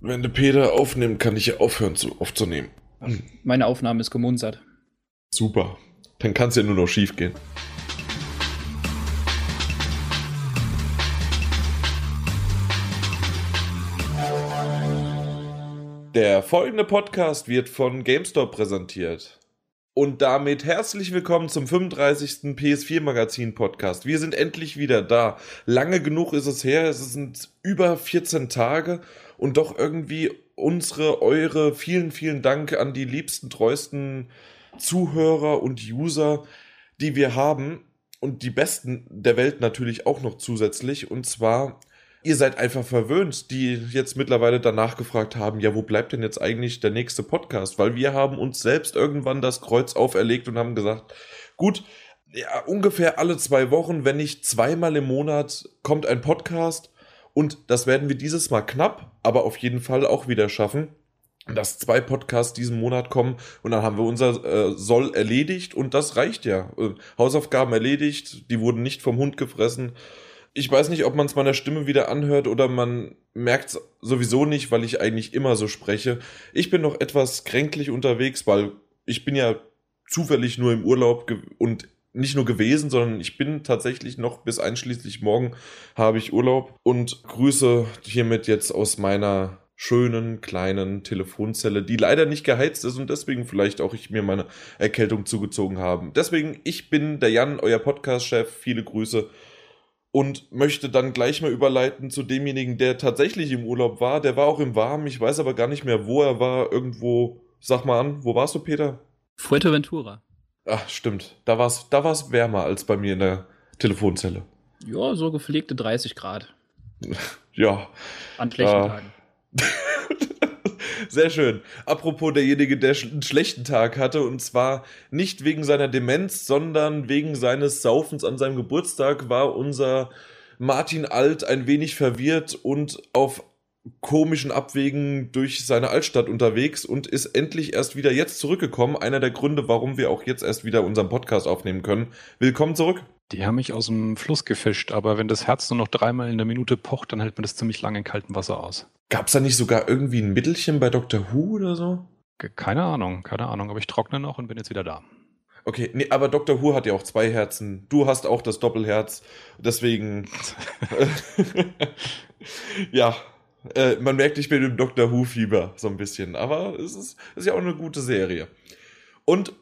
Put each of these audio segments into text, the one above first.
Wenn der Peter aufnimmt, kann ich ja aufhören zu, aufzunehmen. Meine Aufnahme ist gemunzert. Super. Dann kann es ja nur noch schief gehen. Der folgende Podcast wird von GameStop präsentiert. Und damit herzlich willkommen zum 35. PS4 Magazin Podcast. Wir sind endlich wieder da. Lange genug ist es her. Es sind über 14 Tage und doch irgendwie unsere, eure, vielen, vielen Dank an die liebsten, treuesten Zuhörer und User, die wir haben und die besten der Welt natürlich auch noch zusätzlich. Und zwar ihr seid einfach verwöhnt, die jetzt mittlerweile danach gefragt haben, ja, wo bleibt denn jetzt eigentlich der nächste Podcast? Weil wir haben uns selbst irgendwann das Kreuz auferlegt und haben gesagt, gut, ja, ungefähr alle zwei Wochen, wenn nicht zweimal im Monat, kommt ein Podcast. Und das werden wir dieses Mal knapp, aber auf jeden Fall auch wieder schaffen, dass zwei Podcasts diesen Monat kommen und dann haben wir unser äh, Soll erledigt und das reicht ja. Äh, Hausaufgaben erledigt, die wurden nicht vom Hund gefressen ich weiß nicht, ob man es meiner Stimme wieder anhört oder man merkt es sowieso nicht, weil ich eigentlich immer so spreche. Ich bin noch etwas kränklich unterwegs, weil ich bin ja zufällig nur im Urlaub und nicht nur gewesen, sondern ich bin tatsächlich noch bis einschließlich morgen habe ich Urlaub und grüße hiermit jetzt aus meiner schönen kleinen Telefonzelle, die leider nicht geheizt ist und deswegen vielleicht auch ich mir meine Erkältung zugezogen habe. Deswegen, ich bin der Jan, euer Podcast-Chef. Viele Grüße und möchte dann gleich mal überleiten zu demjenigen, der tatsächlich im Urlaub war. Der war auch im Warmen, ich weiß aber gar nicht mehr, wo er war. Irgendwo, sag mal an, wo warst du, Peter? Fuerteventura. Ach, stimmt. Da war es da war's wärmer als bei mir in der Telefonzelle. Ja, so gepflegte 30 Grad. ja. An schlechten äh, Tagen. Sehr schön. Apropos derjenige, der einen schlechten Tag hatte, und zwar nicht wegen seiner Demenz, sondern wegen seines Saufens an seinem Geburtstag, war unser Martin Alt ein wenig verwirrt und auf komischen Abwegen durch seine Altstadt unterwegs und ist endlich erst wieder jetzt zurückgekommen. Einer der Gründe, warum wir auch jetzt erst wieder unseren Podcast aufnehmen können. Willkommen zurück. Die haben mich aus dem Fluss gefischt, aber wenn das Herz nur noch dreimal in der Minute pocht, dann hält man das ziemlich lange in kaltem Wasser aus. Gab es da nicht sogar irgendwie ein Mittelchen bei Dr. Who oder so? Keine Ahnung, keine Ahnung, aber ich trockne noch und bin jetzt wieder da. Okay, nee, aber Dr. Who hat ja auch zwei Herzen. Du hast auch das Doppelherz. Deswegen. ja, äh, man merkt, ich bin im Dr. Who-Fieber so ein bisschen. Aber es ist, ist ja auch eine gute Serie. Und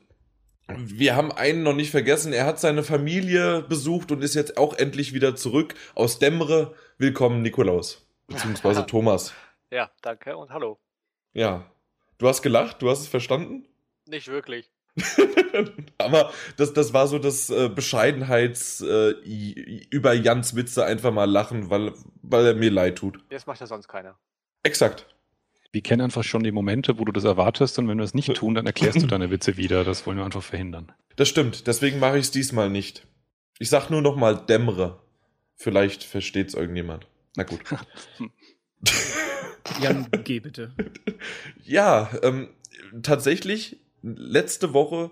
wir haben einen noch nicht vergessen. Er hat seine Familie besucht und ist jetzt auch endlich wieder zurück aus Demmere. Willkommen, Nikolaus. Beziehungsweise Thomas. Ja, danke und hallo. Ja. Du hast gelacht? Du hast es verstanden? Nicht wirklich. Aber das, das war so das äh, Bescheidenheits äh, über Jans Witze einfach mal lachen, weil, weil er mir leid tut. Das macht ja sonst keiner. Exakt. Wir kennen einfach schon die Momente, wo du das erwartest und wenn wir es nicht tun, dann erklärst du deine Witze wieder. Das wollen wir einfach verhindern. Das stimmt, deswegen mache ich es diesmal nicht. Ich sag nur noch mal dämmere. Vielleicht versteht es irgendjemand. Na gut. Jan, geh bitte. Ja, ähm, tatsächlich, letzte Woche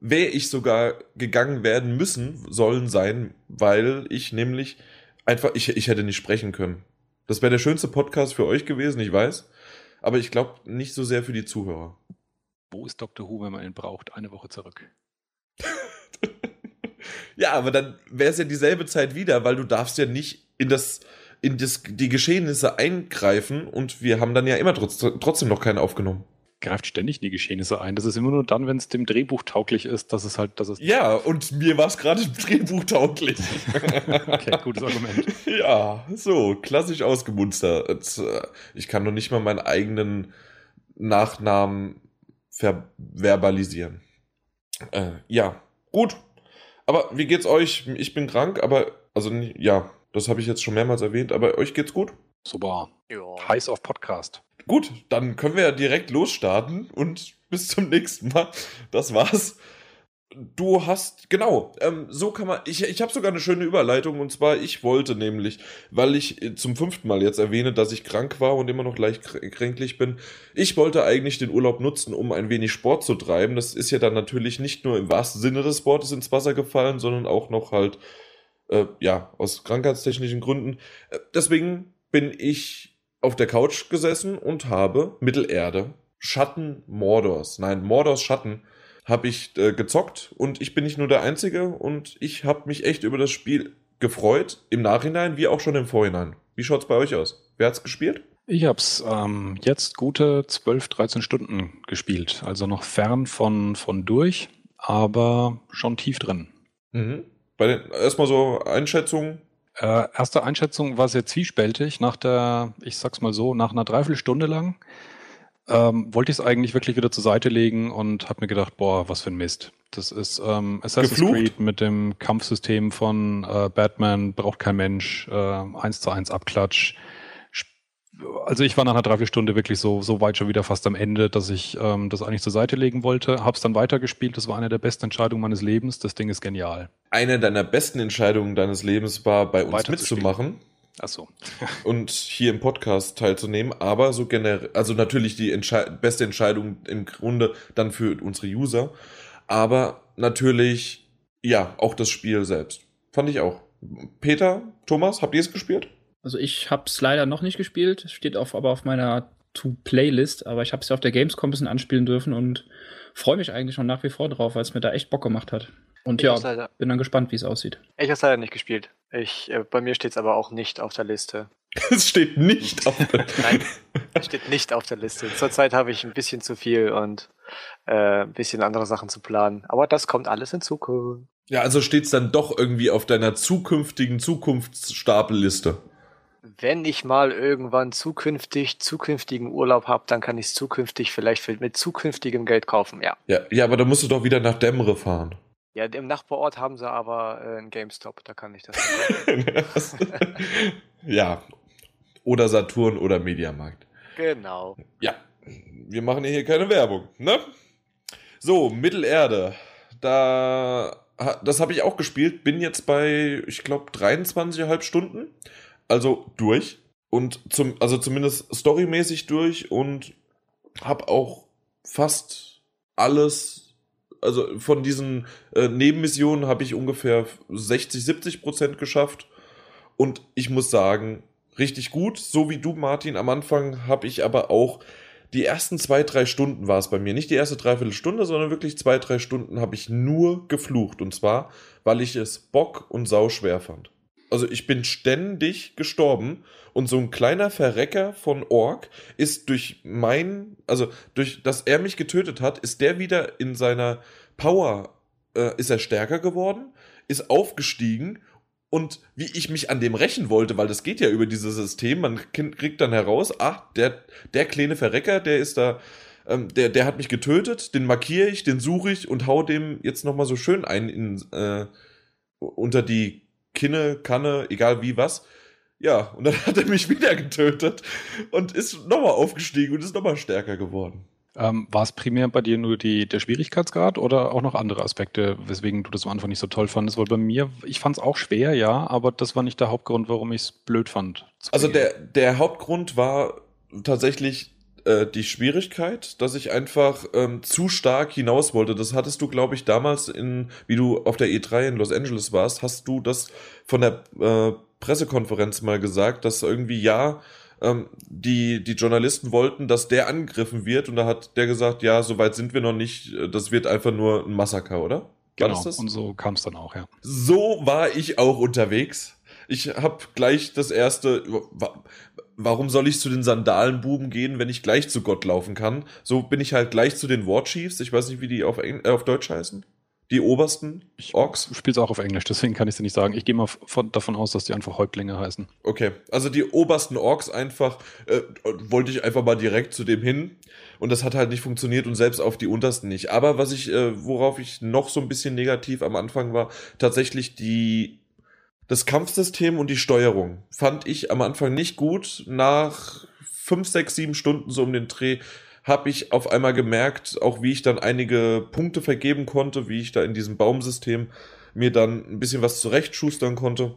wäre ich sogar gegangen werden müssen, sollen sein, weil ich nämlich einfach, ich, ich hätte nicht sprechen können. Das wäre der schönste Podcast für euch gewesen, ich weiß aber ich glaube nicht so sehr für die Zuhörer. Wo ist Dr. Who, wenn man ihn braucht? Eine Woche zurück. ja, aber dann wäre es ja dieselbe Zeit wieder, weil du darfst ja nicht in das in das, die Geschehnisse eingreifen und wir haben dann ja immer trotz, trotzdem noch keinen aufgenommen greift ständig in die Geschehnisse ein. Das ist immer nur dann, wenn es dem Drehbuch tauglich ist, dass es halt, dass es. Ja, und mir war es gerade im Drehbuch tauglich. okay, gutes Argument. Ja, so, klassisch ausgemunstert. Äh, ich kann noch nicht mal meinen eigenen Nachnamen verbalisieren. Äh, ja, gut. Aber wie geht's euch? Ich bin krank, aber, also, ja, das habe ich jetzt schon mehrmals erwähnt, aber euch geht's gut? Super. Ja. Heiß auf Podcast. Gut, dann können wir ja direkt losstarten und bis zum nächsten Mal. Das war's. Du hast, genau, ähm, so kann man, ich, ich habe sogar eine schöne Überleitung und zwar, ich wollte nämlich, weil ich zum fünften Mal jetzt erwähne, dass ich krank war und immer noch leicht kränklich bin, ich wollte eigentlich den Urlaub nutzen, um ein wenig Sport zu treiben. Das ist ja dann natürlich nicht nur im wahrsten Sinne des Wortes ins Wasser gefallen, sondern auch noch halt, äh, ja, aus krankheitstechnischen Gründen. Äh, deswegen bin ich auf der Couch gesessen und habe Mittelerde, Schatten Mordors, nein, Mordors Schatten, habe ich äh, gezockt und ich bin nicht nur der Einzige und ich habe mich echt über das Spiel gefreut, im Nachhinein wie auch schon im Vorhinein. Wie schaut's bei euch aus? Wer hat's gespielt? Ich habe es ähm, jetzt gute 12, 13 Stunden gespielt. Also noch fern von, von durch, aber schon tief drin. Mhm. Bei den, erstmal so Einschätzungen. Äh, erste Einschätzung war sehr zwiespältig. Nach der, ich sag's mal so, nach einer Dreiviertelstunde lang ähm, wollte ich es eigentlich wirklich wieder zur Seite legen und habe mir gedacht, boah, was für ein Mist. Das ist ähm, Assassin's Geflucht? Creed mit dem Kampfsystem von äh, Batman, braucht kein Mensch, äh, 1 zu 1 Abklatsch. Also ich war nach einer Dreiviertelstunde wirklich so, so weit schon wieder fast am Ende, dass ich ähm, das eigentlich zur Seite legen wollte. Hab's dann weitergespielt. Das war eine der besten Entscheidungen meines Lebens. Das Ding ist genial. Eine deiner besten Entscheidungen deines Lebens war, bei uns mitzumachen Ach so. und hier im Podcast teilzunehmen, aber so generell, also natürlich die Entschei beste Entscheidung im Grunde dann für unsere User, aber natürlich, ja, auch das Spiel selbst. Fand ich auch. Peter, Thomas, habt ihr es gespielt? Also ich habe es leider noch nicht gespielt. Es steht auf, aber auf meiner To-Playlist, aber ich habe es ja auf der Gamescom ein bisschen anspielen dürfen und freue mich eigentlich schon nach wie vor drauf, weil es mir da echt Bock gemacht hat. Und Ich ja, leider, bin dann gespannt, wie es aussieht. ich hab's leider nicht gespielt. Ich, äh, bei mir steht es aber auch nicht auf der Liste. Es steht nicht auf der Nein, es steht nicht auf der Liste. Zurzeit habe ich ein bisschen zu viel und äh, ein bisschen andere Sachen zu planen. Aber das kommt alles in Zukunft. Ja, also steht's dann doch irgendwie auf deiner zukünftigen Zukunftsstapelliste. Wenn ich mal irgendwann zukünftig zukünftigen Urlaub habe, dann kann ich es zukünftig vielleicht mit zukünftigem Geld kaufen. Ja. Ja, ja, aber da musst du doch wieder nach Demre fahren. Ja, im Nachbarort haben sie aber äh, einen GameStop, da kann ich das. ja. Oder Saturn oder Mediamarkt. genau. Ja, wir machen hier keine Werbung, ne? So, Mittelerde. Da, das habe ich auch gespielt. Bin jetzt bei, ich glaube, 23,5 Stunden. Also durch. Und zum, also zumindest storymäßig durch und habe auch fast alles, also von diesen äh, Nebenmissionen habe ich ungefähr 60, 70 Prozent geschafft. Und ich muss sagen, richtig gut. So wie du, Martin, am Anfang habe ich aber auch die ersten zwei, drei Stunden war es bei mir. Nicht die erste Dreiviertelstunde, sondern wirklich zwei, drei Stunden habe ich nur geflucht. Und zwar, weil ich es bock und sau schwer fand. Also ich bin ständig gestorben und so ein kleiner Verrecker von Ork ist durch mein, also durch, dass er mich getötet hat, ist der wieder in seiner Power, äh, ist er stärker geworden, ist aufgestiegen und wie ich mich an dem rächen wollte, weil das geht ja über dieses System, man kriegt dann heraus, ah, der, der kleine Verrecker, der ist da, ähm, der, der hat mich getötet, den markiere ich, den suche ich und hau dem jetzt nochmal so schön ein in, äh, unter die Kinne, Kanne, egal wie was. Ja, und dann hat er mich wieder getötet und ist nochmal aufgestiegen und ist nochmal stärker geworden. Ähm, war es primär bei dir nur die, der Schwierigkeitsgrad oder auch noch andere Aspekte, weswegen du das am Anfang nicht so toll fandest? Weil bei mir, ich fand es auch schwer, ja, aber das war nicht der Hauptgrund, warum ich es blöd fand. Also der, der Hauptgrund war tatsächlich äh, die Schwierigkeit, dass ich einfach ähm, zu stark hinaus wollte. Das hattest du, glaube ich, damals in, wie du auf der E3 in Los Angeles warst, hast du das von der äh, Pressekonferenz mal gesagt, dass irgendwie ja ähm, die, die Journalisten wollten, dass der angegriffen wird und da hat der gesagt, ja, so weit sind wir noch nicht, das wird einfach nur ein Massaker, oder? War Genau, das das? und so kam es dann auch, ja. So war ich auch unterwegs. Ich habe gleich das erste. Wa- Warum soll ich zu den Sandalenbuben gehen, wenn ich gleich zu Gott laufen kann? So bin ich halt gleich zu den War Chiefs. Ich weiß nicht, wie die auf, Eng äh, auf Deutsch heißen. Die obersten Ich Orks. spiele es auch auf Englisch, deswegen kann ich es nicht sagen. Ich gehe mal von, davon aus, dass die einfach Häuptlinge heißen. Okay, also die obersten Orks einfach, äh, wollte ich einfach mal direkt zu dem hin. Und das hat halt nicht funktioniert und selbst auf die untersten nicht. Aber was ich, äh, worauf ich noch so ein bisschen negativ am Anfang war, tatsächlich die, das Kampfsystem und die Steuerung fand ich am Anfang nicht gut. Nach fünf, sechs, sieben Stunden so um den Dreh habe ich auf einmal gemerkt, auch wie ich dann einige Punkte vergeben konnte, wie ich da in diesem Baumsystem mir dann ein bisschen was zurechtschustern konnte.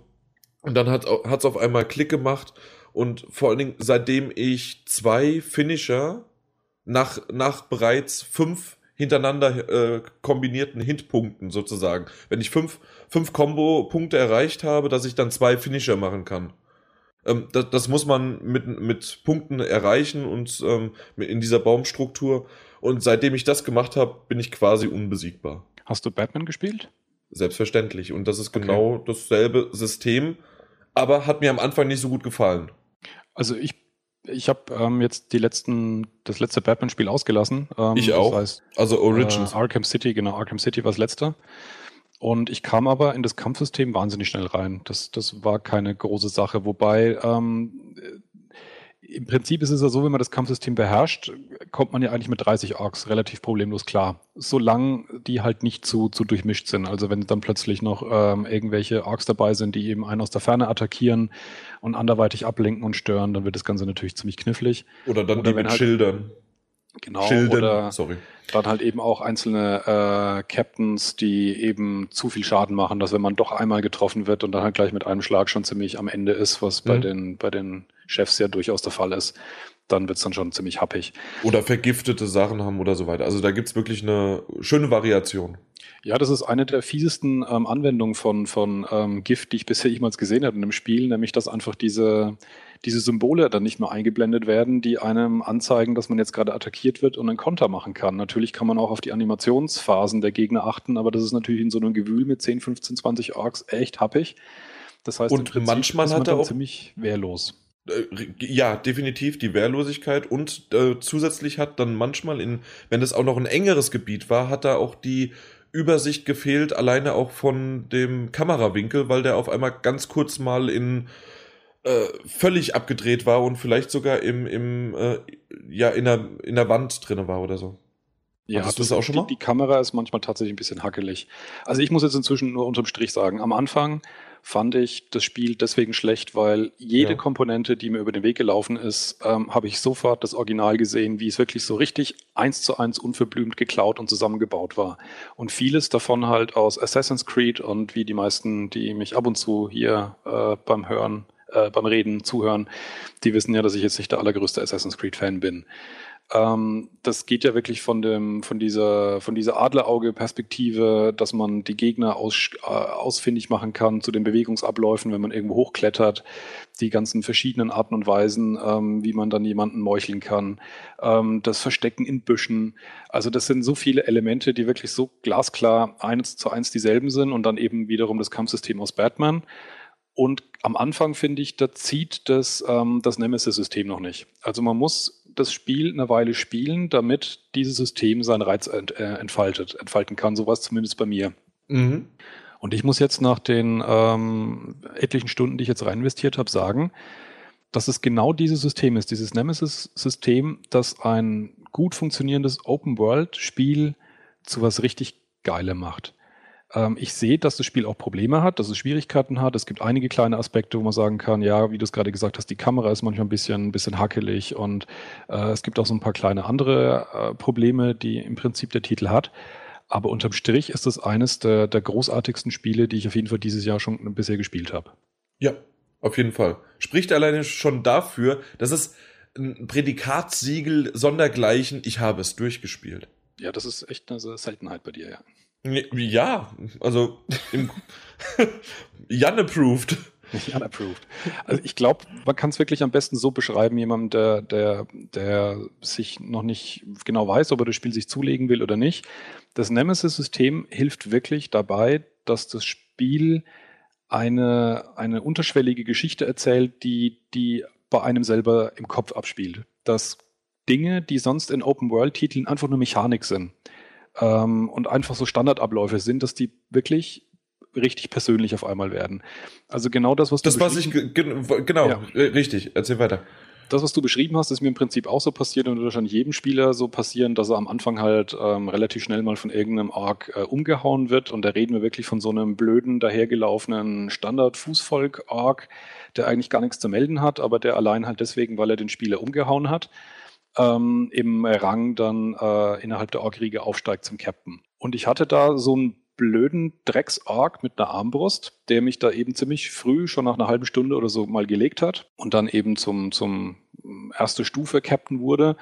Und dann hat es auf einmal Klick gemacht und vor allen Dingen seitdem ich zwei Finisher nach, nach bereits fünf hintereinander äh, kombinierten Hintpunkten sozusagen, wenn ich fünf, fünf Combo-Punkte erreicht habe, dass ich dann zwei Finisher machen kann. Ähm, das, das, muss man mit, mit Punkten erreichen und ähm, in dieser Baumstruktur. Und seitdem ich das gemacht habe, bin ich quasi unbesiegbar. Hast du Batman gespielt? Selbstverständlich. Und das ist genau okay. dasselbe System, aber hat mir am Anfang nicht so gut gefallen. Also ich ich habe ähm, jetzt die letzten, das letzte Batman-Spiel ausgelassen. Ähm, ich auch. Das heißt, also Origins. Äh, Arkham City, genau, Arkham City war das letzte. Und ich kam aber in das Kampfsystem wahnsinnig schnell rein. Das, das war keine große Sache. Wobei ähm, im Prinzip ist es ja so, wenn man das Kampfsystem beherrscht, kommt man ja eigentlich mit 30 Orks relativ problemlos klar. Solange die halt nicht zu, zu durchmischt sind. Also wenn dann plötzlich noch ähm, irgendwelche Orks dabei sind, die eben einen aus der Ferne attackieren und anderweitig ablenken und stören, dann wird das Ganze natürlich ziemlich knifflig. Oder dann Oder die mit halt, Schildern. Genau, Schilden, oder sorry. dann halt eben auch einzelne äh, Captains, die eben zu viel Schaden machen, dass wenn man doch einmal getroffen wird und dann halt gleich mit einem Schlag schon ziemlich am Ende ist, was mhm. bei den, bei den Chefs ja durchaus der Fall ist, dann wird es dann schon ziemlich happig. Oder vergiftete Sachen haben oder so weiter. Also da gibt es wirklich eine schöne Variation. Ja, das ist eine der fiesesten ähm, Anwendungen von, von ähm, Gift, die ich bisher jemals gesehen habe in einem Spiel, nämlich dass einfach diese, diese Symbole dann nicht mehr eingeblendet werden, die einem anzeigen, dass man jetzt gerade attackiert wird und einen Konter machen kann. Natürlich kann man auch auf die Animationsphasen der Gegner achten, aber das ist natürlich in so einem Gewühl mit 10, 15, 20 Orks echt happig. Das heißt, und manchmal hat er auch ziemlich wehrlos. Äh, ja, definitiv die Wehrlosigkeit und äh, zusätzlich hat dann manchmal in, wenn es auch noch ein engeres Gebiet war, hat da auch die Übersicht gefehlt, alleine auch von dem Kamerawinkel, weil der auf einmal ganz kurz mal in äh, völlig abgedreht war und vielleicht sogar im, im äh, ja, in der, in der Wand drin war oder so. Ja, Hattest das, das auch schon mal? Die, die Kamera ist manchmal tatsächlich ein bisschen hackelig. Also ich muss jetzt inzwischen nur unterm Strich sagen, am Anfang fand ich das Spiel deswegen schlecht, weil jede ja. Komponente, die mir über den Weg gelaufen ist, ähm, habe ich sofort das Original gesehen, wie es wirklich so richtig eins zu eins unverblümt geklaut und zusammengebaut war. Und vieles davon halt aus Assassin's Creed und wie die meisten, die mich ab und zu hier äh, beim Hören, äh, beim Reden zuhören, die wissen ja, dass ich jetzt nicht der allergrößte Assassin's Creed-Fan bin. Ähm, das geht ja wirklich von dem, von dieser, von dieser Adlerauge-Perspektive, dass man die Gegner aus, äh, ausfindig machen kann zu den Bewegungsabläufen, wenn man irgendwo hochklettert, die ganzen verschiedenen Arten und Weisen, ähm, wie man dann jemanden meucheln kann, ähm, das Verstecken in Büschen. Also das sind so viele Elemente, die wirklich so glasklar eins zu eins dieselben sind und dann eben wiederum das Kampfsystem aus Batman. Und am Anfang finde ich, da zieht das, ähm, das Nemesis-System noch nicht. Also man muss das Spiel eine Weile spielen, damit dieses System seinen Reiz ent, äh, entfaltet, entfalten kann. Sowas zumindest bei mir. Mhm. Und ich muss jetzt nach den ähm, etlichen Stunden, die ich jetzt rein investiert habe, sagen, dass es genau dieses System ist, dieses Nemesis-System, das ein gut funktionierendes Open-World-Spiel zu was richtig Geilem macht. Ähm, ich sehe, dass das Spiel auch Probleme hat, dass es Schwierigkeiten hat. Es gibt einige kleine Aspekte, wo man sagen kann, ja, wie du es gerade gesagt hast, die Kamera ist manchmal ein bisschen, ein bisschen hackelig und äh, es gibt auch so ein paar kleine andere äh, Probleme, die im Prinzip der Titel hat. Aber unterm Strich ist es eines der, der großartigsten Spiele, die ich auf jeden Fall dieses Jahr schon bisher gespielt habe. Ja, auf jeden Fall. Spricht alleine schon dafür, dass es ein Prädikatssiegel sondergleichen, ich habe es durchgespielt. Ja, das ist echt eine Seltenheit bei dir, ja. Ja, also Jan approved. Jan approved. Also ich glaube, man kann es wirklich am besten so beschreiben, jemand, der, der, der sich noch nicht genau weiß, ob er das Spiel sich zulegen will oder nicht. Das Nemesis-System hilft wirklich dabei, dass das Spiel eine, eine unterschwellige Geschichte erzählt, die, die bei einem selber im Kopf abspielt. Dass Dinge, die sonst in Open-World-Titeln einfach nur Mechanik sind, ähm, und einfach so Standardabläufe sind, dass die wirklich richtig persönlich auf einmal werden. Also genau das, was du Das, was ich, genau, ja. richtig, erzähl weiter. Das, was du beschrieben hast, ist mir im Prinzip auch so passiert und wird wahrscheinlich jedem Spieler so passieren, dass er am Anfang halt ähm, relativ schnell mal von irgendeinem Arc äh, umgehauen wird. Und da reden wir wirklich von so einem blöden, dahergelaufenen Standard-Fußvolk-Arc, der eigentlich gar nichts zu melden hat, aber der allein halt deswegen, weil er den Spieler umgehauen hat, ähm, im Rang dann äh, innerhalb der Org-Riege aufsteigt zum Captain. Und ich hatte da so einen blöden Drecks-Org mit einer Armbrust, der mich da eben ziemlich früh, schon nach einer halben Stunde oder so mal gelegt hat und dann eben zum, zum erste Stufe Captain wurde.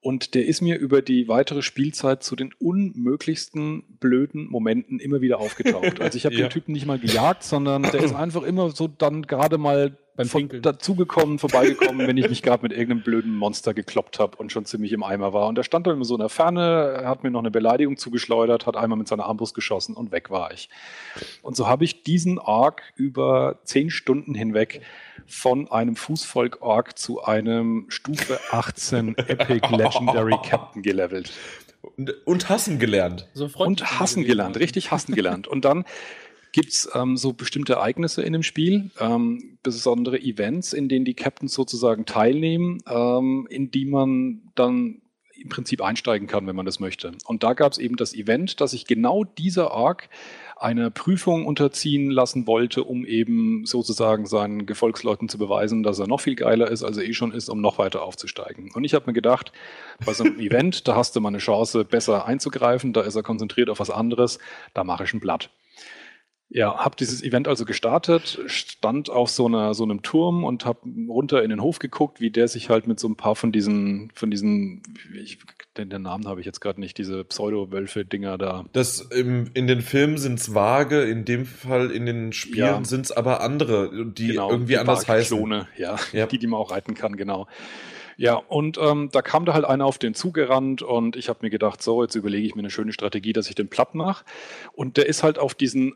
Und der ist mir über die weitere Spielzeit zu den unmöglichsten blöden Momenten immer wieder aufgetaucht. Also ich habe ja. den Typen nicht mal gejagt, sondern der ist einfach immer so dann gerade mal Beim von, Pinkeln. dazugekommen, vorbeigekommen, wenn ich mich gerade mit irgendeinem blöden Monster gekloppt habe und schon ziemlich im Eimer war. Und der stand dann immer so in der Ferne, hat mir noch eine Beleidigung zugeschleudert, hat einmal mit seiner Armbrust geschossen und weg war ich. Und so habe ich diesen Ork über zehn Stunden hinweg von einem Fußvolk-Ork zu einem Stufe 18 Epic Legendary Captain gelevelt. Und, und hassen gelernt. So Und hassen gelernt, richtig hassen gelernt. Und dann gibt's ähm, so bestimmte Ereignisse in dem Spiel, ähm, besondere Events, in denen die Captains sozusagen teilnehmen, ähm, in die man dann im Prinzip einsteigen kann, wenn man das möchte. Und da gab's eben das Event, dass sich genau dieser Arc einer Prüfung unterziehen lassen wollte, um eben sozusagen seinen Gefolgsleuten zu beweisen, dass er noch viel geiler ist, als er eh schon ist, um noch weiter aufzusteigen. Und ich habe mir gedacht, bei so einem Event, da hast du mal eine Chance, besser einzugreifen, da ist er konzentriert auf was anderes, da mache ich ein Blatt. Ja, habe dieses Event also gestartet, stand auf so, einer, so einem Turm und habe runter in den Hof geguckt, wie der sich halt mit so ein paar von diesen, von diesen, ich, den, den Namen habe ich jetzt gerade nicht, diese Pseudo-Wölfe-Dinger da. Das im, in den Filmen sind's vage, in dem Fall in den Spielen Ja. sind's aber andere, die Genau, irgendwie die anders heißen. Klone, ja, Ja. die, die man auch reiten kann, genau. Ja, und ähm, da kam da halt einer auf den zugerannt und ich habe mir gedacht, so, jetzt überlege ich mir eine schöne Strategie, dass ich den platt mache. Und der ist halt auf diesen,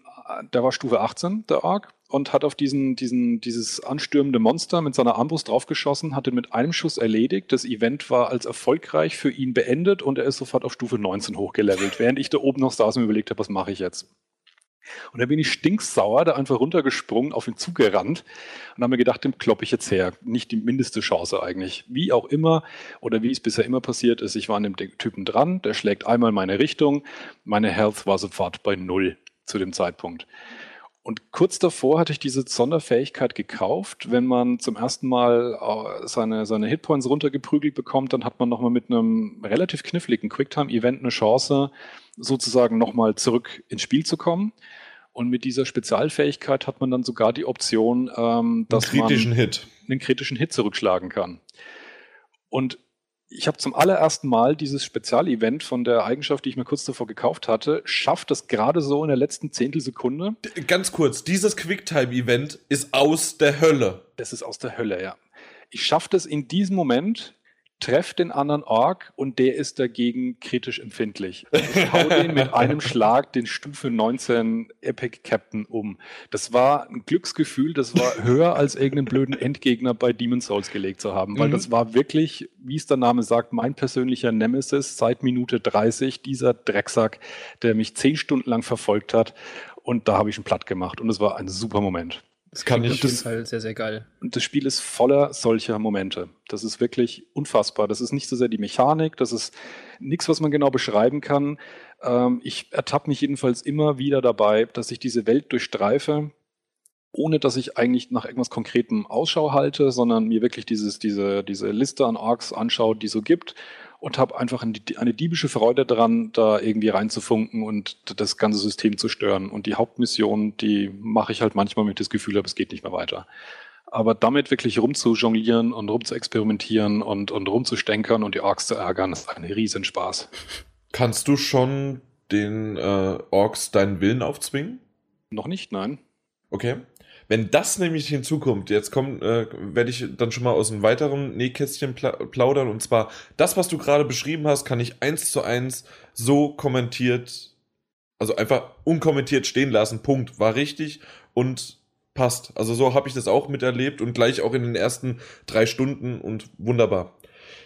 der war Stufe 18, der Arc, und hat auf diesen, diesen, dieses anstürmende Monster mit seiner Armbrust draufgeschossen, hat ihn mit einem Schuss erledigt. Das Event war als erfolgreich für ihn beendet und er ist sofort auf Stufe 19 hochgelevelt, während ich da oben noch saß und überlegt habe, was mache ich jetzt? Und da bin ich stinksauer, da einfach runtergesprungen, auf ihn zugerannt und habe mir gedacht, dem klopp ich jetzt her. Nicht die mindeste Chance eigentlich. Wie auch immer oder wie es bisher immer passiert ist, ich war an dem Typen dran, der schlägt einmal in meine Richtung. Meine Health war sofort bei Null zu dem Zeitpunkt. Und kurz davor hatte ich diese Sonderfähigkeit gekauft. Wenn man zum ersten Mal äh, seine, seine Hitpoints runtergeprügelt bekommt, dann hat man nochmal mit einem relativ kniffligen Quicktime-Event eine Chance, sozusagen nochmal zurück ins Spiel zu kommen. Und mit dieser Spezialfähigkeit hat man dann sogar die Option, ähm, Einen dass kritischen man Hit. einen kritischen Hit zurückschlagen kann. Und ich habe zum allerersten Mal dieses Spezialevent von der Eigenschaft, die ich mir kurz davor gekauft hatte, schafft es gerade so in der letzten Zehntelsekunde. Ganz kurz, dieses Quicktime-Event ist aus der Hölle. Das ist aus der Hölle, ja. Ich schaffe das in diesem Moment, treffe den anderen Ork und der ist dagegen kritisch empfindlich. Ich hau den mit einem Schlag den Stufe 19 Epic Captain um. Das war ein Glücksgefühl, das war höher als irgendeinen blöden Endgegner bei Demon's Souls gelegt zu haben, weil Mhm. das war wirklich, wie es der Name sagt, mein persönlicher Nemesis seit Minute 30, dieser Drecksack, der mich zehn Stunden lang verfolgt hat und da habe ich ihn platt gemacht und es war ein super Moment. Das kann Auf ich. jeden Fall sehr, sehr geil. Und das Spiel ist voller solcher Momente. Das ist wirklich unfassbar. Das ist nicht so sehr die Mechanik, das ist nichts, was man genau beschreiben kann. Ähm, ich ertappe mich jedenfalls immer wieder dabei, dass ich diese Welt durchstreife, ohne dass ich eigentlich nach irgendwas Konkretem Ausschau halte, sondern mir wirklich dieses, diese, diese Liste an Orks anschaue, die so gibt und habe einfach eine, diebische Freude daran, da irgendwie reinzufunken und das ganze System zu stören. Und die Hauptmission, die mache ich halt manchmal mit das Gefühl habe, es geht nicht mehr weiter. Aber damit wirklich rumzujonglieren und rumzuexperimentieren und, und rumzustänkern und die Orks zu ärgern, ist ein Riesenspaß. Kannst du schon den äh, Orks deinen Willen aufzwingen? Noch nicht, nein. Okay. Wenn das nämlich hinzukommt, jetzt kommt, äh, werde ich dann schon mal aus einem weiteren Nähkästchen pla plaudern. Und zwar, das, was du gerade beschrieben hast, kann ich eins zu eins so kommentiert, also einfach unkommentiert stehen lassen. Punkt. War richtig und passt. Also so habe ich das auch miterlebt und gleich auch in den ersten drei Stunden und wunderbar.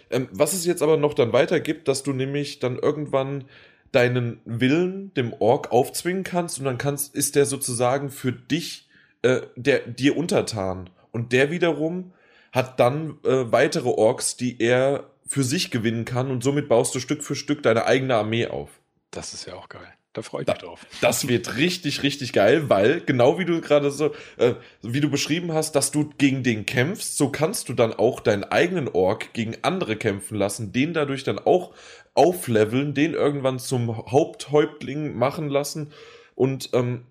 Ähm, was es jetzt aber noch dann weiter gibt, dass du nämlich dann irgendwann deinen Willen dem Ork aufzwingen kannst und dann kannst, ist der sozusagen für dich äh, der dir untertan und der wiederum hat dann äh, weitere Orks, die er für sich gewinnen kann und somit baust du Stück für Stück deine eigene Armee auf. Das ist ja auch geil. Da freue ich mich drauf. Das wird richtig, richtig geil, weil genau wie du gerade so, äh, wie du beschrieben hast, dass du gegen den kämpfst, so kannst du dann auch deinen eigenen Ork gegen andere kämpfen lassen, den dadurch dann auch aufleveln, den irgendwann zum Haupthäuptling machen lassen und ähm,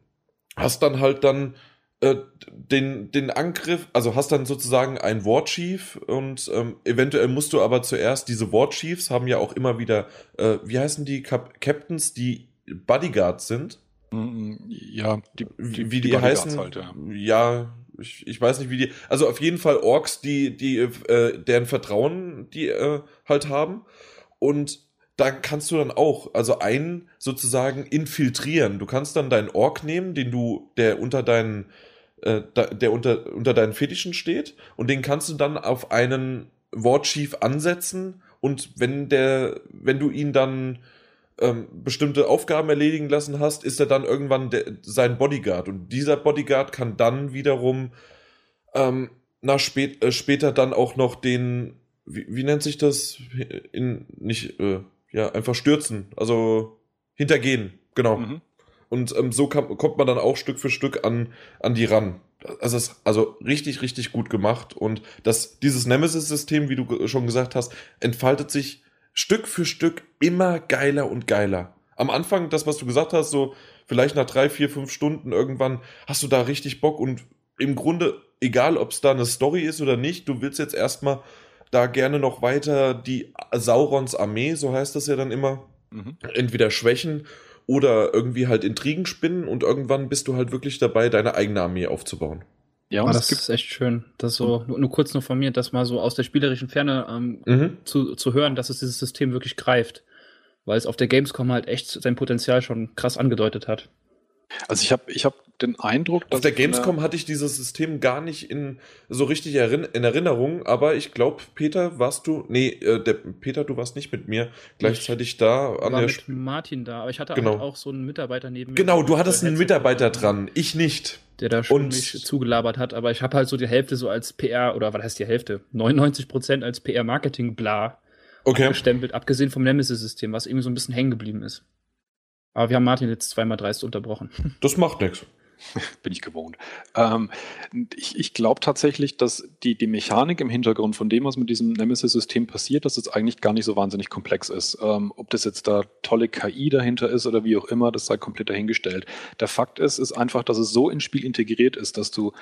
hast dann halt dann äh, den, den Angriff, also hast dann sozusagen ein Warchief und ähm, eventuell musst du aber zuerst, diese Warchiefs haben ja auch immer wieder, äh, wie heißen die Cap Captains, die Bodyguards sind? Mm, Ja, die, Wie, wie die, Bodyguards heißen? Halt, ja. ja, ich, ich weiß nicht, wie die. Also auf jeden Fall Orks, die, die, äh, deren Vertrauen die äh, halt haben. Und da kannst du dann auch, also einen sozusagen infiltrieren. Du kannst dann deinen Ork nehmen, den du, der unter deinen, äh, der unter, unter deinen Fetischen steht, und den kannst du dann auf einen Wortschief ansetzen. Und wenn der, wenn du ihn dann ähm, bestimmte Aufgaben erledigen lassen hast, ist er dann irgendwann der, sein Bodyguard. Und dieser Bodyguard kann dann wiederum ähm, nach spät, äh, später dann auch noch den, wie, wie nennt sich das? In, nicht, äh, ja, einfach stürzen. Also hintergehen, genau. Mhm. Und ähm, so kann, kommt man dann auch Stück für Stück an, an die ran. Also, ist also richtig, richtig gut gemacht. Und das, dieses Nemesis-System, wie du schon gesagt hast, entfaltet sich Stück für Stück immer geiler und geiler. Am Anfang, das, was du gesagt hast, so vielleicht nach drei, vier, fünf Stunden irgendwann hast du da richtig Bock und im Grunde, egal ob es da eine Story ist oder nicht, du willst jetzt erstmal da gerne noch weiter die Saurons Armee, so heißt das ja dann immer, mhm. entweder schwächen oder irgendwie halt Intrigen spinnen und irgendwann bist du halt wirklich dabei, deine eigene Armee aufzubauen. Ja, und das ist echt schön. Das so, nur, nur, kurz nur von mir, das mal so aus der spielerischen Ferne ähm, mhm. zu, zu hören, dass es dieses System wirklich greift. Weil es auf der Gamescom halt echt sein Potenzial schon krass angedeutet hat. Also ich habe ich hab den Eindruck, dass. Auf der Gamescom hatte ich dieses System gar nicht in so richtig in Erinnerung, aber ich glaube, Peter, warst du. Nee, äh, der, Peter, du warst nicht mit mir gleichzeitig ich da an war der. mit Martin da, aber ich hatte genau. halt auch so einen Mitarbeiter neben mir. Genau, du hattest einen Mitarbeiter dran, ich nicht. Der da schon mich zugelabert hat, aber ich habe halt so die Hälfte so als PR, oder was heißt die Hälfte? 99 Prozent als PR-Marketing-Bla okay. abgestempelt, abgesehen vom Nemesis-System, was irgendwie so ein bisschen hängen geblieben ist. Aber wir haben Martin jetzt zweimal dreist unterbrochen. Das macht nichts. Bin ich gewohnt. Ähm, ich ich glaube tatsächlich, dass die, die Mechanik im Hintergrund von dem, was mit diesem Nemesis-System passiert, dass es eigentlich gar nicht so wahnsinnig komplex ist. Ähm, ob das jetzt da tolle KI dahinter ist oder wie auch immer, das sei komplett dahingestellt. Der Fakt ist, ist einfach, dass es so ins Spiel integriert ist, dass du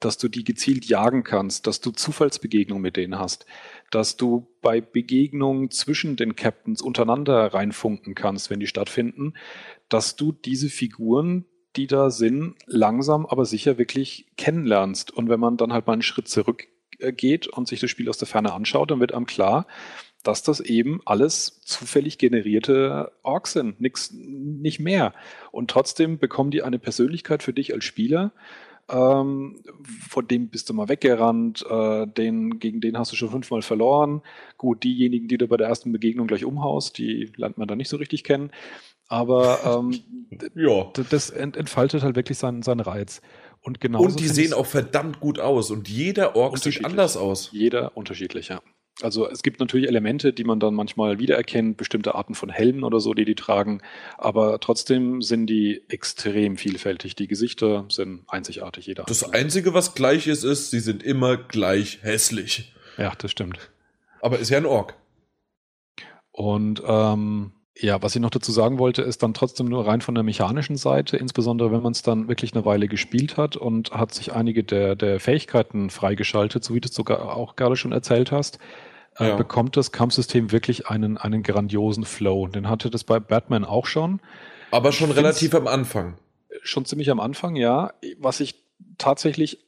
dass du die gezielt jagen kannst, dass du Zufallsbegegnungen mit denen hast, dass du bei Begegnungen zwischen den Captains untereinander reinfunken kannst, wenn die stattfinden, dass du diese Figuren, die da sind, langsam aber sicher wirklich kennenlernst. Und wenn man dann halt mal einen Schritt zurück äh, und sich das Spiel aus der Ferne anschaut, dann wird einem klar, dass das eben alles zufällig generierte Orks sind, nix, nicht mehr. Und trotzdem bekommen die eine Persönlichkeit für dich als Spieler, ähm, von dem bist du mal weggerannt, äh, den, gegen den hast du schon fünfmal verloren. Gut, diejenigen, die du bei der ersten Begegnung gleich umhaust, die lernt man da nicht so richtig kennen. Aber ähm, ja. das ent entfaltet halt wirklich seinen, seinen Reiz. Und, genauso und die sehen auch verdammt gut aus und jeder Ork sieht anders aus. Jeder unterschiedlich, ja. Also es gibt natürlich Elemente, die man dann manchmal wiedererkennt, bestimmte Arten von Helmen oder so, die die tragen, aber trotzdem sind die extrem vielfältig. Die Gesichter sind einzigartig, jeder. Das Einzige, was gleich ist, ist, sie sind immer gleich hässlich. Ja, das stimmt. Aber ist ja ein Ork. Und ähm, ja, was ich noch dazu sagen wollte, ist dann trotzdem nur rein von der mechanischen Seite, insbesondere wenn man es dann wirklich eine Weile gespielt hat und hat sich einige der, der Fähigkeiten freigeschaltet, so wie du es sogar auch gerade schon erzählt hast, äh, ja. bekommt das Kampfsystem wirklich einen, einen grandiosen Flow. Den hatte das bei Batman auch schon. Aber schon relativ am Anfang. Schon ziemlich am Anfang, ja. Was ich tatsächlich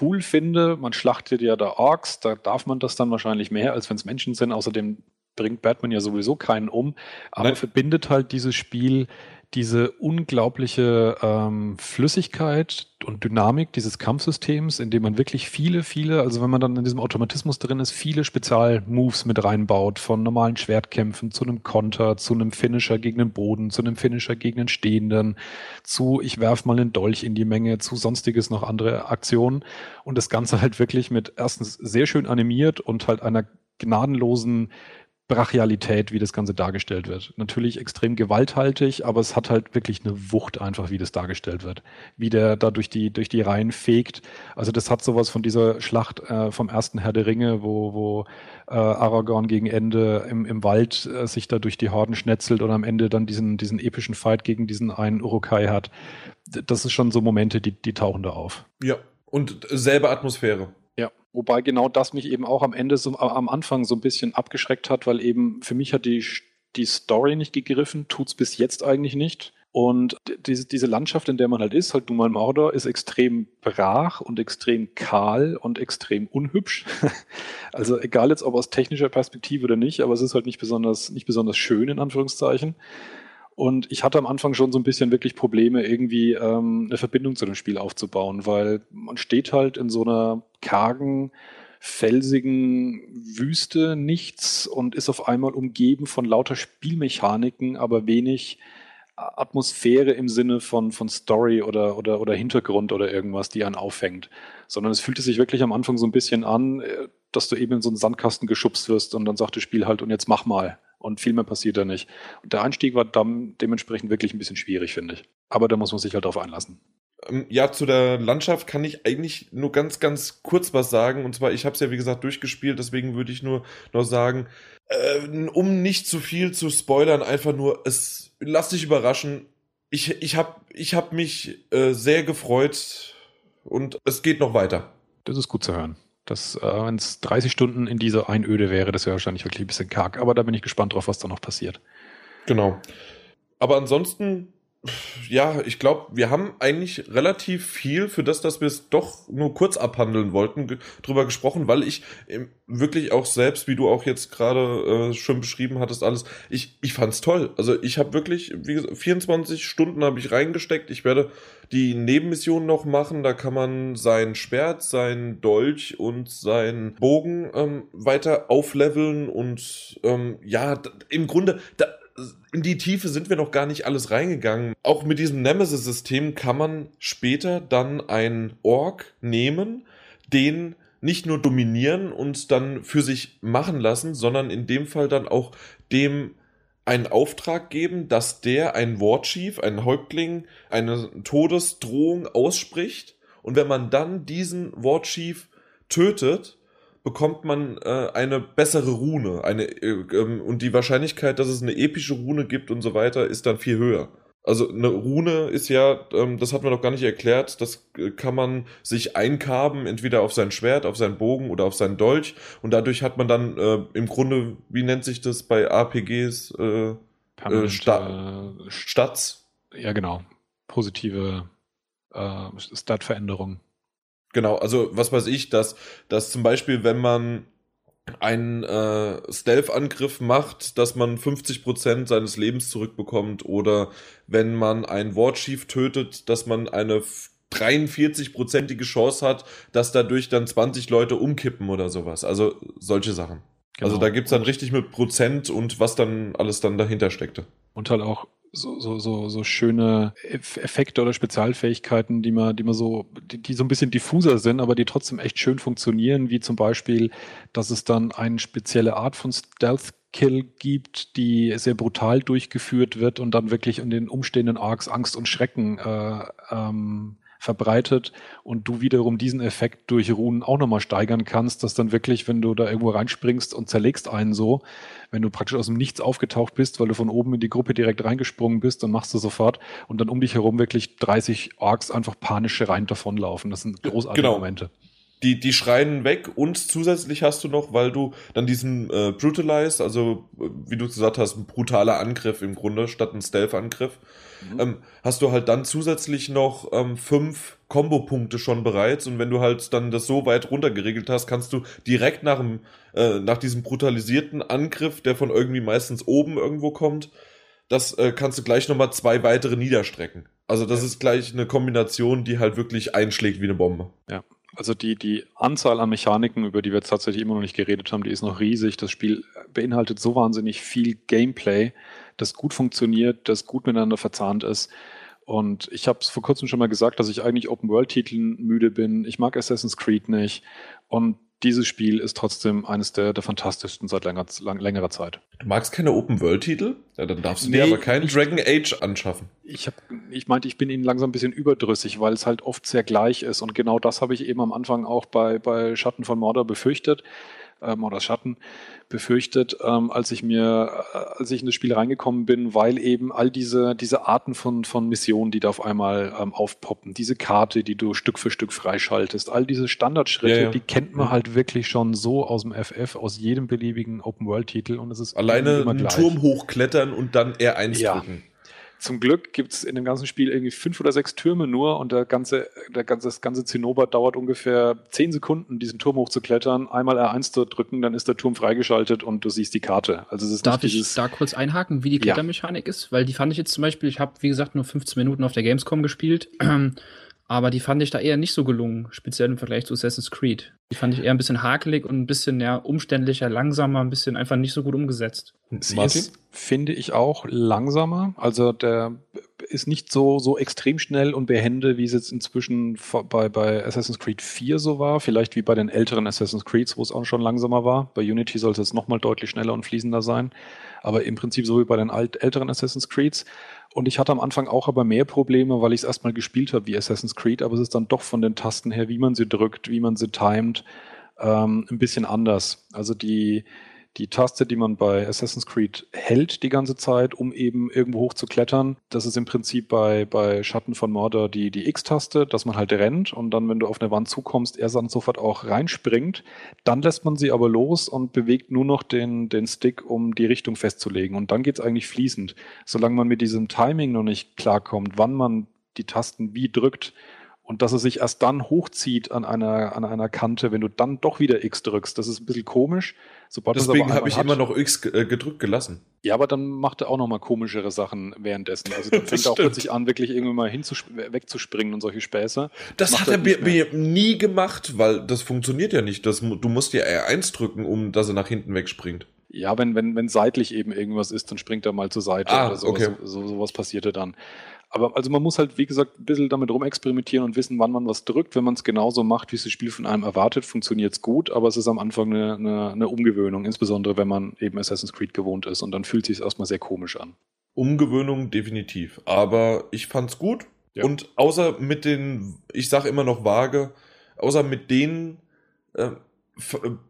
cool finde, man schlachtet ja da Orks, da darf man das dann wahrscheinlich mehr, als wenn es Menschen sind. Außerdem bringt Batman ja sowieso keinen um, aber Nein. verbindet halt dieses Spiel diese unglaubliche ähm, Flüssigkeit und Dynamik dieses Kampfsystems, in dem man wirklich viele, viele, also wenn man dann in diesem Automatismus drin ist, viele Spezialmoves mit reinbaut, von normalen Schwertkämpfen zu einem Konter, zu einem Finisher gegen den Boden, zu einem Finisher gegen den Stehenden, zu ich werf mal einen Dolch in die Menge, zu sonstiges noch andere Aktionen und das Ganze halt wirklich mit erstens sehr schön animiert und halt einer gnadenlosen Brachialität, wie das Ganze dargestellt wird. Natürlich extrem gewalthaltig, aber es hat halt wirklich eine Wucht einfach, wie das dargestellt wird. Wie der da durch die, durch die Reihen fegt. Also das hat sowas von dieser Schlacht äh, vom ersten Herr der Ringe, wo, wo äh, Aragorn gegen Ende im, im Wald äh, sich da durch die Horden schnetzelt und am Ende dann diesen, diesen epischen Fight gegen diesen einen Urukai hat. Das ist schon so Momente, die, die tauchen da auf. Ja, und selbe Atmosphäre. Wobei genau das mich eben auch am Ende so am Anfang so ein bisschen abgeschreckt hat, weil eben für mich hat die, die Story nicht gegriffen, tut's bis jetzt eigentlich nicht. Und diese, diese Landschaft, in der man halt ist, halt nun mal Mordor, ist extrem brach und extrem kahl und extrem unhübsch. also egal jetzt ob aus technischer Perspektive oder nicht, aber es ist halt nicht besonders, nicht besonders schön in Anführungszeichen. Und ich hatte am Anfang schon so ein bisschen wirklich Probleme, irgendwie ähm, eine Verbindung zu dem Spiel aufzubauen, weil man steht halt in so einer kargen, felsigen Wüste nichts und ist auf einmal umgeben von lauter Spielmechaniken, aber wenig Atmosphäre im Sinne von, von Story oder, oder, oder Hintergrund oder irgendwas, die einen auffängt. Sondern es fühlte sich wirklich am Anfang so ein bisschen an, äh, dass du eben in so einen Sandkasten geschubst wirst und dann sagt das Spiel halt, und jetzt mach mal. Und viel mehr passiert da nicht. Und der Einstieg war dann dementsprechend wirklich ein bisschen schwierig, finde ich. Aber da muss man sich halt drauf einlassen. Ähm, ja, zu der Landschaft kann ich eigentlich nur ganz, ganz kurz was sagen. Und zwar, ich habe es ja wie gesagt durchgespielt, deswegen würde ich nur noch sagen, äh, um nicht zu viel zu spoilern, einfach nur, es lass dich überraschen. Ich, ich habe ich hab mich äh, sehr gefreut und es geht noch weiter. Das ist gut zu hören. Das, äh, wenn es 30 Stunden in dieser Einöde wäre, das wäre wahrscheinlich wirklich ein bisschen karg. Aber da bin ich gespannt drauf, was da noch passiert. Genau. Aber ansonsten ja, ich glaube, wir haben eigentlich relativ viel für das, dass wir es doch nur kurz abhandeln wollten, drüber gesprochen, weil ich wirklich auch selbst, wie du auch jetzt gerade äh, schon beschrieben hattest, alles, ich, ich fand's toll. Also ich habe wirklich, wie gesagt, 24 Stunden habe ich reingesteckt. Ich werde die Nebenmission noch machen. Da kann man sein Schwert, sein Dolch und sein Bogen ähm, weiter aufleveln und ähm, ja, im Grunde, da, in die Tiefe sind wir noch gar nicht alles reingegangen. Auch mit diesem Nemesis-System kann man später dann einen Ork nehmen, den nicht nur dominieren und dann für sich machen lassen, sondern in dem Fall dann auch dem einen Auftrag geben, dass der ein Warchief, ein Häuptling, eine Todesdrohung ausspricht. Und wenn man dann diesen Warchief tötet, bekommt man äh, eine bessere Rune. Eine, äh, ähm, und die Wahrscheinlichkeit, dass es eine epische Rune gibt und so weiter, ist dann viel höher. Also eine Rune ist ja, ähm, das hat man noch gar nicht erklärt, das äh, kann man sich einkarben, entweder auf sein Schwert, auf seinen Bogen oder auf seinen Dolch. Und dadurch hat man dann äh, im Grunde, wie nennt sich das bei APGs? Äh, äh, Sta Stats. Ja, genau. Positive äh, Stat-Veränderung. Genau, also was weiß ich, dass, dass zum Beispiel, wenn man einen äh, Stealth-Angriff macht, dass man 50% seines Lebens zurückbekommt oder wenn man einen Warchief tötet, dass man eine 43-prozentige Chance hat, dass dadurch dann 20 Leute umkippen oder sowas. Also solche Sachen. Genau. Also da gibt's dann richtig mit Prozent und was dann alles dann dahinter steckte. Und halt auch so, so, so, so schöne Effekte oder Spezialfähigkeiten, die man, die man so, die, die so ein bisschen diffuser sind, aber die trotzdem echt schön funktionieren, wie zum Beispiel, dass es dann eine spezielle Art von Stealth Kill gibt, die sehr brutal durchgeführt wird und dann wirklich in den umstehenden Arcs Angst und Schrecken äh, ähm, verbreitet und du wiederum diesen Effekt durch Runen auch nochmal steigern kannst, dass dann wirklich, wenn du da irgendwo reinspringst und zerlegst einen so, wenn du praktisch aus dem Nichts aufgetaucht bist, weil du von oben in die Gruppe direkt reingesprungen bist, dann machst du sofort und dann um dich herum wirklich 30 Orks einfach panisch rein davonlaufen. Das sind großartige genau. Momente die, die schreien weg und zusätzlich hast du noch, weil du dann diesen äh, Brutalize, also wie du gesagt hast, ein brutaler Angriff im Grunde statt ein Stealth-Angriff, mhm. ähm, hast du halt dann zusätzlich noch ähm, fünf Kombo-Punkte schon bereits und wenn du halt dann das so weit runtergeregelt hast, kannst du direkt nach, dem, äh, nach diesem brutalisierten Angriff, der von irgendwie meistens oben irgendwo kommt, das äh, kannst du gleich nochmal zwei weitere niederstrecken. Also das ja. ist gleich eine Kombination, die halt wirklich einschlägt wie eine Bombe. Ja, also die, die Anzahl an Mechaniken, über die wir jetzt tatsächlich immer noch nicht geredet haben, die ist noch riesig. Das Spiel beinhaltet so wahnsinnig viel Gameplay, das gut funktioniert, das gut miteinander verzahnt ist. Und ich habe es vor kurzem schon mal gesagt, dass ich eigentlich Open-World-Titeln müde bin. Ich mag Assassin's Creed nicht. Und dieses Spiel ist trotzdem eines der, der fantastischsten seit länger, lang, längerer Zeit. Du magst keine Open-World-Titel? Ja, dann darfst du nee, dir aber keinen Dragon Age anschaffen. Ich, hab, ich meinte, ich bin ihnen langsam ein bisschen überdrüssig, weil es halt oft sehr gleich ist. Und genau das habe ich eben am Anfang auch bei, bei Schatten von Mordor befürchtet ähm, oder Schatten befürchtet, ähm, als ich mir, äh, als ich in das Spiel reingekommen bin, weil eben all diese, diese Arten von, von Missionen, die da auf einmal ähm, aufpoppen, diese Karte, die du Stück für Stück freischaltest, all diese Standardschritte, ja, ja. die kennt man ja. halt wirklich schon so aus dem FF, aus jedem beliebigen Open-World-Titel und es ist alleine einen gleich. Turm hochklettern und dann R1 drücken Zum Glück gibt es in dem ganzen Spiel irgendwie fünf oder sechs Türme nur und der ganze, der ganze, das ganze Zinnober dauert ungefähr zehn Sekunden, diesen Turm hochzuklettern, einmal R1 zu drücken, dann ist der Turm freigeschaltet und du siehst die Karte. Also es ist Darf ich da kurz einhaken, wie die Klettermechanik ja. ist? Weil die fand ich jetzt zum Beispiel, ich habe wie gesagt nur 15 Minuten auf der Gamescom gespielt. Aber die fand ich da eher nicht so gelungen, speziell im Vergleich zu Assassin's Creed. Die fand ich eher ein bisschen hakelig und ein bisschen ja, umständlicher, langsamer, ein bisschen einfach nicht so gut umgesetzt. Sie ist, finde ich auch langsamer. Also der ist nicht so, so extrem schnell und behende, wie es jetzt inzwischen bei, bei Assassin's Creed 4 so war. Vielleicht wie bei den älteren Assassin's Creeds, wo es auch schon langsamer war. Bei Unity soll es jetzt nochmal deutlich schneller und fließender sein. Aber im Prinzip so wie bei den alt, älteren Assassin's Creeds. Und ich hatte am Anfang auch aber mehr Probleme, weil ich es erstmal gespielt habe wie Assassin's Creed, aber es ist dann doch von den Tasten her, wie man sie drückt, wie man sie timet, ähm, ein bisschen anders. Also die, die Taste, die man bei Assassin's Creed hält die ganze Zeit, um eben irgendwo hoch zu klettern. Das ist im Prinzip bei, bei Schatten von Mordor die, die X-Taste, dass man halt rennt und dann, wenn du auf eine Wand zukommst, er dann sofort auch reinspringt. Dann lässt man sie aber los und bewegt nur noch den, den Stick, um die Richtung festzulegen. Und dann geht's eigentlich fließend. Solange man mit diesem Timing noch nicht klarkommt, wann man die Tasten wie drückt, und dass es sich erst dann hochzieht an einer, an einer Kante, wenn du dann doch wieder X drückst. Das ist ein bisschen komisch. Sobald Deswegen habe ich hat, immer noch X äh, gedrückt gelassen. Ja, aber dann macht er auch noch mal komischere Sachen währenddessen. Also dann fängt er auch plötzlich an, wirklich irgendwie mal wegzuspringen und solche Späße. Das, das hat er mir, mir, nie gemacht, weil das funktioniert ja nicht. Das, du musst ja R1 drücken, um dass er nach hinten wegspringt. Ja, wenn, wenn, wenn seitlich eben irgendwas ist, dann springt er mal zur Seite ah, oder sowas. Okay. So, sowas passierte dann. Aber also man muss halt, wie gesagt, ein bisschen damit rumexperimentieren und wissen, wann man was drückt. Wenn man es genauso macht, wie es das Spiel von einem erwartet, funktioniert es gut, aber es ist am Anfang eine, eine, eine, Umgewöhnung, insbesondere wenn man eben Assassin's Creed gewohnt ist und dann fühlt sich es erstmal sehr komisch an. Umgewöhnung definitiv. Aber ich fand's gut. Ja. Und außer mit den, ich sag immer noch vage, außer mit denen äh,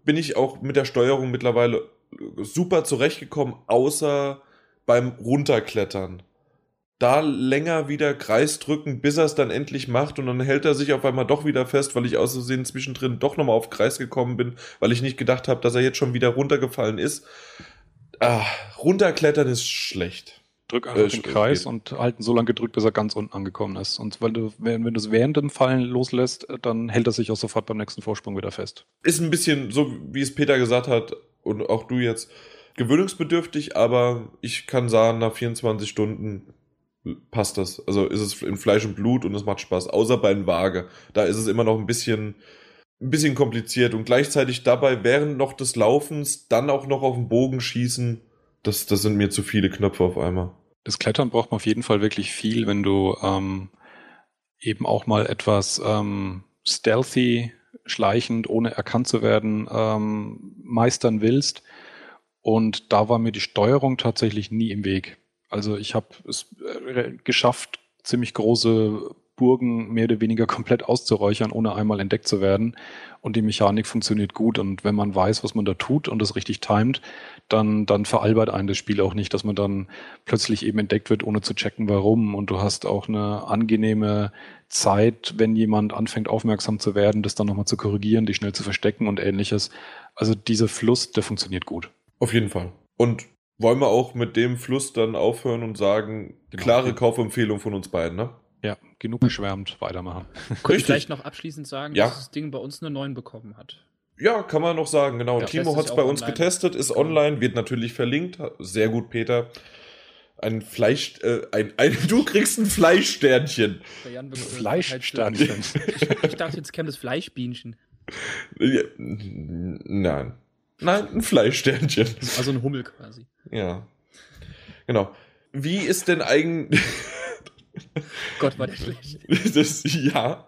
bin ich auch mit der Steuerung mittlerweile super zurechtgekommen, außer beim Runterklettern da länger wieder Kreis drücken, bis er es dann endlich macht und dann hält er sich auf einmal doch wieder fest, weil ich aus Versehen zwischendrin doch nochmal auf Kreis gekommen bin, weil ich nicht gedacht habe, dass er jetzt schon wieder runtergefallen ist. Ah, runterklettern ist schlecht. Drück einfach äh, den Kreis geht. und halten so lange gedrückt, bis er ganz unten angekommen ist. Und weil du, wenn, wenn du es während dem Fallen loslässt, dann hält er sich auch sofort beim nächsten Vorsprung wieder fest. Ist ein bisschen so, wie es Peter gesagt hat und auch du jetzt, gewöhnungsbedürftig, aber ich kann sagen, nach 24 Stunden passt das. Also ist es in Fleisch und Blut und es macht Spaß. Außer bei den Waage. Da ist es immer noch ein bisschen, ein bisschen kompliziert und gleichzeitig dabei während noch des Laufens dann auch noch auf den Bogen schießen. Das, das sind mir zu viele Knöpfe auf einmal. Das Klettern braucht man auf jeden Fall wirklich viel, wenn du ähm, eben auch mal etwas ähm, stealthy, schleichend, ohne erkannt zu werden, ähm, meistern willst. Und da war mir die Steuerung tatsächlich nie im Weg. Also ich habe es äh, geschafft, ziemlich große Burgen mehr oder weniger komplett auszuräuchern, ohne einmal entdeckt zu werden. Und die Mechanik funktioniert gut. Und wenn man weiß, was man da tut und das richtig timet, dann, dann veralbert einen das Spiel auch nicht, dass man dann plötzlich eben entdeckt wird, ohne zu checken, warum. Und du hast auch eine angenehme Zeit, wenn jemand anfängt, aufmerksam zu werden, das dann nochmal zu korrigieren, dich schnell zu verstecken und ähnliches. Also dieser Fluss, der funktioniert gut. Auf jeden Fall. Und wollen wir auch mit dem Fluss dann aufhören und sagen, genau. klare Kaufempfehlung von uns beiden, ne? Ja, genug geschwärmt, weitermachen. Könnte ich vielleicht noch abschließend sagen, ja. dass das Ding bei uns eine 9 bekommen hat. Ja, kann man noch sagen, genau. Ja, Timo hat es bei uns online. getestet, ist online, wird natürlich verlinkt. Sehr gut, Peter. Ein Fleisch, äh, ein, ein, du kriegst ein Fleischsternchen. Fleischsternchen. ich, ich dachte, jetzt käme das Fleischbienchen. Ja, nein. Nein, ein Fleischsternchen. Also ein Hummel quasi. Ja. Genau. Wie ist denn eigentlich. Gott, war der schlecht. Das, ja.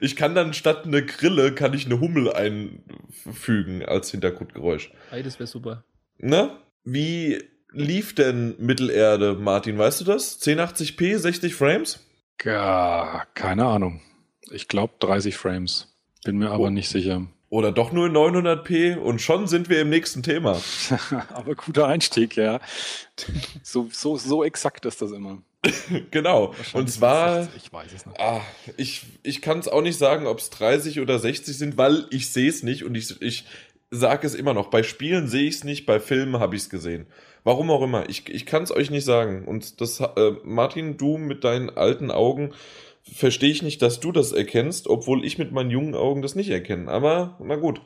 Ich kann dann statt eine Grille, kann ich eine Hummel einfügen als Hintergrundgeräusch. Ey, das wäre super. Ne? Wie lief denn Mittelerde, Martin? Weißt du das? 1080p, 60 Frames? Ja, keine Ahnung. Ich glaube 30 Frames. Bin mir aber oh. nicht sicher. Oder doch nur 900p und schon sind wir im nächsten Thema. Aber guter Einstieg, ja. So, so, so exakt ist das immer. genau. Und zwar. 60, ich weiß es nicht. Ah, ich ich kann es auch nicht sagen, ob es 30 oder 60 sind, weil ich sehe es nicht und ich, ich sage es immer noch. Bei Spielen sehe ich es nicht, bei Filmen habe ich es gesehen. Warum auch immer. Ich, ich kann es euch nicht sagen. Und das, äh, Martin, du mit deinen alten Augen, verstehe ich nicht, dass du das erkennst, obwohl ich mit meinen jungen Augen das nicht erkenne. Aber na gut.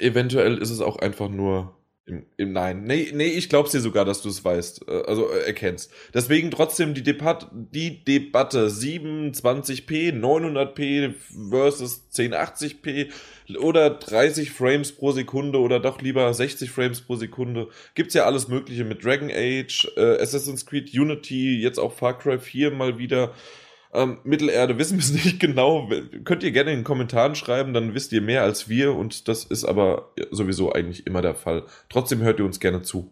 Eventuell ist es auch einfach nur im, im Nein. Nee, nee, ich glaub's dir sogar, dass du es weißt, äh, also äh, erkennst. Deswegen trotzdem die, Debat die Debatte 27p, 900p versus 1080p oder 30 Frames pro Sekunde oder doch lieber 60 Frames pro Sekunde. Gibt's ja alles mögliche mit Dragon Age, äh, Assassin's Creed Unity, jetzt auch Far Cry 4 mal wieder. Ähm, Mittelerde wissen wir es nicht genau. Könnt ihr gerne in den Kommentaren schreiben, dann wisst ihr mehr als wir und das ist aber sowieso eigentlich immer der Fall. Trotzdem hört ihr uns gerne zu.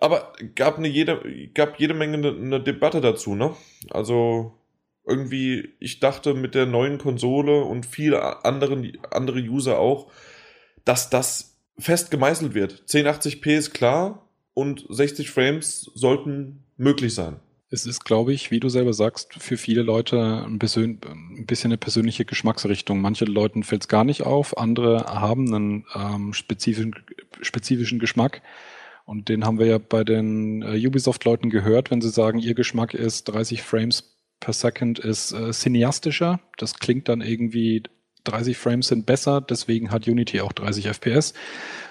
Aber gab, eine jede, gab jede Menge eine, eine Debatte dazu, ne? Also irgendwie, ich dachte mit der neuen Konsole und viele anderen, andere User auch, dass das fest gemeißelt wird. 1080p ist klar und 60 Frames sollten möglich sein. Es ist, glaube ich, wie du selber sagst, für viele Leute ein, bisschen, ein bisschen eine persönliche Geschmacksrichtung. Manche Leuten fällt es gar nicht auf, andere haben einen ähm, spezifischen, spezifischen Geschmack. Und den haben wir ja bei den äh, Ubisoft-Leuten gehört, wenn sie sagen, ihr Geschmack ist 30 Frames per Second ist äh, cineastischer. Das klingt dann irgendwie 30 Frames sind besser, deswegen hat Unity auch 30 FPS.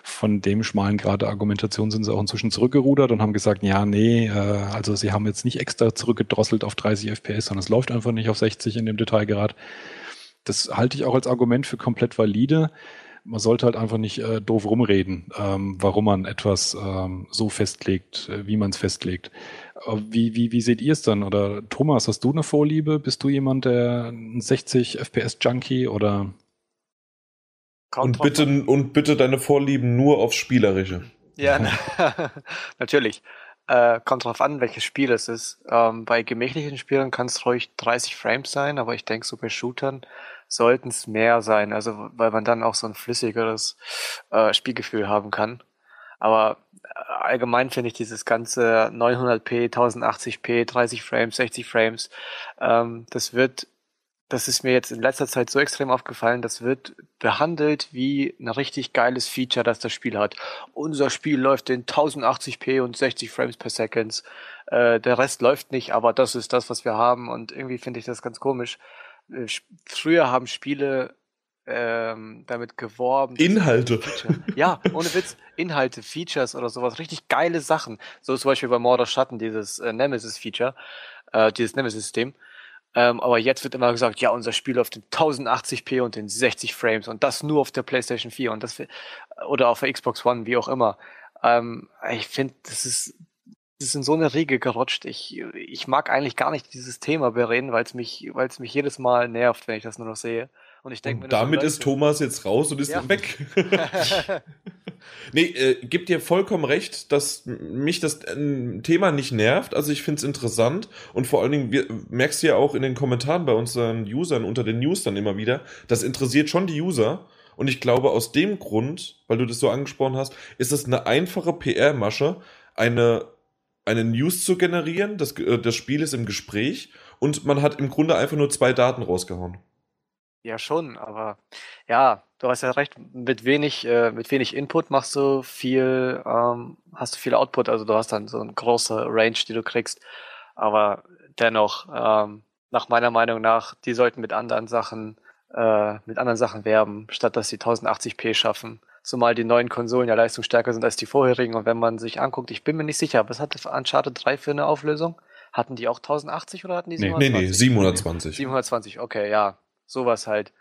Von dem schmalen Grad der Argumentation sind sie auch inzwischen zurückgerudert und haben gesagt, ja, nee, äh, also sie haben jetzt nicht extra zurückgedrosselt auf 30 FPS, sondern es läuft einfach nicht auf 60 in dem Detailgrad. Das halte ich auch als Argument für komplett valide. Man sollte halt einfach nicht äh, doof rumreden, ähm, warum man etwas ähm, so festlegt, äh, wie man es festlegt. Wie, wie, wie seht ihr es dann? Oder Thomas, hast du eine Vorliebe? Bist du jemand, der ein 60 FPS-Junkie oder? und bitte, und bitte deine Vorlieben nur aufs Spielerische. Ja, natürlich. Äh, kommt drauf an, welches Spiel es ist. Ähm, bei gemächlichen Spielen kann es ruhig 30 Frames sein, aber ich denke, so bei Shootern sollten es mehr sein, also weil man dann auch so ein flüssigeres äh, Spielgefühl haben kann. Aber allgemein finde ich dieses ganze 900p, 1080p, 30 Frames, 60 Frames, ähm, das wird, das ist mir jetzt in letzter Zeit so extrem aufgefallen, das wird behandelt wie ein richtig geiles Feature, das das Spiel hat. Unser Spiel läuft in 1080p und 60 Frames per Second. Äh, der Rest läuft nicht, aber das ist das, was wir haben und irgendwie finde ich das ganz komisch. Äh, früher haben Spiele ähm, damit geworben. Inhalte. Ja, ohne Witz. Inhalte, Features oder sowas. Richtig geile Sachen. So zum Beispiel bei Mordor Schatten, dieses äh, Nemesis-Feature, äh, dieses Nemesis-System. Ähm, aber jetzt wird immer gesagt, ja, unser Spiel läuft in 1080p und in 60 Frames und das nur auf der PlayStation 4 und das oder auf der Xbox One, wie auch immer. Ähm, ich finde, das ist das ist in so eine Riege gerutscht. Ich, ich mag eigentlich gar nicht dieses Thema bereden, weil es mich, weil es mich jedes Mal nervt, wenn ich das nur noch sehe. Und ich denke Damit ist Thomas jetzt raus und ist ja. weg. nee, äh, gibt dir vollkommen recht, dass mich das äh, Thema nicht nervt. Also ich finde es interessant und vor allen Dingen, wir, merkst du ja auch in den Kommentaren bei unseren Usern unter den News dann immer wieder, das interessiert schon die User. Und ich glaube, aus dem Grund, weil du das so angesprochen hast, ist es eine einfache PR-Masche, eine, eine News zu generieren. Das, äh, das Spiel ist im Gespräch und man hat im Grunde einfach nur zwei Daten rausgehauen. Ja, schon, aber ja, du hast ja recht, mit wenig, äh, mit wenig Input machst du viel, ähm, hast du viel Output, also du hast dann so eine große Range, die du kriegst. Aber dennoch, ähm, nach meiner Meinung nach, die sollten mit anderen Sachen, äh, mit anderen Sachen werben, statt dass sie 1080p schaffen. Zumal die neuen Konsolen ja leistungsstärker sind als die vorherigen. Und wenn man sich anguckt, ich bin mir nicht sicher, was hatte Uncharted 3 für eine Auflösung? Hatten die auch 1080 oder hatten die 720? Nee, nee, 720. 720, okay, ja sowas halt.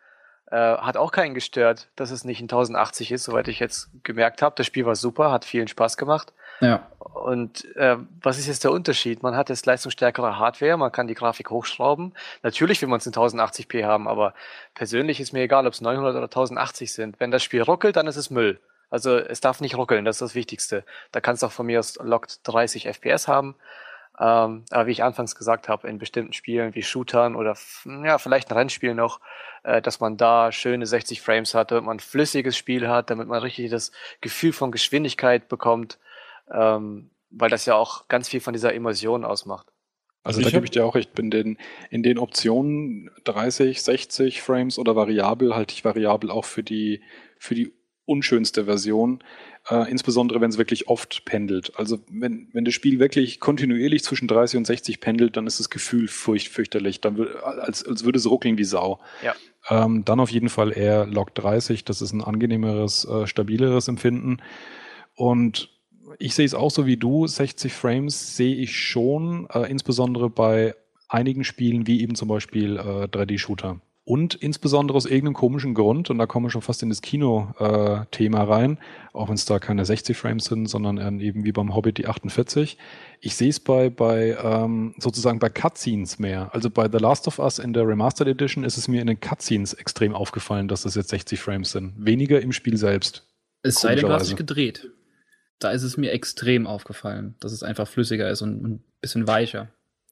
Äh, hat auch keinen gestört, dass es nicht in 1080 ist, soweit ich jetzt gemerkt habe. Das Spiel war super, hat vielen Spaß gemacht. Ja. Und äh, was ist jetzt der Unterschied? Man hat jetzt leistungsstärkere Hardware, man kann die Grafik hochschrauben. Natürlich will man es in 1080p haben, aber persönlich ist mir egal, ob es 900 oder 1080 sind. Wenn das Spiel ruckelt, dann ist es Müll. Also es darf nicht ruckeln, das ist das Wichtigste. Da kannst du auch von mir aus locked 30 FPS haben. Ähm, aber wie ich anfangs gesagt habe, in bestimmten Spielen wie Shootern oder ja, vielleicht ein Rennspiel noch, äh, dass man da schöne 60 Frames hat, damit man ein flüssiges Spiel hat, damit man richtig das Gefühl von Geschwindigkeit bekommt, ähm, weil das ja auch ganz viel von dieser Immersion ausmacht. Also ich da gebe ich dir auch recht, in den, in den Optionen 30, 60 Frames oder variabel halte ich variabel auch für die, für die unschönste Version, äh, insbesondere wenn es wirklich oft pendelt. Also wenn, wenn das Spiel wirklich kontinuierlich zwischen 30 und 60 pendelt, dann ist das Gefühl furcht, fürchterlich, dann als, als würde es ruckeln wie Sau. Ja. Ähm, dann auf jeden Fall eher Log 30, das ist ein angenehmeres, äh, stabileres Empfinden. Und ich sehe es auch so wie du, 60 Frames sehe ich schon, äh, insbesondere bei einigen Spielen wie eben zum Beispiel äh, 3D-Shooter. Und insbesondere aus irgendeinem komischen Grund, und da kommen wir schon fast in das Kino-Thema äh, rein, auch wenn es da keine 60 Frames sind, sondern eben wie beim Hobbit die 48. Ich sehe es bei, bei ähm, sozusagen bei Cutscenes mehr. Also bei The Last of Us in der Remastered Edition ist es mir in den Cutscenes extrem aufgefallen, dass das jetzt 60 Frames sind. Weniger im Spiel selbst. Es sei denn, du hast dich gedreht. Da ist es mir extrem aufgefallen, dass es einfach flüssiger ist und ein bisschen weicher.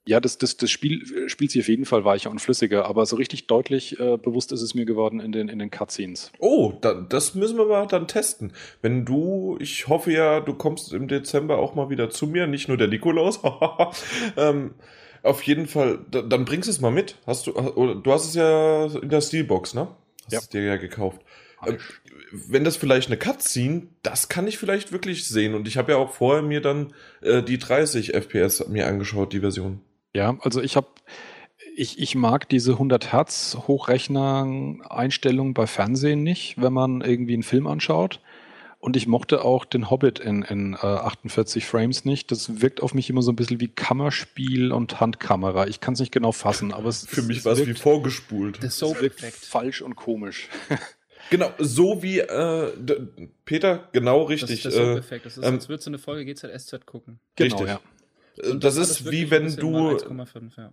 Ja, das, das, das Spiel spielt sich auf jeden Fall weicher und flüssiger, aber so richtig deutlich äh, bewusst ist es mir geworden in den, in den Cutscenes. Oh, da, das müssen wir mal dann testen. Wenn du, ich hoffe ja, du kommst im Dezember auch mal wieder zu mir, nicht nur der Nikolaus. ähm, auf jeden Fall, da, dann bringst du es mal mit. Hast du, du hast es ja in der Steelbox, ne? Hast ja. es dir ja gekauft. Äh, wenn das vielleicht eine Cutscene, das kann ich vielleicht wirklich sehen. Und ich habe ja auch vorher mir dann äh, die 30 FPS mir angeschaut, die Version. Ja, also ich habe, ich, ich mag diese 100 Hertz Hochrechner-Einstellung bei Fernsehen nicht, wenn man irgendwie einen Film anschaut. Und ich mochte auch den Hobbit in, in äh, 48 Frames nicht. Das wirkt auf mich immer so ein bisschen wie Kammerspiel und Handkamera. Ich kann es nicht genau fassen, aber es Für mich war es wie vorgespult. Das wirkt falsch und komisch. Genau, so wie äh, Peter, genau richtig. Das ist der Soap-Effekt. Das ist, ähm, als würdest du eine Folge GZSZ gucken. Genau, richtig. ja. Und das, das ist wie wenn du. 1,5, ja.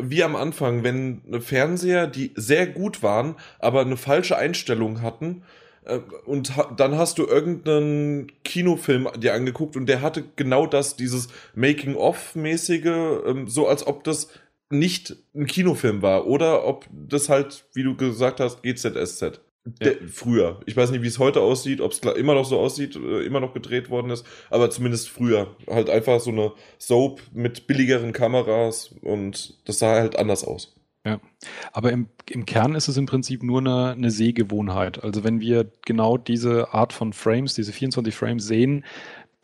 Wie am Anfang, wenn Fernseher, die sehr gut waren, aber eine falsche Einstellung hatten, äh, und ha dann hast du irgendeinen Kinofilm dir angeguckt und der hatte genau das, dieses Making-of-mäßige, ähm, so als ob das nicht ein Kinofilm war oder ob das halt, wie du gesagt hast, GZSZ. Ja. früher. Ich weiß nicht, wie es heute aussieht, ob es immer noch so aussieht, äh, immer noch gedreht worden ist, aber zumindest früher. Halt einfach so eine Soap mit billigeren Kameras und das sah halt anders aus. Ja, aber im, im Kern ist es im Prinzip nur eine, eine Sehgewohnheit. Also wenn wir genau diese Art von Frames, diese 24 Frames sehen,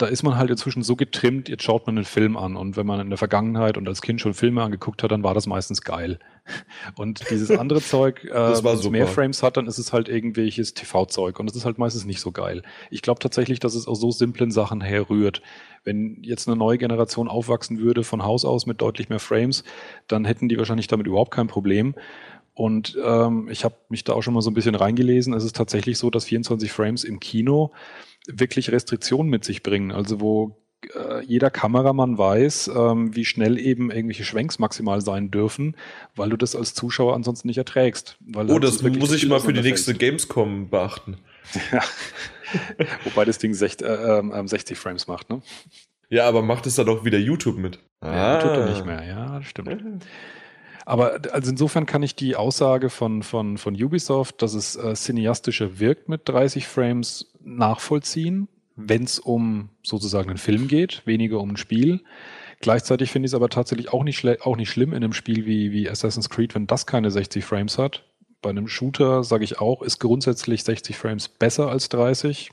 da ist man halt inzwischen so getrimmt, jetzt schaut man einen Film an und wenn man in der Vergangenheit und als Kind schon Filme angeguckt hat, dann war das meistens geil. Und dieses andere Zeug, äh, wenn es mehr Frames hat, dann ist es halt irgendwelches TV-Zeug und das ist halt meistens nicht so geil. Ich glaube tatsächlich, dass es aus so simplen Sachen herrührt. Wenn jetzt eine neue Generation aufwachsen würde von Haus aus mit deutlich mehr Frames, dann hätten die wahrscheinlich damit überhaupt kein Problem. Und ähm, ich habe mich da auch schon mal so ein bisschen reingelesen. Es ist tatsächlich so, dass 24 Frames im Kino wirklich Restriktionen mit sich bringen. Also wo äh, jeder Kameramann weiß, ähm, wie schnell eben irgendwelche Schwenks maximal sein dürfen, weil du das als Zuschauer ansonsten nicht erträgst. oh, das muss ich mal für die nächste Gamescom beachten. Ja. Wobei das Ding 60, äh, 60 ähm, Frames macht, ne? Ja, aber macht es dann auch wieder YouTube mit? Ja, ah. tut er nicht mehr, ja, stimmt. Aber also insofern kann ich die Aussage von, von, von Ubisoft, dass es äh, cineastischer wirkt mit 30 Frames, nachvollziehen, wenn es um sozusagen einen Film geht, weniger um ein Spiel. Gleichzeitig finde ich es aber tatsächlich auch nicht, auch nicht schlimm in einem Spiel wie, wie Assassin's Creed, wenn das keine 60 Frames hat. Bei einem Shooter sage ich auch, ist grundsätzlich 60 Frames besser als 30.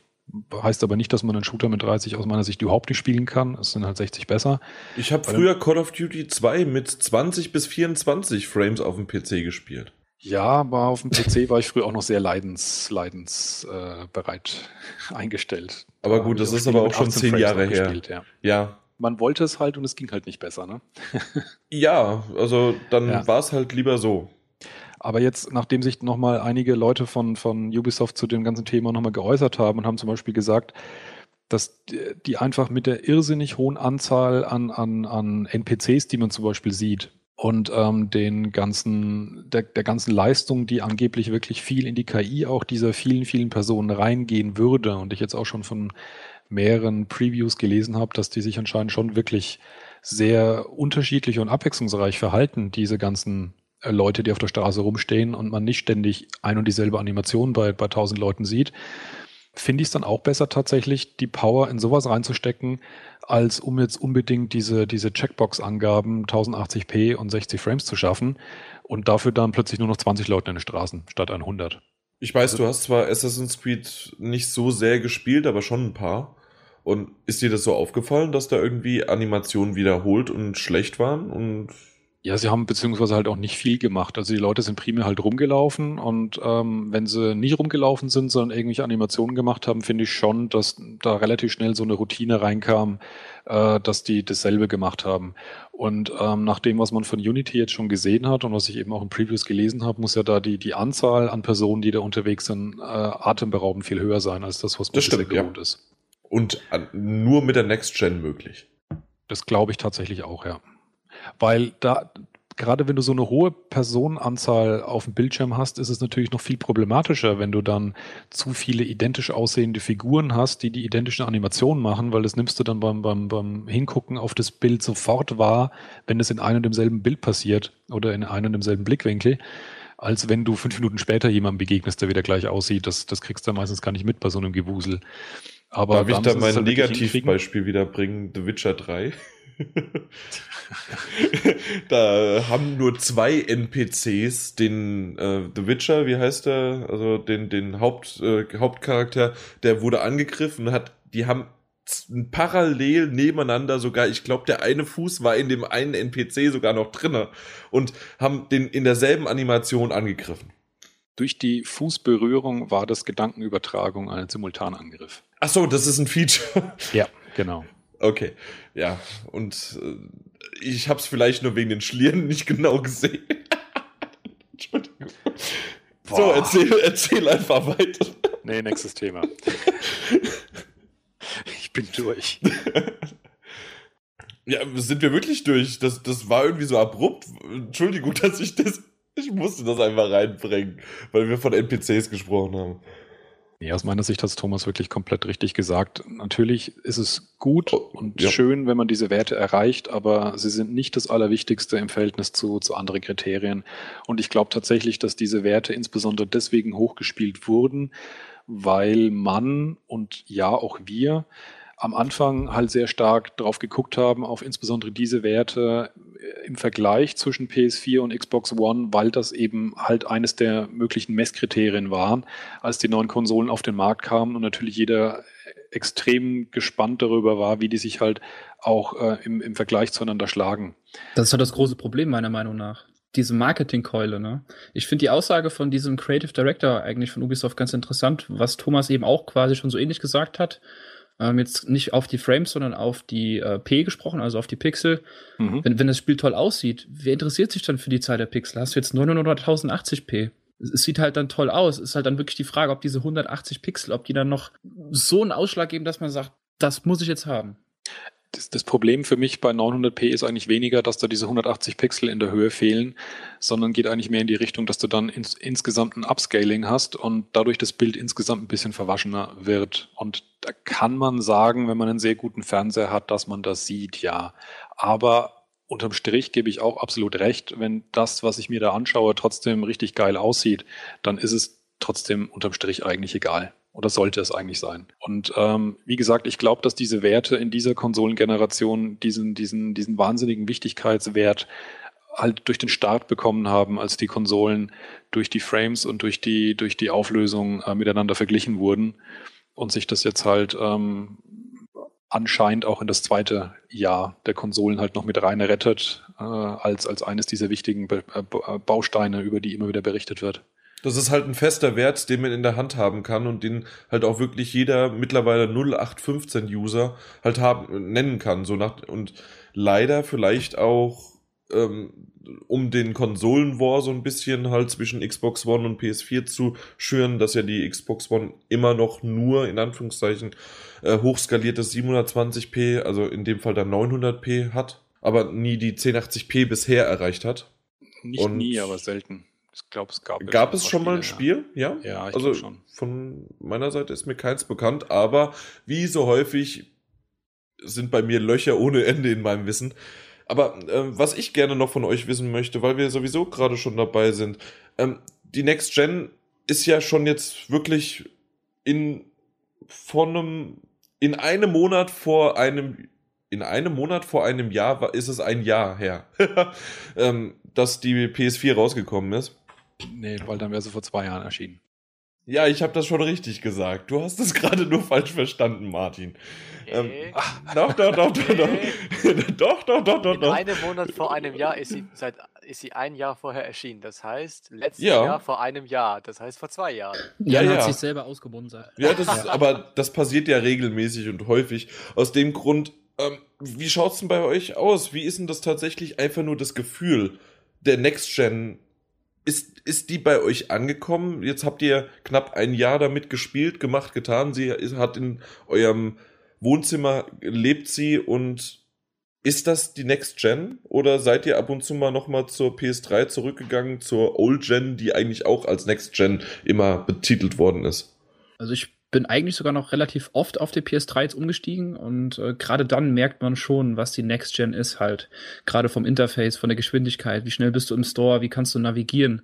Heißt aber nicht, dass man einen Shooter mit 30 aus meiner Sicht überhaupt nicht spielen kann. Es sind halt 60 besser. Ich habe früher Call of Duty 2 mit 20 bis 24 Frames auf dem PC gespielt. Ja, aber auf dem PC war ich früher auch noch sehr leidens, leidensbereit äh, eingestellt. Aber gut, das ist aber auch schon zehn Jahre her. Gespielt, ja. ja. Man wollte es halt und es ging halt nicht besser, ne? ja, also dann ja. war es halt lieber so. Aber jetzt, nachdem sich nochmal einige Leute von, von Ubisoft zu dem ganzen Thema nochmal geäußert haben und haben zum Beispiel gesagt, dass die einfach mit der irrsinnig hohen Anzahl an, an, an NPCs, die man zum Beispiel sieht, und ähm, den ganzen, der, der ganzen Leistung, die angeblich wirklich viel in die KI auch dieser vielen, vielen Personen reingehen würde und ich jetzt auch schon von mehreren Previews gelesen habe, dass die sich anscheinend schon wirklich sehr unterschiedlich und abwechslungsreich verhalten, diese ganzen Leute, die auf der Straße rumstehen und man nicht ständig ein und dieselbe Animation bei, bei tausend Leuten sieht, finde ich es dann auch besser tatsächlich, die Power in sowas reinzustecken, als um jetzt unbedingt diese, diese Checkbox-Angaben 1080p und 60 Frames zu schaffen und dafür dann plötzlich nur noch 20 Leute in den Straßen statt 100. Ich weiß, du hast zwar Assassin's Creed nicht so sehr gespielt, aber schon ein paar. Und ist dir das so aufgefallen, dass da irgendwie Animationen wiederholt und schlecht waren? Und ja, sie haben beziehungsweise halt auch nicht viel gemacht. Also die Leute sind primär halt rumgelaufen und ähm, wenn sie nicht rumgelaufen sind, sondern irgendwelche Animationen gemacht haben, finde ich schon, dass da relativ schnell so eine Routine reinkam, äh, dass die dasselbe gemacht haben. Und ähm, nach dem, was man von Unity jetzt schon gesehen hat und was ich eben auch im Previews gelesen habe, muss ja da die, die Anzahl an Personen, die da unterwegs sind, äh, atemberaubend viel höher sein als das, was man das stimmt, gewohnt ja. ist. Und an, nur mit der Next Gen möglich. Das glaube ich tatsächlich auch, ja. Weil da, gerade wenn du so eine hohe Personenanzahl auf dem Bildschirm hast, ist es natürlich noch viel problematischer, wenn du dann zu viele identisch aussehende Figuren hast, die die identischen Animationen machen, weil das nimmst du dann beim, beim, beim Hingucken auf das Bild sofort wahr, wenn es in einem und demselben Bild passiert oder in einem und demselben Blickwinkel, als wenn du fünf Minuten später jemandem begegnest, der wieder gleich aussieht. Das, das kriegst du meistens gar nicht mit bei so einem Gewusel. Aber Darf ich da mein halt Negativbeispiel wieder bringen? The Witcher 3? da haben nur zwei NPCs den äh, The Witcher, wie heißt der? Also den, den Haupt, äh, Hauptcharakter, der wurde angegriffen, hat, die haben parallel nebeneinander sogar, ich glaube, der eine Fuß war in dem einen NPC sogar noch drinne und haben den in derselben Animation angegriffen. Durch die Fußberührung war das Gedankenübertragung ein Simultanangriff. Ach so, das ist ein Feature. Ja, genau. Okay, ja. Und äh, ich habe es vielleicht nur wegen den Schlieren nicht genau gesehen. Entschuldigung. Boah. So, erzähl, erzähl einfach weiter. Nee, nächstes Thema. ich bin durch. Ja, sind wir wirklich durch? Das, das war irgendwie so abrupt. Entschuldigung, dass ich das. Ich musste das einfach reinbringen, weil wir von NPCs gesprochen haben. Nee, aus meiner Sicht hat Thomas wirklich komplett richtig gesagt. Natürlich ist es gut oh, und ja. schön, wenn man diese Werte erreicht, aber sie sind nicht das Allerwichtigste im Verhältnis zu, zu anderen Kriterien. Und ich glaube tatsächlich, dass diese Werte insbesondere deswegen hochgespielt wurden, weil man und ja auch wir am Anfang halt sehr stark drauf geguckt haben, auf insbesondere diese Werte im Vergleich zwischen PS4 und Xbox One, weil das eben halt eines der möglichen Messkriterien waren, als die neuen Konsolen auf den Markt kamen und natürlich jeder extrem gespannt darüber war, wie die sich halt auch äh, im, im Vergleich zueinander schlagen. Das ist halt das große Problem meiner Meinung nach diese Marketingkeule, ne? Ich finde die Aussage von diesem Creative Director eigentlich von Ubisoft ganz interessant, was Thomas eben auch quasi schon so ähnlich gesagt hat ähm, jetzt nicht auf die Frames, sondern auf die äh, P gesprochen, also auf die Pixel. Mhm. Wenn, wenn das Spiel toll aussieht, wer interessiert sich dann für die Zahl der Pixel? Hast du jetzt 900 1080p? Es sieht halt dann toll aus. Es ist halt dann wirklich die Frage, ob diese 180 Pixel, ob die dann noch so einen Ausschlag geben, dass man sagt, das muss ich jetzt haben das, Problem für mich bei 900p ist eigentlich weniger, dass da diese 180 Pixel in der Höhe fehlen, sondern geht eigentlich mehr in die Richtung, dass du dann ins, insgesamt ein Upscaling hast und dadurch das Bild insgesamt ein bisschen verwaschener wird. Und da kann man sagen, wenn man einen sehr guten Fernseher hat, dass man das sieht, ja. Aber unterm Strich gebe ich auch absolut recht, wenn das, was ich mir da anschaue, trotzdem richtig geil aussieht, dann ist es trotzdem unterm Strich eigentlich egal. Oder sollte es eigentlich sein? Und ähm, wie gesagt, ich glaube, dass diese Werte in dieser Konsolengeneration diesen, diesen, diesen wahnsinnigen Wichtigkeitswert halt durch den Start bekommen haben, als die Konsolen durch die Frames und durch die, durch die Auflösung äh, miteinander verglichen wurden und sich das jetzt halt ähm, anscheinend auch in das zweite Jahr der Konsolen halt noch mit rein rettet, äh, als, als eines dieser wichtigen Be äh, Bausteine, über die immer wieder berichtet wird. Das ist halt ein fester Wert, den man in der Hand haben kann und den halt auch wirklich jeder mittlerweile 0815 User halt haben, nennen kann. So nach, und leider vielleicht auch, ähm, um den Konsolenwar so ein bisschen halt zwischen Xbox One und PS4 zu schüren, dass ja die Xbox One immer noch nur, in Anführungszeichen, äh, hochskaliertes 720p, also in dem Fall dann 900p hat, aber nie die 1080p bisher erreicht hat. Nicht und nie, aber selten. Ich glaube, es gab. Gab es schon mal ein Spiel? Ja. Ja, ich also schon. Von meiner Seite ist mir keins bekannt, aber wie so häufig sind bei mir Löcher ohne Ende in meinem Wissen. Aber äh, was ich gerne noch von euch wissen möchte, weil wir sowieso gerade schon dabei sind, ähm, die Next Gen ist ja schon jetzt wirklich in von einem in einem Monat vor einem in einem Monat vor einem Jahr ist es ein Jahr her, ähm, dass die PS4 rausgekommen ist. Nee, weil dann wäre sie vor zwei Jahren erschienen. Ja, ich habe das schon richtig gesagt. Du hast es gerade nur falsch verstanden, Martin. Ähm, doch, doch, doch, doch, doch. doch, doch, doch, doch, doch. einem Monat vor einem Jahr ist sie seit ist sie ein Jahr vorher erschienen. Das heißt, letztes ja. Jahr vor einem Jahr. Das heißt vor zwei Jahren. Ja, ja, hat sich selber ausgebunden. Ja, das ist, aber das passiert ja regelmäßig und häufig. Aus dem Grund, ähm, wie schaut's denn bei euch aus? Wie ist denn das tatsächlich einfach nur das Gefühl der Next Gen ist, ist die bei euch angekommen? Jetzt habt ihr knapp ein Jahr damit gespielt, gemacht, getan. Sie hat in eurem Wohnzimmer lebt sie und ist das die Next Gen oder seid ihr ab und zu mal nochmal zur PS3 zurückgegangen, zur Old Gen, die eigentlich auch als Next Gen immer betitelt worden ist? Also ich bin eigentlich sogar noch relativ oft auf die PS3 jetzt umgestiegen und äh, gerade dann merkt man schon, was die Next Gen ist halt. Gerade vom Interface, von der Geschwindigkeit, wie schnell bist du im Store, wie kannst du navigieren.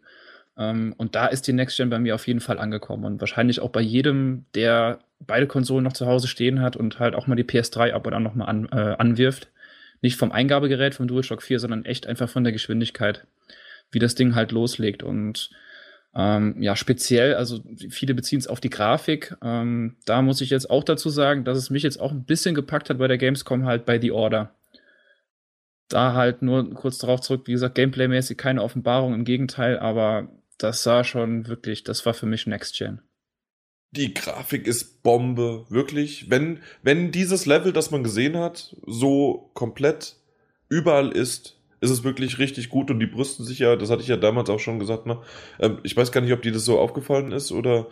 Ähm, und da ist die Next Gen bei mir auf jeden Fall angekommen und wahrscheinlich auch bei jedem, der beide Konsolen noch zu Hause stehen hat und halt auch mal die PS3 ab und an nochmal an, äh, anwirft. Nicht vom Eingabegerät vom DualShock 4, sondern echt einfach von der Geschwindigkeit, wie das Ding halt loslegt und ähm, ja, speziell, also viele beziehen es auf die Grafik. Ähm, da muss ich jetzt auch dazu sagen, dass es mich jetzt auch ein bisschen gepackt hat bei der Gamescom halt bei The Order. Da halt nur kurz darauf zurück, wie gesagt, gameplaymäßig keine Offenbarung, im Gegenteil, aber das sah schon wirklich, das war für mich Next Gen. Die Grafik ist Bombe, wirklich. Wenn, wenn dieses Level, das man gesehen hat, so komplett überall ist, ist es wirklich richtig gut und die brüsten sich ja, das hatte ich ja damals auch schon gesagt, ne? Ähm, ich weiß gar nicht, ob dir das so aufgefallen ist oder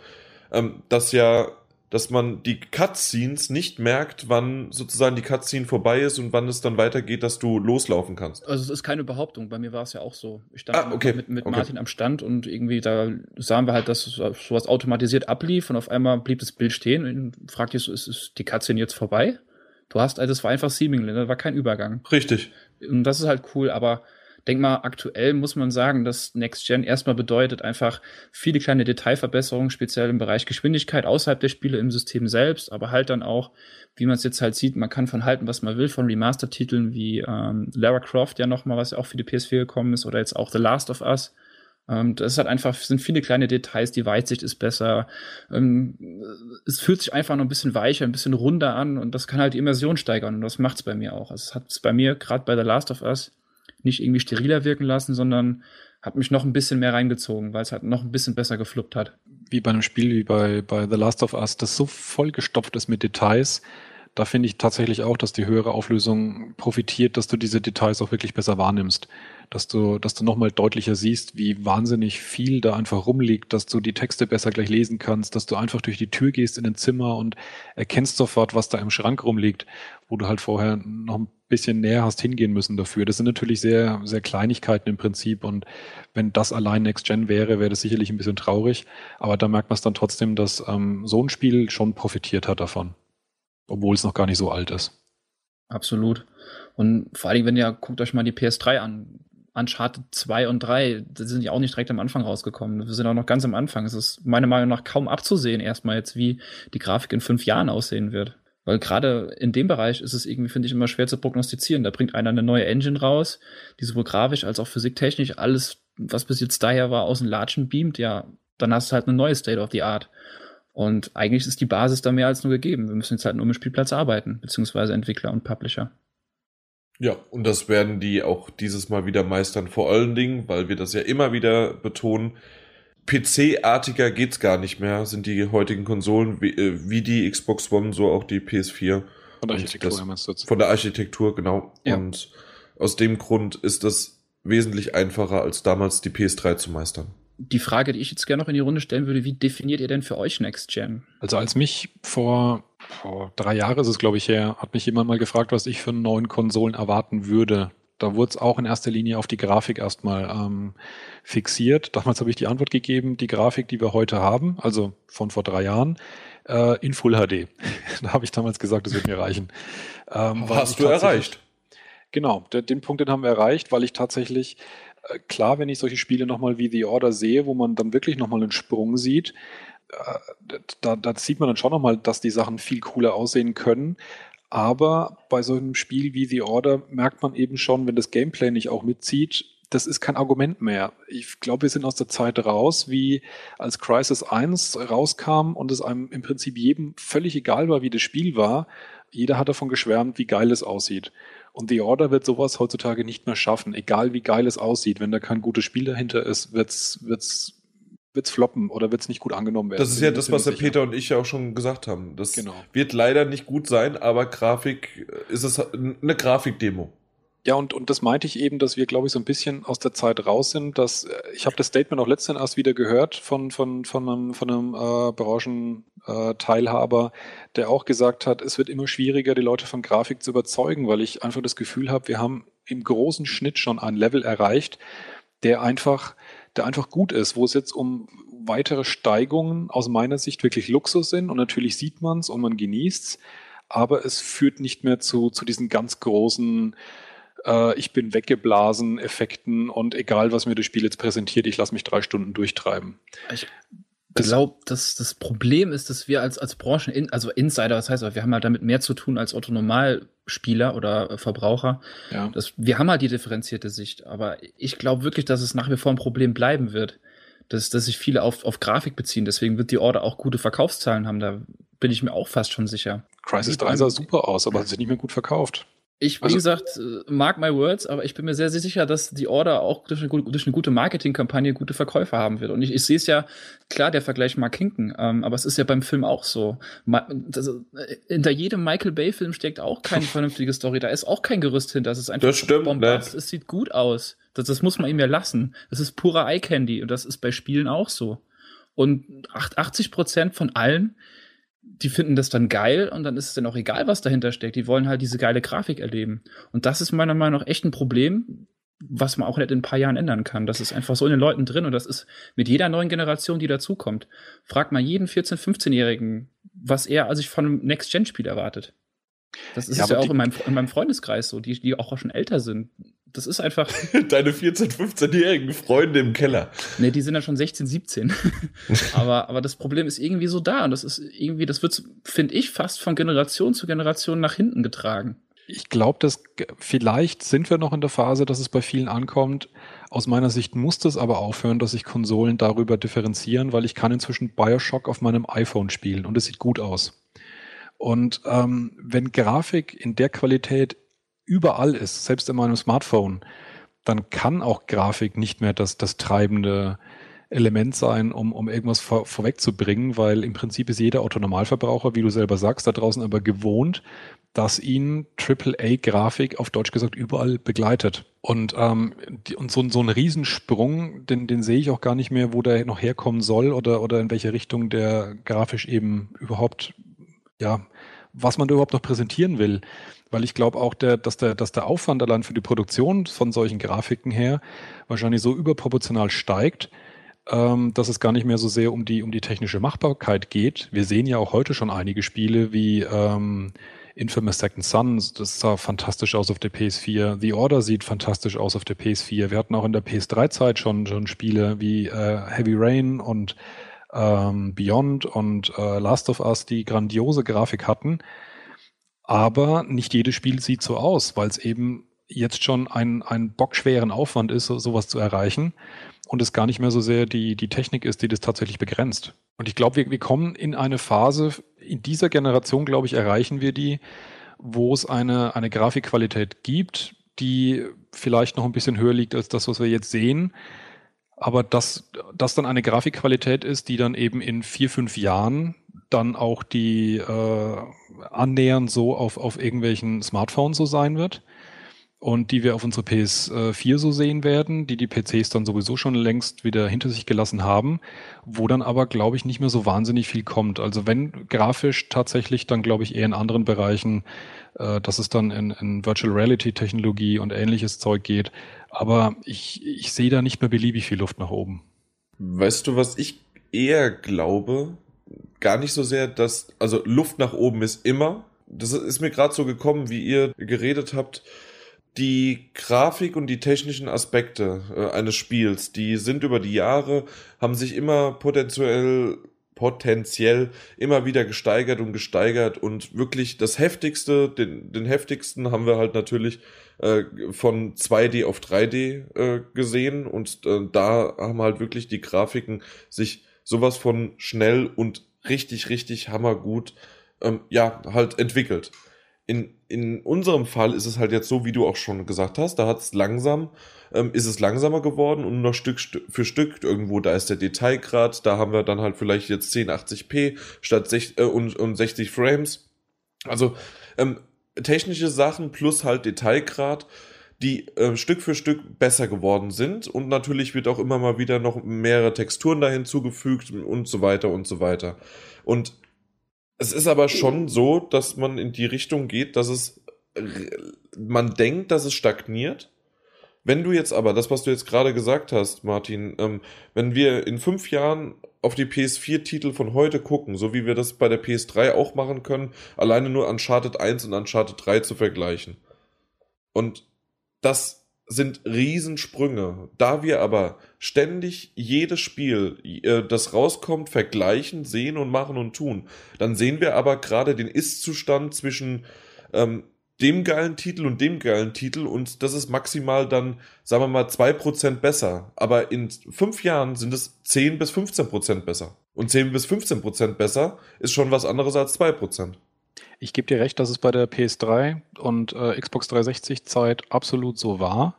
ähm, dass ja, dass man die Cutscenes nicht merkt, wann sozusagen die Cutscene vorbei ist und wann es dann weitergeht, dass du loslaufen kannst. Also es ist keine Behauptung, bei mir war es ja auch so. Ich stand ah, okay. mit, mit okay. Martin am Stand und irgendwie da sahen wir halt, dass sowas automatisiert ablief und auf einmal blieb das Bild stehen und fragte ich so, ist, ist die Cutscene jetzt vorbei? Du hast, also es war einfach Seemingly, da war kein Übergang. Richtig. Und das ist halt cool, aber denk mal, aktuell muss man sagen, dass Next Gen erstmal bedeutet einfach viele kleine Detailverbesserungen, speziell im Bereich Geschwindigkeit außerhalb der Spiele im System selbst, aber halt dann auch, wie man es jetzt halt sieht, man kann von halten, was man will, von Remaster-Titeln wie ähm, Lara Croft ja nochmal, was ja auch für die PS4 gekommen ist, oder jetzt auch The Last of Us. Ähm, das halt einfach, sind viele kleine Details, die Weitsicht ist besser. Ähm, es fühlt sich einfach noch ein bisschen weicher, ein bisschen runder an und das kann halt die Immersion steigern und das macht es bei mir auch. Also es hat es bei mir, gerade bei The Last of Us, nicht irgendwie steriler wirken lassen, sondern hat mich noch ein bisschen mehr reingezogen, weil es halt noch ein bisschen besser gefluppt hat. Wie bei einem Spiel wie bei, bei The Last of Us, das so vollgestopft ist mit Details, da finde ich tatsächlich auch, dass die höhere Auflösung profitiert, dass du diese Details auch wirklich besser wahrnimmst. Dass du, dass du nochmal deutlicher siehst, wie wahnsinnig viel da einfach rumliegt, dass du die Texte besser gleich lesen kannst, dass du einfach durch die Tür gehst in ein Zimmer und erkennst sofort, was da im Schrank rumliegt, wo du halt vorher noch ein bisschen näher hast hingehen müssen dafür. Das sind natürlich sehr, sehr Kleinigkeiten im Prinzip und wenn das allein Next Gen wäre, wäre das sicherlich ein bisschen traurig. Aber da merkt man es dann trotzdem, dass ähm, so ein Spiel schon profitiert hat davon obwohl es noch gar nicht so alt ist. Absolut. Und vor allem, wenn ihr, guckt euch mal die PS3 an, Uncharted 2 und 3, die sind ja auch nicht direkt am Anfang rausgekommen. Wir sind auch noch ganz am Anfang. Es ist meiner Meinung nach kaum abzusehen, erstmal jetzt, wie die Grafik in fünf Jahren aussehen wird. Weil gerade in dem Bereich ist es irgendwie, finde ich, immer schwer zu prognostizieren. Da bringt einer eine neue Engine raus, die sowohl grafisch als auch physiktechnisch alles, was bis jetzt daher war, aus dem Latschen beamt, ja, dann hast du halt eine neue State of the Art. Und eigentlich ist die Basis da mehr als nur gegeben. Wir müssen jetzt halt nur mit Spielplatz arbeiten, beziehungsweise Entwickler und Publisher. Ja, und das werden die auch dieses Mal wieder meistern, vor allen Dingen, weil wir das ja immer wieder betonen. PC-artiger geht's gar nicht mehr, sind die heutigen Konsolen, wie, äh, wie die Xbox One, so auch die PS4. Von der Architektur das, jetzt. Von der Architektur, genau. Ja. Und aus dem Grund ist das wesentlich einfacher, als damals die PS3 zu meistern die Frage, die ich jetzt gerne noch in die Runde stellen würde, wie definiert ihr denn für euch Next Gen? Also als mich vor, vor drei Jahren ist es, glaube ich, her, hat mich jemand mal gefragt, was ich für neuen Konsolen erwarten würde. Da wurde es auch in erster Linie auf die Grafik erstmal ähm, fixiert. Damals habe ich die Antwort gegeben, die Grafik, die wir heute haben, also von vor drei Jahren, äh, in Full HD. da habe ich damals gesagt, das wird mir reichen. Ähm, Hast du erreicht? Genau, den Punkt, den haben wir erreicht, weil ich tatsächlich klar, wenn ich solche Spiele nochmal wie The Order sehe, wo man dann wirklich nochmal einen Sprung sieht, äh, da, da sieht man dann schon nochmal, dass die Sachen viel cooler aussehen können. Aber bei so einem Spiel wie The Order merkt man eben schon, wenn das Gameplay nicht auch mitzieht, das ist kein Argument mehr. Ich glaube, wir sind aus der Zeit raus, wie als Crisis 1 rauskam und es einem im Prinzip jedem völlig egal war, wie das Spiel war. Jeder hat davon geschwärmt, wie geil es aussieht. Und The Order wird sowas heutzutage nicht mehr schaffen, egal wie geil es aussieht. Wenn da kein gutes Spiel dahinter ist, wird's, wird's wird's floppen oder wird's nicht gut angenommen werden. Das ist ja das, was der Peter und ich ja auch schon gesagt haben. Das genau. wird leider nicht gut sein, aber Grafik ist es eine Grafikdemo. Ja, und, und das meinte ich eben, dass wir, glaube ich, so ein bisschen aus der Zeit raus sind, dass äh, ich habe das Statement auch letztens erst wieder gehört von, von, von einem, von einem äh, Branchenteilhaber, der auch gesagt hat, es wird immer schwieriger, die Leute von Grafik zu überzeugen, weil ich einfach das Gefühl habe, wir haben im großen Schnitt schon ein Level erreicht, der einfach, der einfach gut ist, wo es jetzt um weitere Steigungen aus meiner Sicht wirklich Luxus sind und natürlich sieht man es und man genießt es, aber es führt nicht mehr zu, zu diesen ganz großen äh, ich bin weggeblasen, Effekten und egal, was mir das Spiel jetzt präsentiert, ich lasse mich drei Stunden durchtreiben. Ich glaube, dass das Problem ist, dass wir als, als Branchen, also Insider, was heißt, wir haben halt damit mehr zu tun als Autonormalspieler oder äh, Verbraucher. Ja. Das, wir haben halt die differenzierte Sicht, aber ich glaube wirklich, dass es nach wie vor ein Problem bleiben wird. Dass, dass sich viele auf, auf Grafik beziehen. Deswegen wird die Order auch gute Verkaufszahlen haben. Da bin ich mir auch fast schon sicher. Crisis 3 sah super aus, aber hat sich nicht mehr gut verkauft. Ich, wie also, gesagt, äh, mag my words, aber ich bin mir sehr, sehr sicher, dass die Order auch durch eine, durch eine gute Marketingkampagne gute Verkäufe haben wird. Und ich, ich sehe es ja, klar, der Vergleich Mark Hinken, ähm, aber es ist ja beim Film auch so. Ma das, äh, hinter jedem Michael Bay-Film steckt auch keine vernünftige Story. Da ist auch kein Gerüst hinter. Das ist einfach das stimmt, Bombast. Ne? Es sieht gut aus. Das, das muss man ihm ja lassen. Das ist purer Eye-Candy und das ist bei Spielen auch so. Und 80 Prozent von allen die finden das dann geil und dann ist es dann auch egal, was dahinter steckt. Die wollen halt diese geile Grafik erleben. Und das ist meiner Meinung nach echt ein Problem, was man auch nicht in ein paar Jahren ändern kann. Das ist einfach so in den Leuten drin und das ist mit jeder neuen Generation, die dazukommt. Frag mal jeden 14-, 15-Jährigen, was er sich von einem Next-Gen-Spiel erwartet. Das ist ja, ja auch in meinem, in meinem, Freundeskreis so, die, die auch schon älter sind. Das ist einfach. Deine 14-, 15-jährigen Freunde im Keller. Nee, die sind ja schon 16, 17. aber, aber das Problem ist irgendwie so da. Und das ist irgendwie, das wird, finde ich, fast von Generation zu Generation nach hinten getragen. Ich glaube, dass vielleicht sind wir noch in der Phase, dass es bei vielen ankommt. Aus meiner Sicht muss das aber aufhören, dass sich Konsolen darüber differenzieren, weil ich kann inzwischen Bioshock auf meinem iPhone spielen und es sieht gut aus. Und ähm, wenn Grafik in der Qualität überall ist, selbst in meinem Smartphone, dann kann auch Grafik nicht mehr das, das treibende Element sein, um, um irgendwas vor, vorwegzubringen, weil im Prinzip ist jeder Autonormalverbraucher, wie du selber sagst, da draußen aber gewohnt, dass ihn AAA-Grafik auf Deutsch gesagt überall begleitet. Und, ähm, die, und so, so ein Riesensprung, den, den sehe ich auch gar nicht mehr, wo der noch herkommen soll oder, oder in welche Richtung der grafisch eben überhaupt ja, was man da überhaupt noch präsentieren will. Weil ich glaube auch, der, dass, der, dass der Aufwand allein für die Produktion von solchen Grafiken her wahrscheinlich so überproportional steigt, ähm, dass es gar nicht mehr so sehr um die, um die technische Machbarkeit geht. Wir sehen ja auch heute schon einige Spiele wie ähm, Infamous Second Son, das sah fantastisch aus auf der PS4. The Order sieht fantastisch aus auf der PS4. Wir hatten auch in der PS3-Zeit schon, schon Spiele wie äh, Heavy Rain und ähm, Beyond und äh, Last of Us, die grandiose Grafik hatten. Aber nicht jedes Spiel sieht so aus, weil es eben jetzt schon ein, ein bockschweren Aufwand ist, so, sowas zu erreichen. Und es gar nicht mehr so sehr die, die Technik ist, die das tatsächlich begrenzt. Und ich glaube, wir, wir kommen in eine Phase, in dieser Generation, glaube ich, erreichen wir die, wo es eine, eine Grafikqualität gibt, die vielleicht noch ein bisschen höher liegt als das, was wir jetzt sehen, aber dass das dann eine Grafikqualität ist, die dann eben in vier, fünf Jahren dann auch die äh, annähernd so auf, auf irgendwelchen Smartphones so sein wird und die wir auf unsere PS4 so sehen werden, die die PCs dann sowieso schon längst wieder hinter sich gelassen haben, wo dann aber, glaube ich, nicht mehr so wahnsinnig viel kommt. Also wenn grafisch tatsächlich, dann glaube ich eher in anderen Bereichen, äh, dass es dann in, in Virtual Reality Technologie und ähnliches Zeug geht. Aber ich, ich sehe da nicht mehr beliebig viel Luft nach oben. Weißt du, was ich eher glaube? Gar nicht so sehr, dass, also Luft nach oben ist immer. Das ist mir gerade so gekommen, wie ihr geredet habt. Die Grafik und die technischen Aspekte äh, eines Spiels, die sind über die Jahre, haben sich immer potenziell exponentiell immer wieder gesteigert und gesteigert. Und wirklich das heftigste, den, den heftigsten haben wir halt natürlich äh, von 2D auf 3D äh, gesehen. Und äh, da haben halt wirklich die Grafiken sich sowas von schnell und richtig, richtig hammergut ähm, ja, halt entwickelt. In, in unserem Fall ist es halt jetzt so, wie du auch schon gesagt hast, da hat es langsam ähm, ist es langsamer geworden und noch Stück für Stück irgendwo, da ist der Detailgrad, da haben wir dann halt vielleicht jetzt 1080p statt 6, äh, und, und 60 Frames. Also ähm, technische Sachen plus halt Detailgrad, die äh, Stück für Stück besser geworden sind und natürlich wird auch immer mal wieder noch mehrere Texturen da hinzugefügt und so weiter und so weiter. Und es ist aber schon so, dass man in die Richtung geht, dass es man denkt, dass es stagniert, wenn du jetzt aber, das, was du jetzt gerade gesagt hast, Martin, ähm, wenn wir in fünf Jahren auf die PS4-Titel von heute gucken, so wie wir das bei der PS3 auch machen können, alleine nur Uncharted 1 und Uncharted 3 zu vergleichen. Und das sind Riesensprünge. Da wir aber ständig jedes Spiel, äh, das rauskommt, vergleichen, sehen und machen und tun, dann sehen wir aber gerade den Ist-Zustand zwischen ähm, dem geilen Titel und dem geilen Titel und das ist maximal dann, sagen wir mal, 2% besser. Aber in fünf Jahren sind es 10 bis 15% besser. Und 10 bis 15% besser ist schon was anderes als 2%. Ich gebe dir recht, dass es bei der PS3 und äh, Xbox 360 Zeit absolut so war.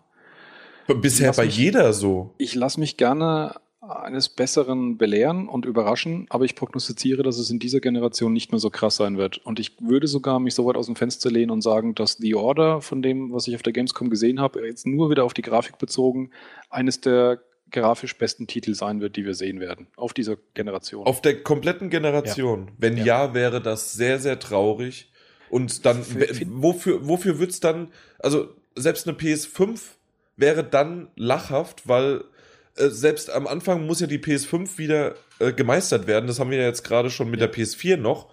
Bisher bei mich, jeder so. Ich lasse mich gerne eines Besseren belehren und überraschen, aber ich prognostiziere, dass es in dieser Generation nicht mehr so krass sein wird. Und ich würde sogar mich so weit aus dem Fenster lehnen und sagen, dass The Order, von dem, was ich auf der Gamescom gesehen habe, jetzt nur wieder auf die Grafik bezogen, eines der grafisch besten Titel sein wird, die wir sehen werden. Auf dieser Generation. Auf der kompletten Generation. Ja. Wenn ja. ja. wäre das sehr, sehr traurig. Und dann, wofür, wofür wird's dann, also selbst eine PS5 wäre dann lachhaft, weil äh, selbst am Anfang muss ja die PS5 wieder äh, gemeistert werden. Das haben wir ja jetzt gerade schon mit der PS4 noch.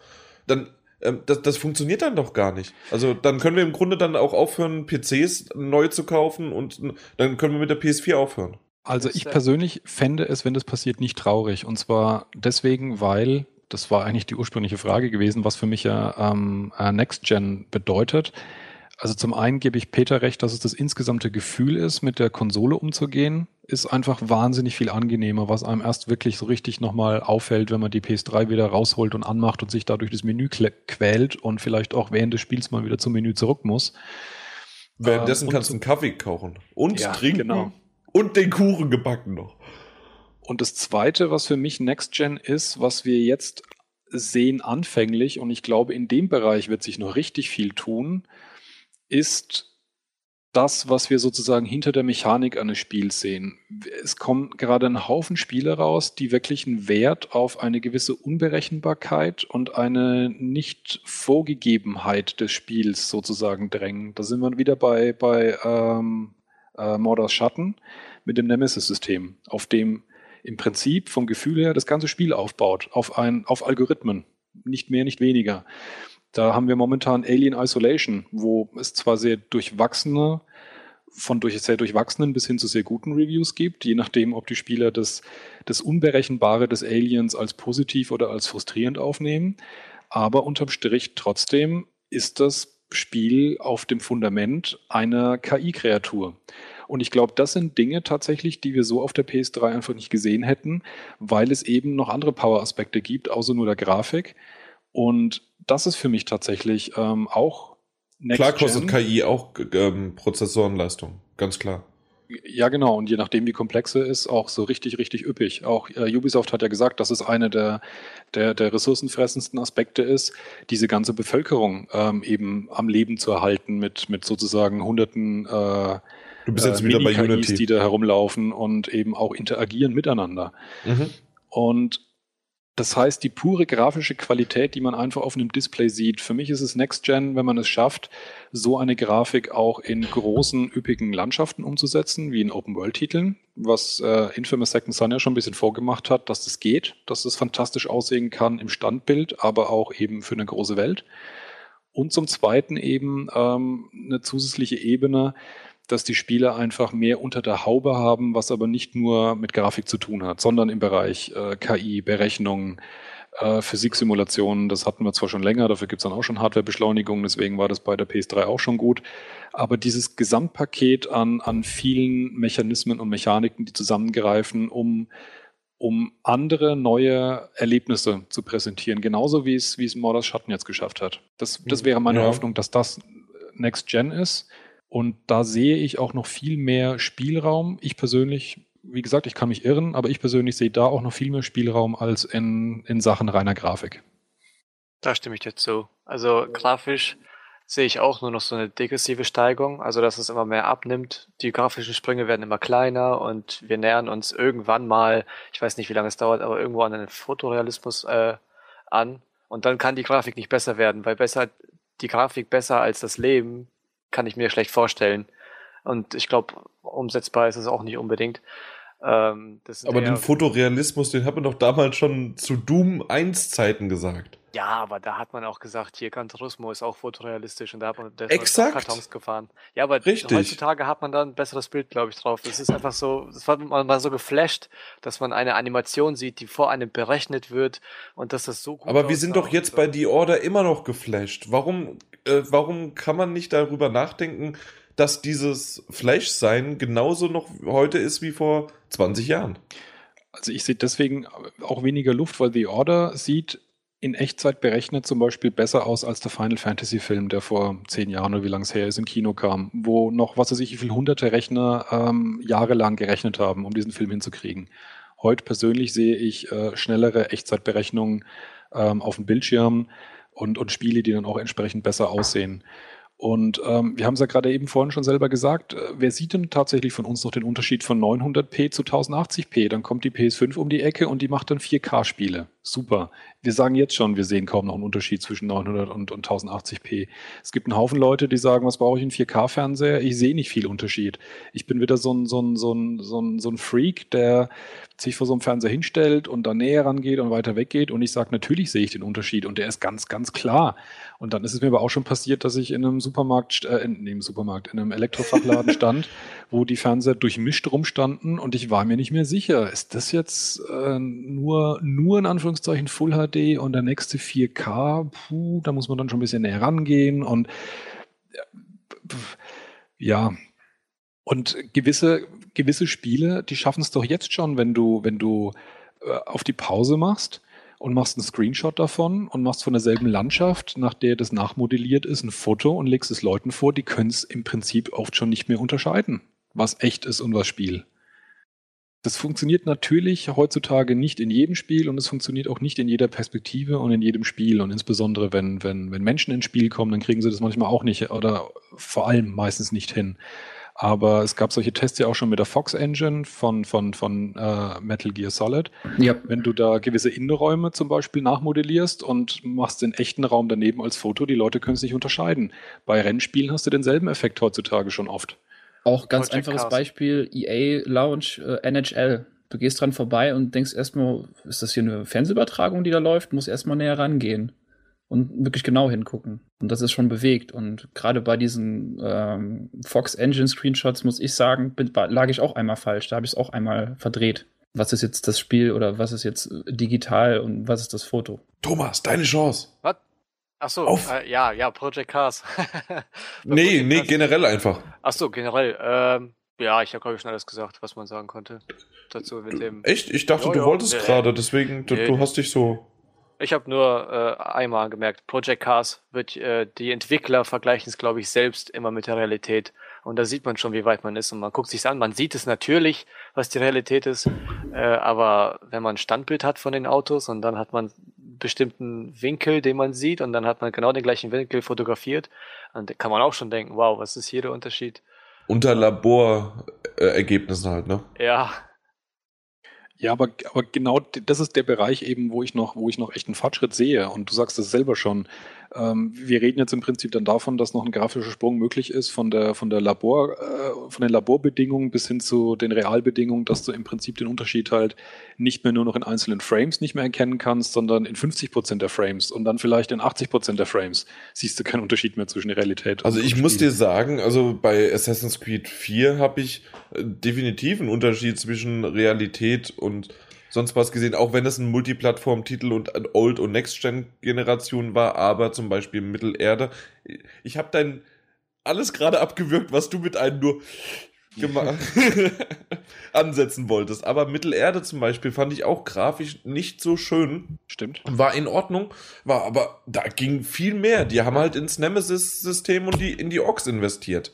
Dann ähm, das, das funktioniert dann doch gar nicht. Also dann können wir im Grunde dann auch aufhören, PCs neu zu kaufen und dann können wir mit der PS4 aufhören. Also ich persönlich fände es, wenn das passiert, nicht traurig. Und zwar deswegen, weil, das war eigentlich die ursprüngliche Frage gewesen, was für mich ja ähm, äh, Next Gen bedeutet. Also zum einen gebe ich Peter recht, dass es das insgesamte Gefühl ist, mit der Konsole umzugehen, ist einfach wahnsinnig viel angenehmer, was einem erst wirklich so richtig nochmal auffällt, wenn man die PS3 wieder rausholt und anmacht und sich dadurch das Menü quält und vielleicht auch während des Spiels mal wieder zum Menü zurück muss. Währenddessen ähm, kannst du einen Kaffee kochen und ja, trinken genau. Und den Kuchen gebacken noch. Und das zweite, was für mich Next Gen ist, was wir jetzt sehen anfänglich, und ich glaube, in dem Bereich wird sich noch richtig viel tun, ist das, was wir sozusagen hinter der Mechanik eines Spiels sehen. Es kommen gerade ein Haufen Spiele raus, die wirklich einen Wert auf eine gewisse Unberechenbarkeit und eine Nicht-Vorgegebenheit des Spiels sozusagen drängen. Da sind wir wieder bei, bei ähm, äh, Mordors Schatten mit dem Nemesis-System, auf dem im Prinzip vom Gefühl her das ganze Spiel aufbaut, auf, ein, auf Algorithmen, nicht mehr, nicht weniger. Da haben wir momentan Alien Isolation, wo es zwar sehr durchwachsene, von durch, sehr durchwachsenen bis hin zu sehr guten Reviews gibt, je nachdem, ob die Spieler das, das Unberechenbare des Aliens als positiv oder als frustrierend aufnehmen. Aber unterm Strich trotzdem ist das Spiel auf dem Fundament einer KI-Kreatur. Und ich glaube, das sind Dinge tatsächlich, die wir so auf der PS3 einfach nicht gesehen hätten, weil es eben noch andere Power-Aspekte gibt, außer nur der Grafik. Und das ist für mich tatsächlich ähm, auch Next Klar kostet Gen. KI auch ähm, Prozessorenleistung, ganz klar. Ja, genau. Und je nachdem, wie komplex er ist, auch so richtig, richtig üppig. Auch äh, Ubisoft hat ja gesagt, dass es eine der, der, der ressourcenfressendsten Aspekte ist, diese ganze Bevölkerung ähm, eben am Leben zu erhalten mit, mit sozusagen hunderten äh, Du bist jetzt äh, wieder bei Unity. die da herumlaufen und eben auch interagieren miteinander. Mhm. Und das heißt, die pure grafische Qualität, die man einfach auf einem Display sieht. Für mich ist es Next Gen, wenn man es schafft, so eine Grafik auch in großen, üppigen Landschaften umzusetzen, wie in Open-World-Titeln, was äh, Infamous Second Son ja schon ein bisschen vorgemacht hat, dass das geht, dass das fantastisch aussehen kann im Standbild, aber auch eben für eine große Welt. Und zum Zweiten eben ähm, eine zusätzliche Ebene, dass die Spiele einfach mehr unter der Haube haben, was aber nicht nur mit Grafik zu tun hat, sondern im Bereich äh, KI, Berechnungen, äh, Physiksimulationen. Das hatten wir zwar schon länger, dafür gibt es dann auch schon Hardwarebeschleunigung, deswegen war das bei der PS3 auch schon gut. Aber dieses Gesamtpaket an, an vielen Mechanismen und Mechaniken, die zusammengreifen, um um andere neue Erlebnisse zu präsentieren, genauso wie es, wie es Mordors Schatten jetzt geschafft hat. Das, das wäre meine ja. Hoffnung, dass das Next Gen ist. Und da sehe ich auch noch viel mehr Spielraum. Ich persönlich, wie gesagt, ich kann mich irren, aber ich persönlich sehe da auch noch viel mehr Spielraum als in, in Sachen reiner Grafik. Da stimme ich dir zu. Also grafisch sehe ich auch nur noch so eine degressive Steigung, also dass es immer mehr abnimmt. Die grafischen Sprünge werden immer kleiner und wir nähern uns irgendwann mal, ich weiß nicht, wie lange es dauert, aber irgendwo an den Fotorealismus äh, an. Und dann kann die Grafik nicht besser werden, weil besser die Grafik besser als das Leben kann ich mir schlecht vorstellen. Und ich glaube, umsetzbar ist es auch nicht unbedingt. Ähm, aber den Fotorealismus, den hat man doch damals schon zu Doom 1 Zeiten gesagt. Ja, aber da hat man auch gesagt, hier Gran Turismo ist auch fotorealistisch und da hat man Exakt. Kartons gefahren. Ja, aber Richtig. heutzutage hat man da ein besseres Bild, glaube ich, drauf. Es ist einfach so, das war man mal so geflasht, dass man eine Animation sieht, die vor einem berechnet wird und dass das so gut Aber wir sind doch jetzt so. bei The Order immer noch geflasht. Warum, äh, warum kann man nicht darüber nachdenken, dass dieses Flash-Sein genauso noch heute ist wie vor 20 Jahren? Also ich sehe deswegen auch weniger Luft, weil The Order sieht in Echtzeit berechnet zum Beispiel besser aus als der Final Fantasy Film, der vor zehn Jahren oder wie lange es her ist, im Kino kam, wo noch, was weiß ich, wie viele hunderte Rechner ähm, jahrelang gerechnet haben, um diesen Film hinzukriegen. Heute persönlich sehe ich äh, schnellere Echtzeitberechnungen ähm, auf dem Bildschirm und, und Spiele, die dann auch entsprechend besser aussehen. Und ähm, wir haben es ja gerade eben vorhin schon selber gesagt, äh, wer sieht denn tatsächlich von uns noch den Unterschied von 900p zu 1080p? Dann kommt die PS5 um die Ecke und die macht dann 4K-Spiele. Super. Wir sagen jetzt schon, wir sehen kaum noch einen Unterschied zwischen 900 und, und 1080p. Es gibt einen Haufen Leute, die sagen, was brauche ich einen 4K-Fernseher? Ich sehe nicht viel Unterschied. Ich bin wieder so ein, so ein, so ein, so ein, so ein Freak, der sich vor so einem Fernseher hinstellt und da näher rangeht und weiter weggeht und ich sage, natürlich sehe ich den Unterschied und der ist ganz, ganz klar. Und dann ist es mir aber auch schon passiert, dass ich in einem Supermarkt, äh, in, in einem Supermarkt, in einem Elektrofachladen stand, wo die Fernseher durchmischt rumstanden und ich war mir nicht mehr sicher, ist das jetzt äh, nur, nur in Anführungszeichen Full HD und der nächste 4K? Puh, da muss man dann schon ein bisschen näher rangehen und ja, und gewisse, gewisse Spiele, die schaffen es doch jetzt schon, wenn du, wenn du äh, auf die Pause machst und machst einen Screenshot davon und machst von derselben Landschaft, nach der das nachmodelliert ist, ein Foto und legst es Leuten vor, die können es im Prinzip oft schon nicht mehr unterscheiden, was echt ist und was Spiel. Das funktioniert natürlich heutzutage nicht in jedem Spiel und es funktioniert auch nicht in jeder Perspektive und in jedem Spiel. Und insbesondere, wenn, wenn, wenn Menschen ins Spiel kommen, dann kriegen sie das manchmal auch nicht oder vor allem meistens nicht hin. Aber es gab solche Tests ja auch schon mit der Fox Engine von, von, von äh, Metal Gear Solid. Ja. Wenn du da gewisse Innenräume zum Beispiel nachmodellierst und machst den echten Raum daneben als Foto, die Leute können es nicht unterscheiden. Bei Rennspielen hast du denselben Effekt heutzutage schon oft. Auch ganz Project einfaches Cars. Beispiel, EA Lounge äh, NHL. Du gehst dran vorbei und denkst erstmal, ist das hier eine Fernsehübertragung, die da läuft? Muss erstmal näher rangehen und wirklich genau hingucken. Und das ist schon bewegt. Und gerade bei diesen ähm, Fox Engine Screenshots muss ich sagen, bin, lag ich auch einmal falsch. Da habe ich es auch einmal verdreht. Was ist jetzt das Spiel oder was ist jetzt digital und was ist das Foto? Thomas, deine Chance. Was? Ach so, äh, ja, ja, Project Cars. nee, Project nee, Cars. generell einfach. Ach so, generell. Ähm, ja, ich habe glaube ich schon alles gesagt, was man sagen konnte dazu mit dem. Echt? Ich dachte, jo, du jo, wolltest nee, gerade, deswegen, du, nee, du hast dich so. Ich habe nur äh, einmal gemerkt, Project Cars wird, äh, die Entwickler vergleichen es, glaube ich, selbst immer mit der Realität. Und da sieht man schon, wie weit man ist. Und man guckt sich an. Man sieht es natürlich, was die Realität ist. Äh, aber wenn man ein Standbild hat von den Autos und dann hat man bestimmten Winkel, den man sieht, und dann hat man genau den gleichen Winkel fotografiert, dann kann man auch schon denken, wow, was ist hier der Unterschied? Unter Laborergebnissen halt, ne? Ja, ja, aber, aber genau das ist der Bereich eben, wo ich noch, wo ich noch echt einen Fortschritt sehe. Und du sagst es selber schon. Ähm, wir reden jetzt im Prinzip dann davon, dass noch ein grafischer Sprung möglich ist von der, von der Labor, äh, von den Laborbedingungen bis hin zu den Realbedingungen, dass du im Prinzip den Unterschied halt nicht mehr nur noch in einzelnen Frames nicht mehr erkennen kannst, sondern in 50 Prozent der Frames und dann vielleicht in 80 Prozent der Frames siehst du keinen Unterschied mehr zwischen Realität. Also ich muss dir sagen, also bei Assassin's Creed 4 habe ich äh, definitiv einen Unterschied zwischen Realität und sonst was gesehen, auch wenn es ein Multiplattform-Titel und ein Old- und Next-Gen-Generation war, aber zum Beispiel Mittelerde. Ich habe dein alles gerade abgewürgt, was du mit einem nur ansetzen wolltest. Aber Mittelerde zum Beispiel fand ich auch grafisch nicht so schön. Stimmt. War in Ordnung, war aber da ging viel mehr. Die haben halt ins Nemesis-System und die in die Ox investiert.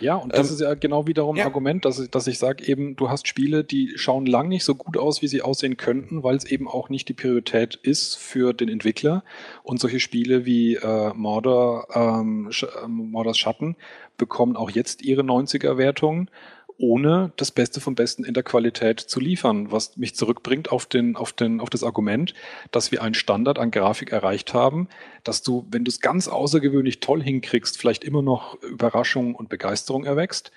Ja, und das ähm, ist ja genau wiederum ein ja. Argument, dass, ich, dass ich sage eben, du hast Spiele, die schauen lang nicht so gut aus, wie sie aussehen könnten, weil es eben auch nicht die Priorität ist für den Entwickler. Und solche Spiele wie äh, Mordor, ähm, Sch äh, Mordors Schatten bekommen auch jetzt ihre 90er-Wertungen ohne das Beste vom Besten in der Qualität zu liefern, was mich zurückbringt auf, den, auf, den, auf das Argument, dass wir einen Standard an Grafik erreicht haben, dass du, wenn du es ganz außergewöhnlich toll hinkriegst, vielleicht immer noch Überraschung und Begeisterung erwächst,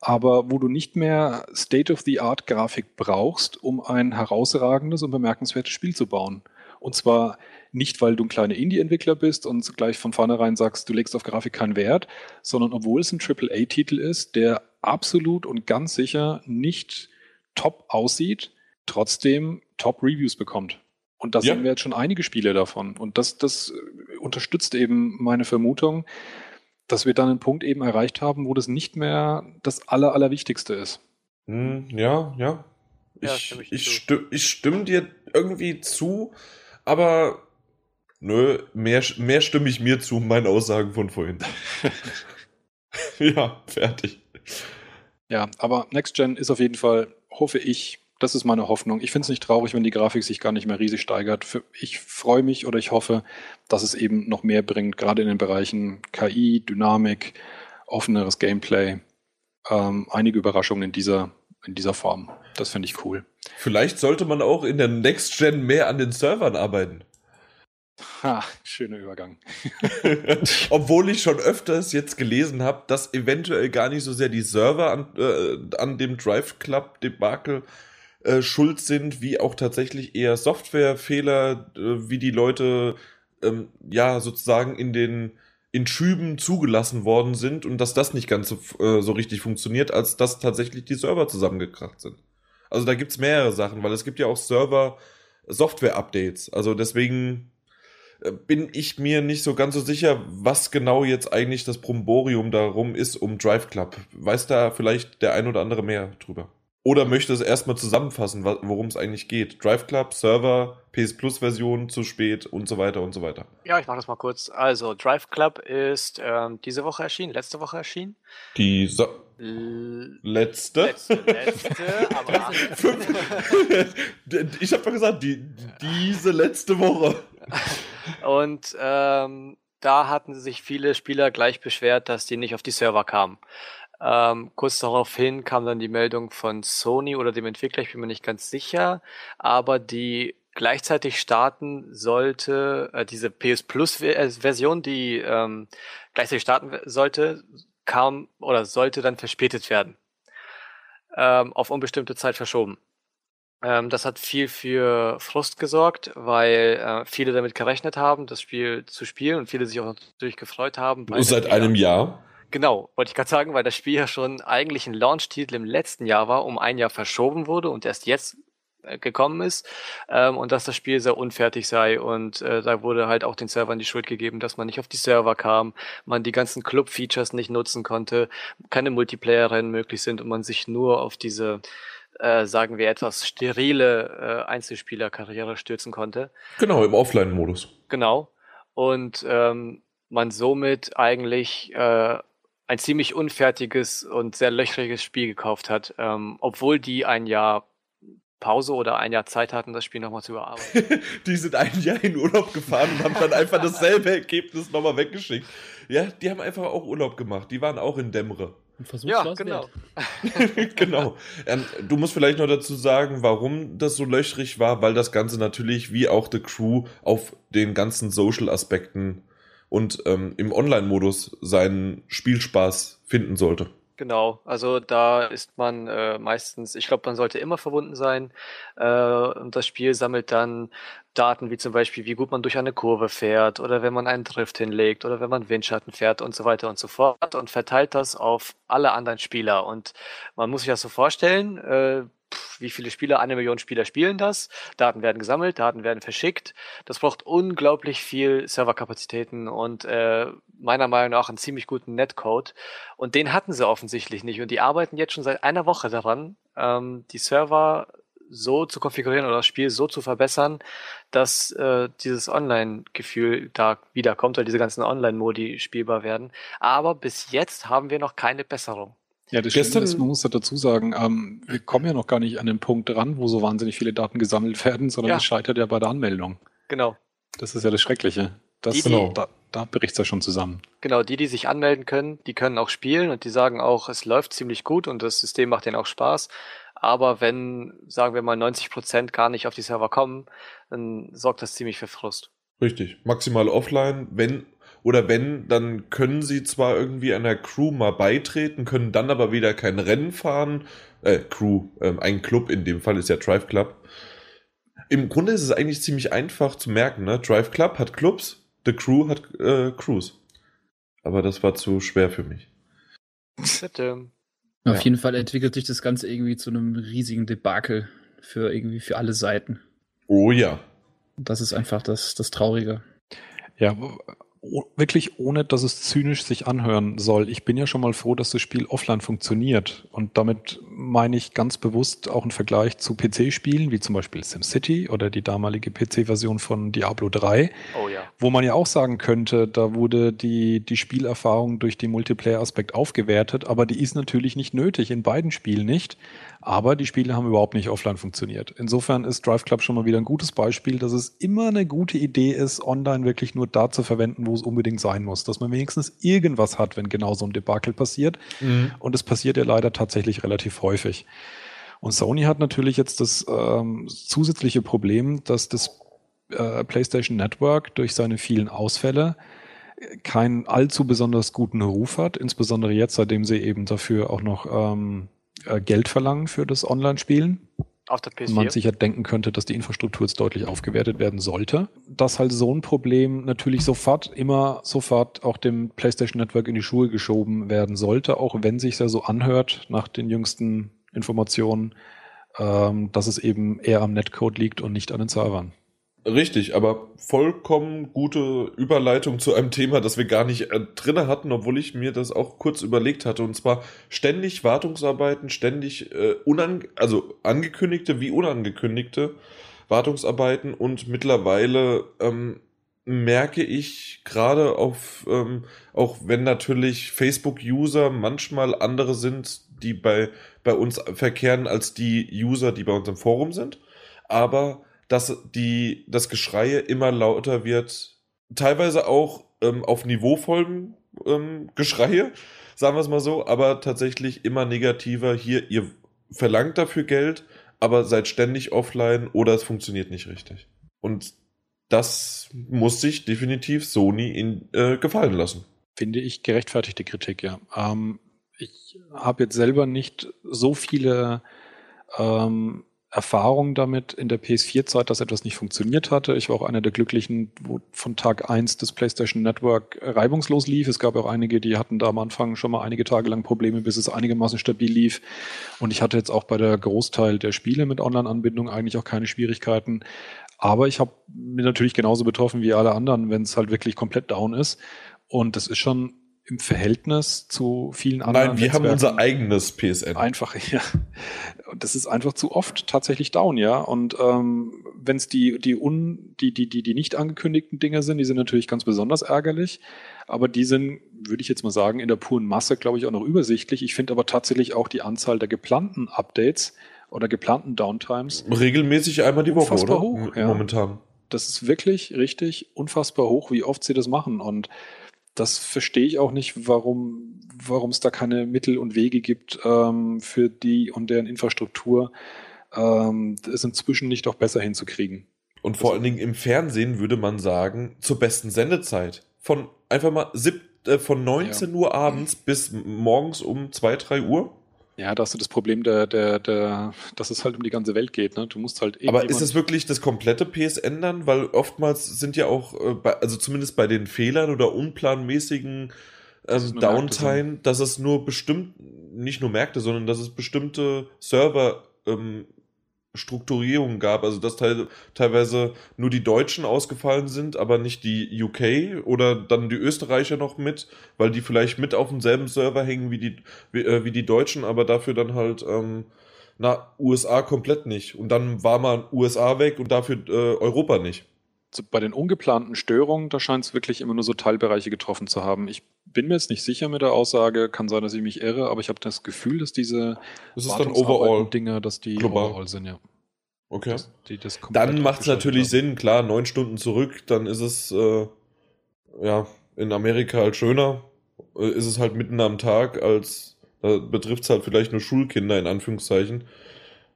aber wo du nicht mehr State-of-the-Art Grafik brauchst, um ein herausragendes und bemerkenswertes Spiel zu bauen. Und zwar nicht, weil du ein kleiner Indie-Entwickler bist und gleich von vornherein sagst, du legst auf Grafik keinen Wert, sondern obwohl es ein AAA-Titel ist, der absolut und ganz sicher nicht top aussieht, trotzdem Top-Reviews bekommt. Und da ja. sehen wir jetzt schon einige Spiele davon. Und das, das unterstützt eben meine Vermutung, dass wir dann einen Punkt eben erreicht haben, wo das nicht mehr das Aller, Allerwichtigste ist. Hm, ja, ja. Ich, ja, ich, ich, stimme, ich stimme dir irgendwie zu, aber nö, mehr, mehr stimme ich mir zu, meinen Aussagen von vorhin. ja, fertig. Ja, aber Next Gen ist auf jeden Fall, hoffe ich, das ist meine Hoffnung. Ich finde es nicht traurig, wenn die Grafik sich gar nicht mehr riesig steigert. Ich freue mich oder ich hoffe, dass es eben noch mehr bringt, gerade in den Bereichen KI, Dynamik, offeneres Gameplay. Ähm, einige Überraschungen in dieser, in dieser Form. Das finde ich cool. Vielleicht sollte man auch in der Next Gen mehr an den Servern arbeiten. Ha, schöner Übergang. Obwohl ich schon öfters jetzt gelesen habe, dass eventuell gar nicht so sehr die Server an, äh, an dem Drive Club Debakel äh, schuld sind, wie auch tatsächlich eher Softwarefehler, äh, wie die Leute ähm, ja sozusagen in den in Schüben zugelassen worden sind und dass das nicht ganz so, äh, so richtig funktioniert, als dass tatsächlich die Server zusammengekracht sind. Also da gibt's mehrere Sachen, weil es gibt ja auch Server Software-Updates. Also deswegen bin ich mir nicht so ganz so sicher, was genau jetzt eigentlich das Bromborium darum ist um Drive Club. Weiß da vielleicht der ein oder andere mehr drüber? Oder möchte es erstmal zusammenfassen, worum es eigentlich geht? Drive Club, Server, PS Plus Version zu spät und so weiter und so weiter. Ja, ich mache das mal kurz. Also, Drive Club ist ähm, diese Woche erschienen, letzte Woche erschienen. Die so letzte. Letzte, letzte, aber. ich habe doch gesagt, die, diese letzte Woche. Und ähm, da hatten sich viele Spieler gleich beschwert, dass die nicht auf die Server kamen. Ähm, kurz daraufhin kam dann die Meldung von Sony oder dem Entwickler, ich bin mir nicht ganz sicher, aber die gleichzeitig starten sollte, äh, diese PS Plus äh, Version, die ähm, gleichzeitig starten sollte, kam oder sollte dann verspätet werden. Ähm, auf unbestimmte Zeit verschoben. Ähm, das hat viel für Frust gesorgt, weil äh, viele damit gerechnet haben, das Spiel zu spielen und viele sich auch natürlich gefreut haben. Seit einem Jahr? Genau, wollte ich gerade sagen, weil das Spiel ja schon eigentlich ein Launch-Titel im letzten Jahr war, um ein Jahr verschoben wurde und erst jetzt äh, gekommen ist ähm, und dass das Spiel sehr unfertig sei und äh, da wurde halt auch den Servern die Schuld gegeben, dass man nicht auf die Server kam, man die ganzen Club-Features nicht nutzen konnte, keine Multiplayer-Rennen möglich sind und man sich nur auf diese äh, sagen wir, etwas sterile äh, Einzelspieler-Karriere stürzen konnte. Genau, im Offline-Modus. Genau. Und ähm, man somit eigentlich äh, ein ziemlich unfertiges und sehr löchriges Spiel gekauft hat, ähm, obwohl die ein Jahr Pause oder ein Jahr Zeit hatten, das Spiel nochmal zu überarbeiten. die sind ein Jahr in Urlaub gefahren und haben dann einfach dasselbe Ergebnis nochmal weggeschickt. Ja, die haben einfach auch Urlaub gemacht. Die waren auch in Dämre. Ja, genau. genau. Ähm, du musst vielleicht noch dazu sagen, warum das so löchrig war, weil das Ganze natürlich wie auch The Crew auf den ganzen Social-Aspekten und ähm, im Online-Modus seinen Spielspaß finden sollte. Genau, also da ist man äh, meistens, ich glaube, man sollte immer verbunden sein äh, und das Spiel sammelt dann Daten wie zum Beispiel, wie gut man durch eine Kurve fährt oder wenn man einen Drift hinlegt oder wenn man Windschatten fährt und so weiter und so fort und verteilt das auf alle anderen Spieler. Und man muss sich das so vorstellen, äh, wie viele Spieler, eine Million Spieler spielen das. Daten werden gesammelt, Daten werden verschickt. Das braucht unglaublich viel Serverkapazitäten und äh, meiner Meinung nach einen ziemlich guten Netcode. Und den hatten sie offensichtlich nicht. Und die arbeiten jetzt schon seit einer Woche daran, ähm, die Server so zu konfigurieren oder das Spiel so zu verbessern, dass äh, dieses Online-Gefühl da wiederkommt, weil diese ganzen Online-Modi spielbar werden. Aber bis jetzt haben wir noch keine Besserung. Ja, das Gestern, ist, man muss ja dazu sagen, ähm, wir kommen ja noch gar nicht an den Punkt dran, wo so wahnsinnig viele Daten gesammelt werden, sondern es ja. scheitert ja bei der Anmeldung. Genau. Das ist ja das Schreckliche. Das, die, die, da, da bricht es ja schon zusammen. Genau, die, die sich anmelden können, die können auch spielen und die sagen auch, es läuft ziemlich gut und das System macht denen auch Spaß. Aber wenn, sagen wir mal, 90 Prozent gar nicht auf die Server kommen, dann sorgt das ziemlich für Frust. Richtig. Maximal offline, wenn oder wenn, dann können sie zwar irgendwie einer Crew mal beitreten, können dann aber wieder kein Rennen fahren. Äh, Crew, äh, ein Club in dem Fall ist ja Drive Club. Im Grunde ist es eigentlich ziemlich einfach zu merken, ne? Drive Club hat Clubs, The Crew hat äh, Crews. Aber das war zu schwer für mich. Bitte. Auf ja. jeden Fall entwickelt sich das Ganze irgendwie zu einem riesigen Debakel für irgendwie für alle Seiten. Oh ja. Das ist einfach das, das Traurige. Ja, wirklich ohne, dass es zynisch sich anhören soll. Ich bin ja schon mal froh, dass das Spiel offline funktioniert. Und damit meine ich ganz bewusst auch einen Vergleich zu PC-Spielen, wie zum Beispiel SimCity oder die damalige PC-Version von Diablo 3. Oh ja. Wo man ja auch sagen könnte, da wurde die, die Spielerfahrung durch den Multiplayer-Aspekt aufgewertet, aber die ist natürlich nicht nötig, in beiden Spielen nicht. Aber die Spiele haben überhaupt nicht offline funktioniert. Insofern ist Drive Club schon mal wieder ein gutes Beispiel, dass es immer eine gute Idee ist, online wirklich nur da zu verwenden, wo es unbedingt sein muss. Dass man wenigstens irgendwas hat, wenn genau so ein Debakel passiert. Mhm. Und es passiert ja leider tatsächlich relativ häufig. Und Sony hat natürlich jetzt das ähm, zusätzliche Problem, dass das äh, PlayStation Network durch seine vielen Ausfälle keinen allzu besonders guten Ruf hat, insbesondere jetzt, seitdem sie eben dafür auch noch ähm, äh, Geld verlangen für das Online-Spielen. Auf der PS4. Man sich ja denken könnte, dass die Infrastruktur jetzt deutlich aufgewertet werden sollte. Dass halt so ein Problem natürlich sofort, immer sofort auch dem PlayStation Network in die Schuhe geschoben werden sollte, auch wenn sich ja so anhört nach den jüngsten Informationen, ähm, dass es eben eher am Netcode liegt und nicht an den Servern. Richtig, aber vollkommen gute Überleitung zu einem Thema, das wir gar nicht äh, drinne hatten, obwohl ich mir das auch kurz überlegt hatte. Und zwar ständig Wartungsarbeiten, ständig äh, unan also angekündigte wie unangekündigte Wartungsarbeiten und mittlerweile ähm, merke ich gerade auf, ähm, auch wenn natürlich Facebook-User manchmal andere sind, die bei, bei uns verkehren, als die User, die bei uns im Forum sind. Aber dass die, das Geschreie immer lauter wird, teilweise auch ähm, auf niveauvollen ähm, Geschreie, sagen wir es mal so, aber tatsächlich immer negativer. Hier, ihr verlangt dafür Geld, aber seid ständig offline oder es funktioniert nicht richtig. Und das muss sich definitiv Sony in, äh, gefallen lassen. Finde ich gerechtfertigte Kritik, ja. Ähm, ich habe jetzt selber nicht so viele ähm, Erfahrung damit in der PS4-Zeit, dass etwas nicht funktioniert hatte. Ich war auch einer der Glücklichen, wo von Tag eins das PlayStation Network reibungslos lief. Es gab auch einige, die hatten da am Anfang schon mal einige Tage lang Probleme, bis es einigermaßen stabil lief. Und ich hatte jetzt auch bei der Großteil der Spiele mit Online-Anbindung eigentlich auch keine Schwierigkeiten. Aber ich habe mir natürlich genauso betroffen wie alle anderen, wenn es halt wirklich komplett down ist. Und das ist schon im Verhältnis zu vielen anderen. Nein, wir Netzwerken haben unser eigenes PSN. Einfach, ja. Das ist einfach zu oft tatsächlich down, ja. Und ähm, wenn es die, die, un, die, die, die, die nicht angekündigten Dinge sind, die sind natürlich ganz besonders ärgerlich. Aber die sind, würde ich jetzt mal sagen, in der puren Masse, glaube ich, auch noch übersichtlich. Ich finde aber tatsächlich auch die Anzahl der geplanten Updates oder geplanten Downtimes. Regelmäßig einmal die Woche, oder? Hoch, ja. Momentan. Das ist wirklich richtig unfassbar hoch, wie oft sie das machen. Und das verstehe ich auch nicht, warum warum es da keine Mittel und Wege gibt ähm, für die und deren Infrastruktur, ähm, es inzwischen nicht auch besser hinzukriegen. Und vor allen Dingen im Fernsehen würde man sagen, zur besten Sendezeit. von einfach mal sieb, äh, von 19 ja. Uhr abends bis morgens um 2, 3 Uhr. Ja, da hast du das Problem, der, der, der, dass es halt um die ganze Welt geht. Ne? Du musst halt Aber ist es wirklich das komplette PSN dann? Weil oftmals sind ja auch, äh, bei, also zumindest bei den Fehlern oder unplanmäßigen ähm, Downtime, dass es nur bestimmt, nicht nur Märkte, sondern dass es bestimmte Server ähm, Strukturierungen gab, also dass te teilweise nur die Deutschen ausgefallen sind, aber nicht die UK oder dann die Österreicher noch mit, weil die vielleicht mit auf demselben Server hängen wie die, wie, äh, wie die Deutschen, aber dafür dann halt ähm, na, USA komplett nicht. Und dann war man USA weg und dafür äh, Europa nicht. Bei den ungeplanten Störungen, da scheint es wirklich immer nur so Teilbereiche getroffen zu haben. Ich bin mir jetzt nicht sicher mit der Aussage, kann sein, dass ich mich irre, aber ich habe das Gefühl, dass diese das ist dann overall Dinger, dass die global. overall sind, ja. Okay. Das, die, das dann macht es natürlich haben. Sinn, klar, neun Stunden zurück, dann ist es äh, ja in Amerika halt schöner, äh, ist es halt mitten am Tag, als da betrifft es halt vielleicht nur Schulkinder in Anführungszeichen,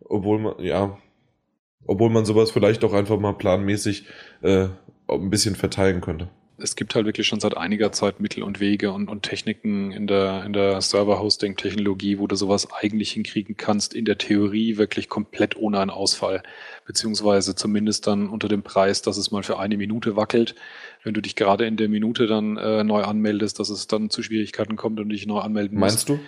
obwohl man ja, obwohl man sowas vielleicht auch einfach mal planmäßig äh, ein bisschen verteilen könnte es gibt halt wirklich schon seit einiger Zeit Mittel und Wege und, und Techniken in der, in der Server-Hosting-Technologie, wo du sowas eigentlich hinkriegen kannst, in der Theorie wirklich komplett ohne einen Ausfall, beziehungsweise zumindest dann unter dem Preis, dass es mal für eine Minute wackelt. Wenn du dich gerade in der Minute dann äh, neu anmeldest, dass es dann zu Schwierigkeiten kommt und dich neu anmelden musst. Meinst du?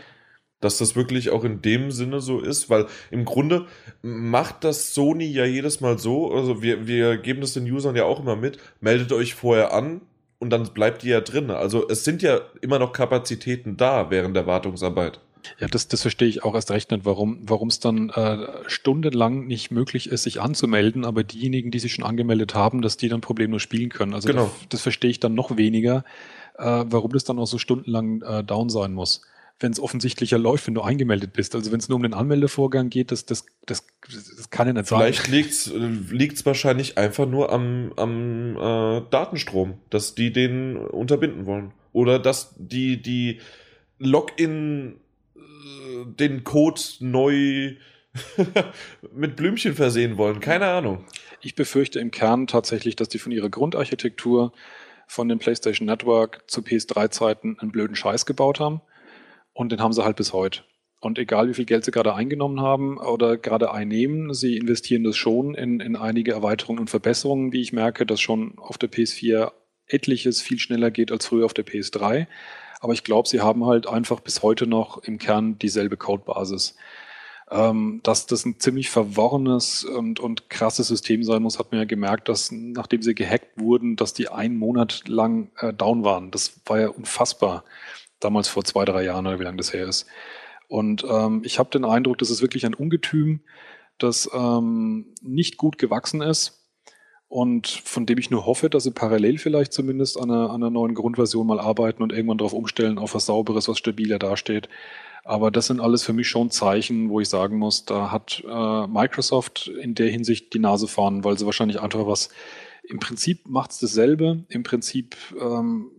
dass das wirklich auch in dem Sinne so ist, weil im Grunde macht das Sony ja jedes Mal so, also wir, wir geben das den Usern ja auch immer mit, meldet euch vorher an, und dann bleibt die ja drin. Also es sind ja immer noch Kapazitäten da während der Wartungsarbeit. Ja, das, das verstehe ich auch erst recht nicht, warum warum es dann äh, stundenlang nicht möglich ist, sich anzumelden, aber diejenigen, die sich schon angemeldet haben, dass die dann problemlos spielen können. Also genau. das, das verstehe ich dann noch weniger, äh, warum das dann auch so stundenlang äh, down sein muss wenn es offensichtlicher läuft, wenn du eingemeldet bist. Also wenn es nur um den Anmeldevorgang geht, das, das, das, das kann ja nicht sein. Vielleicht liegt es wahrscheinlich einfach nur am, am äh, Datenstrom, dass die den unterbinden wollen. Oder dass die, die Login äh, den Code neu mit Blümchen versehen wollen. Keine Ahnung. Ich befürchte im Kern tatsächlich, dass die von ihrer Grundarchitektur von dem PlayStation Network zu PS3-Zeiten einen blöden Scheiß gebaut haben und den haben sie halt bis heute. Und egal wie viel Geld sie gerade eingenommen haben oder gerade einnehmen, sie investieren das schon in, in einige Erweiterungen und Verbesserungen, wie ich merke, dass schon auf der PS4 etliches viel schneller geht als früher auf der PS3. Aber ich glaube, sie haben halt einfach bis heute noch im Kern dieselbe Codebasis. Ähm, dass das ein ziemlich verworrenes und, und krasses System sein muss, hat man ja gemerkt, dass nachdem sie gehackt wurden, dass die einen Monat lang äh, down waren. Das war ja unfassbar damals vor zwei, drei Jahren oder wie lange das her ist. Und ähm, ich habe den Eindruck, das ist wirklich ein Ungetüm, das ähm, nicht gut gewachsen ist und von dem ich nur hoffe, dass sie parallel vielleicht zumindest an einer, an einer neuen Grundversion mal arbeiten und irgendwann darauf umstellen, auf was Sauberes, was stabiler dasteht. Aber das sind alles für mich schon Zeichen, wo ich sagen muss, da hat äh, Microsoft in der Hinsicht die Nase vorn, weil sie wahrscheinlich einfach was, im Prinzip macht es dasselbe, im Prinzip ähm,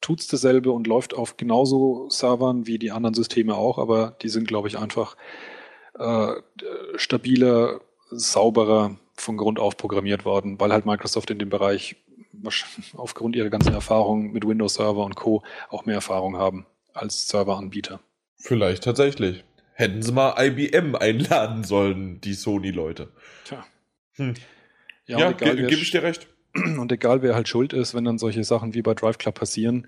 tut es dasselbe und läuft auf genauso Servern wie die anderen Systeme auch, aber die sind, glaube ich, einfach äh, stabiler, sauberer von Grund auf programmiert worden, weil halt Microsoft in dem Bereich aufgrund ihrer ganzen Erfahrungen mit Windows Server und Co. auch mehr Erfahrung haben als Serveranbieter. Vielleicht tatsächlich. Hätten sie mal IBM einladen sollen, die Sony-Leute. Tja. Hm. Ja, ja ge gebe ich dir recht. Und egal, wer halt schuld ist, wenn dann solche Sachen wie bei Drive Club passieren,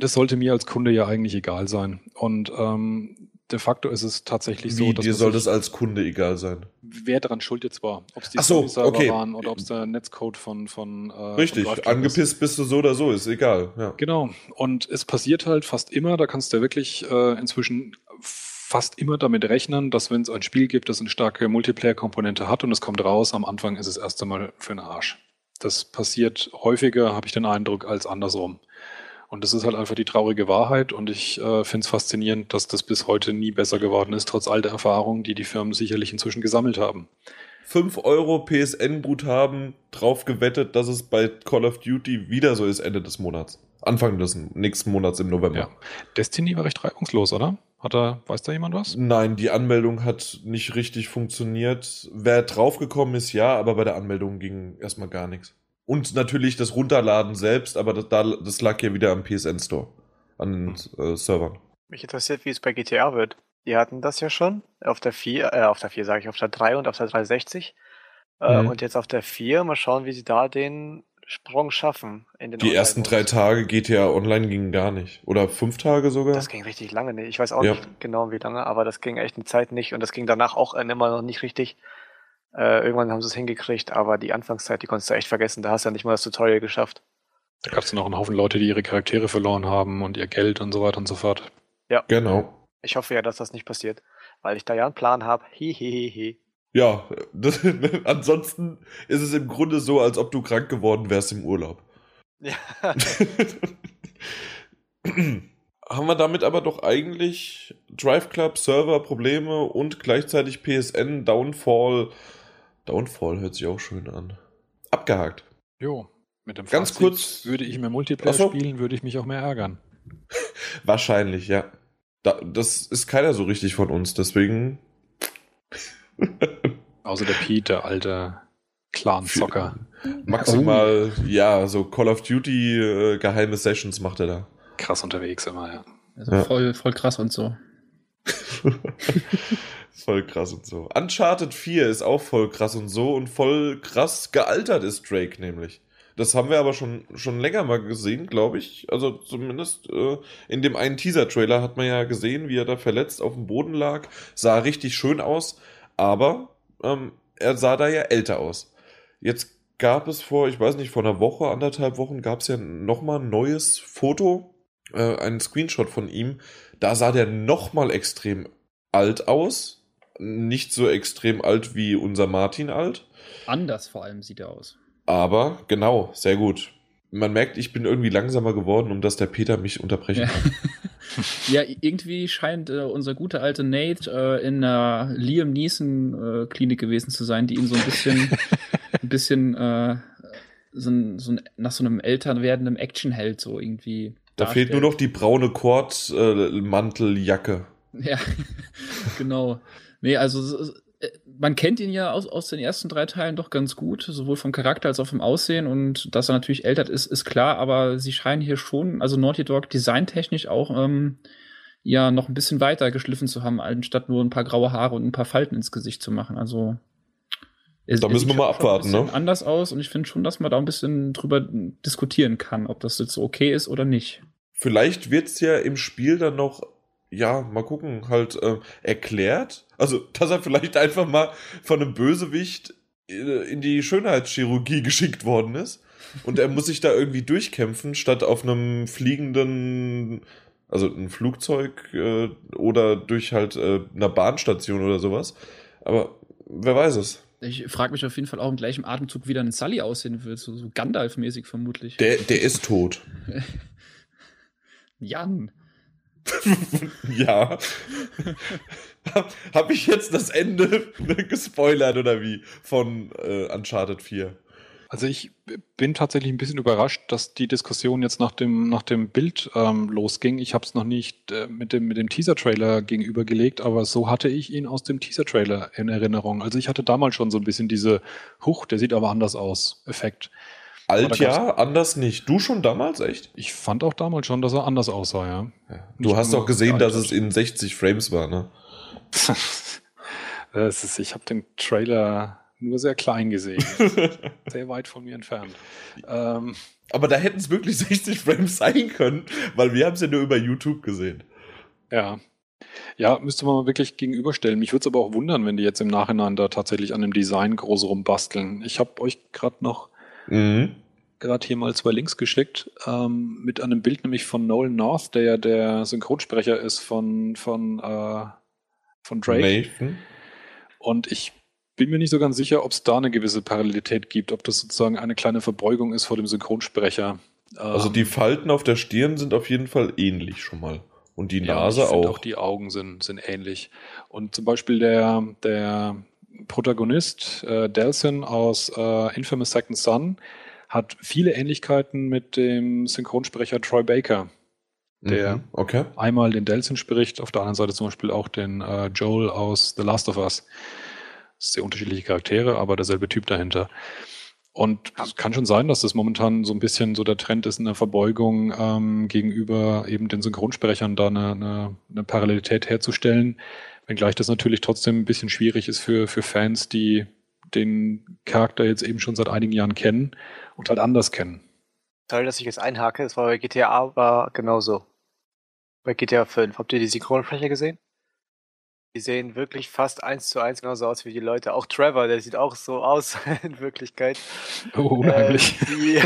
das sollte mir als Kunde ja eigentlich egal sein. Und ähm, de facto ist es tatsächlich Wie, so, dass. Dir soll das als Kunde egal sein. Wer daran schuld jetzt war. Ob es die so, Server okay. waren oder ob es der Netzcode von. von äh, Richtig, von angepisst ist. bist du so oder so, ist egal. Ja. Genau. Und es passiert halt fast immer, da kannst du ja wirklich äh, inzwischen fast immer damit rechnen, dass wenn es ein Spiel gibt, das eine starke Multiplayer-Komponente hat und es kommt raus, am Anfang ist es erst einmal für den Arsch. Das passiert häufiger, habe ich den Eindruck, als andersrum. Und das ist halt einfach die traurige Wahrheit. Und ich äh, finde es faszinierend, dass das bis heute nie besser geworden ist, trotz all der Erfahrungen, die die Firmen sicherlich inzwischen gesammelt haben. 5 Euro PSN-Guthaben drauf gewettet, dass es bei Call of Duty wieder so ist Ende des Monats. Anfang des nächsten Monats im November. Ja. Destiny war recht reibungslos, oder? Hat da, weiß da jemand was? Nein, die Anmeldung hat nicht richtig funktioniert. Wer draufgekommen ist, ja, aber bei der Anmeldung ging erstmal gar nichts. Und natürlich das Runterladen selbst, aber das, das lag ja wieder am PSN Store, an den hm. äh, Servern. Mich interessiert, wie es bei GTA wird. Die hatten das ja schon auf der 4, äh, auf der 4 sage ich, auf der 3 und auf der 360. Äh, mhm. Und jetzt auf der 4, mal schauen, wie sie da den Sprung schaffen. die ersten drei Tage GTA Online gingen gar nicht. Oder fünf Tage sogar? Das ging richtig lange nicht. Ich weiß auch ja. nicht genau, wie lange, aber das ging echt eine Zeit nicht. Und das ging danach auch immer noch nicht richtig. Äh, irgendwann haben sie es hingekriegt, aber die Anfangszeit, die konntest du echt vergessen. Da hast du ja nicht mal das Tutorial geschafft. Da gab es noch einen Haufen Leute, die ihre Charaktere verloren haben und ihr Geld und so weiter und so fort. Ja. Genau. Ich hoffe ja, dass das nicht passiert, weil ich da ja einen Plan habe. Hihihihi. Ja, das, ansonsten ist es im Grunde so, als ob du krank geworden wärst im Urlaub. Ja. Haben wir damit aber doch eigentlich Drive Club Server Probleme und gleichzeitig PSN Downfall. Downfall hört sich auch schön an. Abgehakt. Jo, mit dem Ganz Fazit kurz würde ich mehr Multiplayer so. spielen, würde ich mich auch mehr ärgern. Wahrscheinlich, ja. Da, das ist keiner so richtig von uns, deswegen Außer der Pete, der alte Clan-Zocker. Maximal, oh. ja, so Call of Duty äh, geheime Sessions macht er da. Krass unterwegs immer, ja. Also ja. Voll, voll krass und so. voll krass und so. Uncharted 4 ist auch voll krass und so und voll krass gealtert ist Drake nämlich. Das haben wir aber schon, schon länger mal gesehen, glaube ich. Also zumindest äh, in dem einen Teaser-Trailer hat man ja gesehen, wie er da verletzt auf dem Boden lag. Sah richtig schön aus, aber ähm, er sah da ja älter aus. Jetzt gab es vor, ich weiß nicht, vor einer Woche, anderthalb Wochen, gab es ja nochmal ein neues Foto, äh, einen Screenshot von ihm. Da sah der nochmal extrem alt aus. Nicht so extrem alt wie unser Martin alt. Anders vor allem sieht er aus. Aber genau, sehr gut. Man merkt, ich bin irgendwie langsamer geworden, um dass der Peter mich unterbrechen ja. kann. ja, irgendwie scheint äh, unser guter alte Nate äh, in einer Liam Neeson äh, Klinik gewesen zu sein, die ihn so ein bisschen, ein bisschen äh, so, ein, so ein, nach so einem älter werdenden Actionheld so irgendwie. Da darstellt. fehlt nur noch die braune Kordmanteljacke. ja, genau. Nee, also äh, man kennt ihn ja aus, aus den ersten drei Teilen doch ganz gut, sowohl vom Charakter als auch vom Aussehen und dass er natürlich älter ist, ist klar, aber sie scheinen hier schon, also Naughty Dog designtechnisch auch ähm, ja noch ein bisschen weiter geschliffen zu haben, anstatt nur ein paar graue Haare und ein paar Falten ins Gesicht zu machen. Also er, da müssen wir mal abwarten, ne? Anders aus und ich finde schon, dass man da ein bisschen drüber diskutieren kann, ob das jetzt so okay ist oder nicht. Vielleicht wird es ja im Spiel dann noch ja, mal gucken, halt äh, erklärt. Also, dass er vielleicht einfach mal von einem Bösewicht in die Schönheitschirurgie geschickt worden ist. Und er muss sich da irgendwie durchkämpfen, statt auf einem fliegenden, also ein Flugzeug äh, oder durch halt äh, einer Bahnstation oder sowas. Aber wer weiß es. Ich frage mich auf jeden Fall auch im gleichen Atemzug, wie dann Sully aussehen wird, so, so Gandalf-mäßig vermutlich. Der, der ist tot. Jan. ja. Habe ich jetzt das Ende gespoilert oder wie von äh, Uncharted 4? Also ich bin tatsächlich ein bisschen überrascht, dass die Diskussion jetzt nach dem, nach dem Bild ähm, losging. Ich habe es noch nicht äh, mit dem, mit dem Teaser-Trailer gegenübergelegt, aber so hatte ich ihn aus dem Teaser-Trailer in Erinnerung. Also ich hatte damals schon so ein bisschen diese, Huch, der sieht aber anders aus, Effekt. Alt ja, anders nicht. Du schon damals, echt? Ich fand auch damals schon, dass er anders aussah, ja. ja. Du hast doch gesehen, dass es in 60 Frames war, ne? das ist, ich habe den Trailer nur sehr klein gesehen. sehr weit von mir entfernt. Ähm, Aber da hätten es wirklich 60 Frames sein können, weil wir haben es ja nur über YouTube gesehen. Ja. Ja, müsste man mal wirklich gegenüberstellen. Mich würde es aber auch wundern, wenn die jetzt im Nachhinein da tatsächlich an dem Design groß rumbasteln. Ich habe euch gerade noch Mhm. Gerade hier mal zwei Links geschickt, ähm, mit einem Bild nämlich von Nolan North, der ja der Synchronsprecher ist von, von, äh, von Drake. Nathan. Und ich bin mir nicht so ganz sicher, ob es da eine gewisse Parallelität gibt, ob das sozusagen eine kleine Verbeugung ist vor dem Synchronsprecher. Also die ähm, Falten auf der Stirn sind auf jeden Fall ähnlich schon mal. Und die Nase ja, auch. auch. Die Augen sind, sind ähnlich. Und zum Beispiel der, der Protagonist äh, Delson aus äh, Infamous Second Son hat viele Ähnlichkeiten mit dem Synchronsprecher Troy Baker, der mhm, okay. einmal den Delson spricht, auf der anderen Seite zum Beispiel auch den äh, Joel aus The Last of Us. Sehr unterschiedliche Charaktere, aber derselbe Typ dahinter. Und es kann schon sein, dass das momentan so ein bisschen so der Trend ist, eine Verbeugung ähm, gegenüber eben den Synchronsprechern da eine, eine, eine Parallelität herzustellen. Wenngleich das natürlich trotzdem ein bisschen schwierig ist für, für Fans, die den Charakter jetzt eben schon seit einigen Jahren kennen und halt anders kennen. Toll, dass ich jetzt einhake. Das war bei GTA war genauso. Bei GTA 5. Habt ihr die Synchronsprecher gesehen? Die sehen wirklich fast eins zu eins genauso aus wie die Leute. Auch Trevor, der sieht auch so aus in Wirklichkeit. Oh, unheimlich. Äh,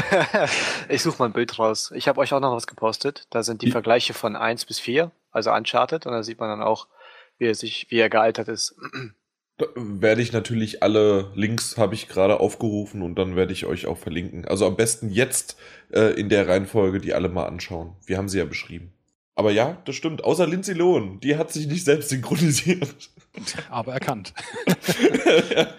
ich suche mal ein Bild raus. Ich habe euch auch noch was gepostet. Da sind die. Vergleiche von 1 bis 4, also Uncharted. Und da sieht man dann auch, wie er sich, wie er gealtert ist. Da werde ich natürlich alle Links habe ich gerade aufgerufen und dann werde ich euch auch verlinken. Also am besten jetzt äh, in der Reihenfolge die alle mal anschauen. Wir haben sie ja beschrieben. Aber ja, das stimmt. Außer Lindsay Lohan, die hat sich nicht selbst synchronisiert. Aber erkannt.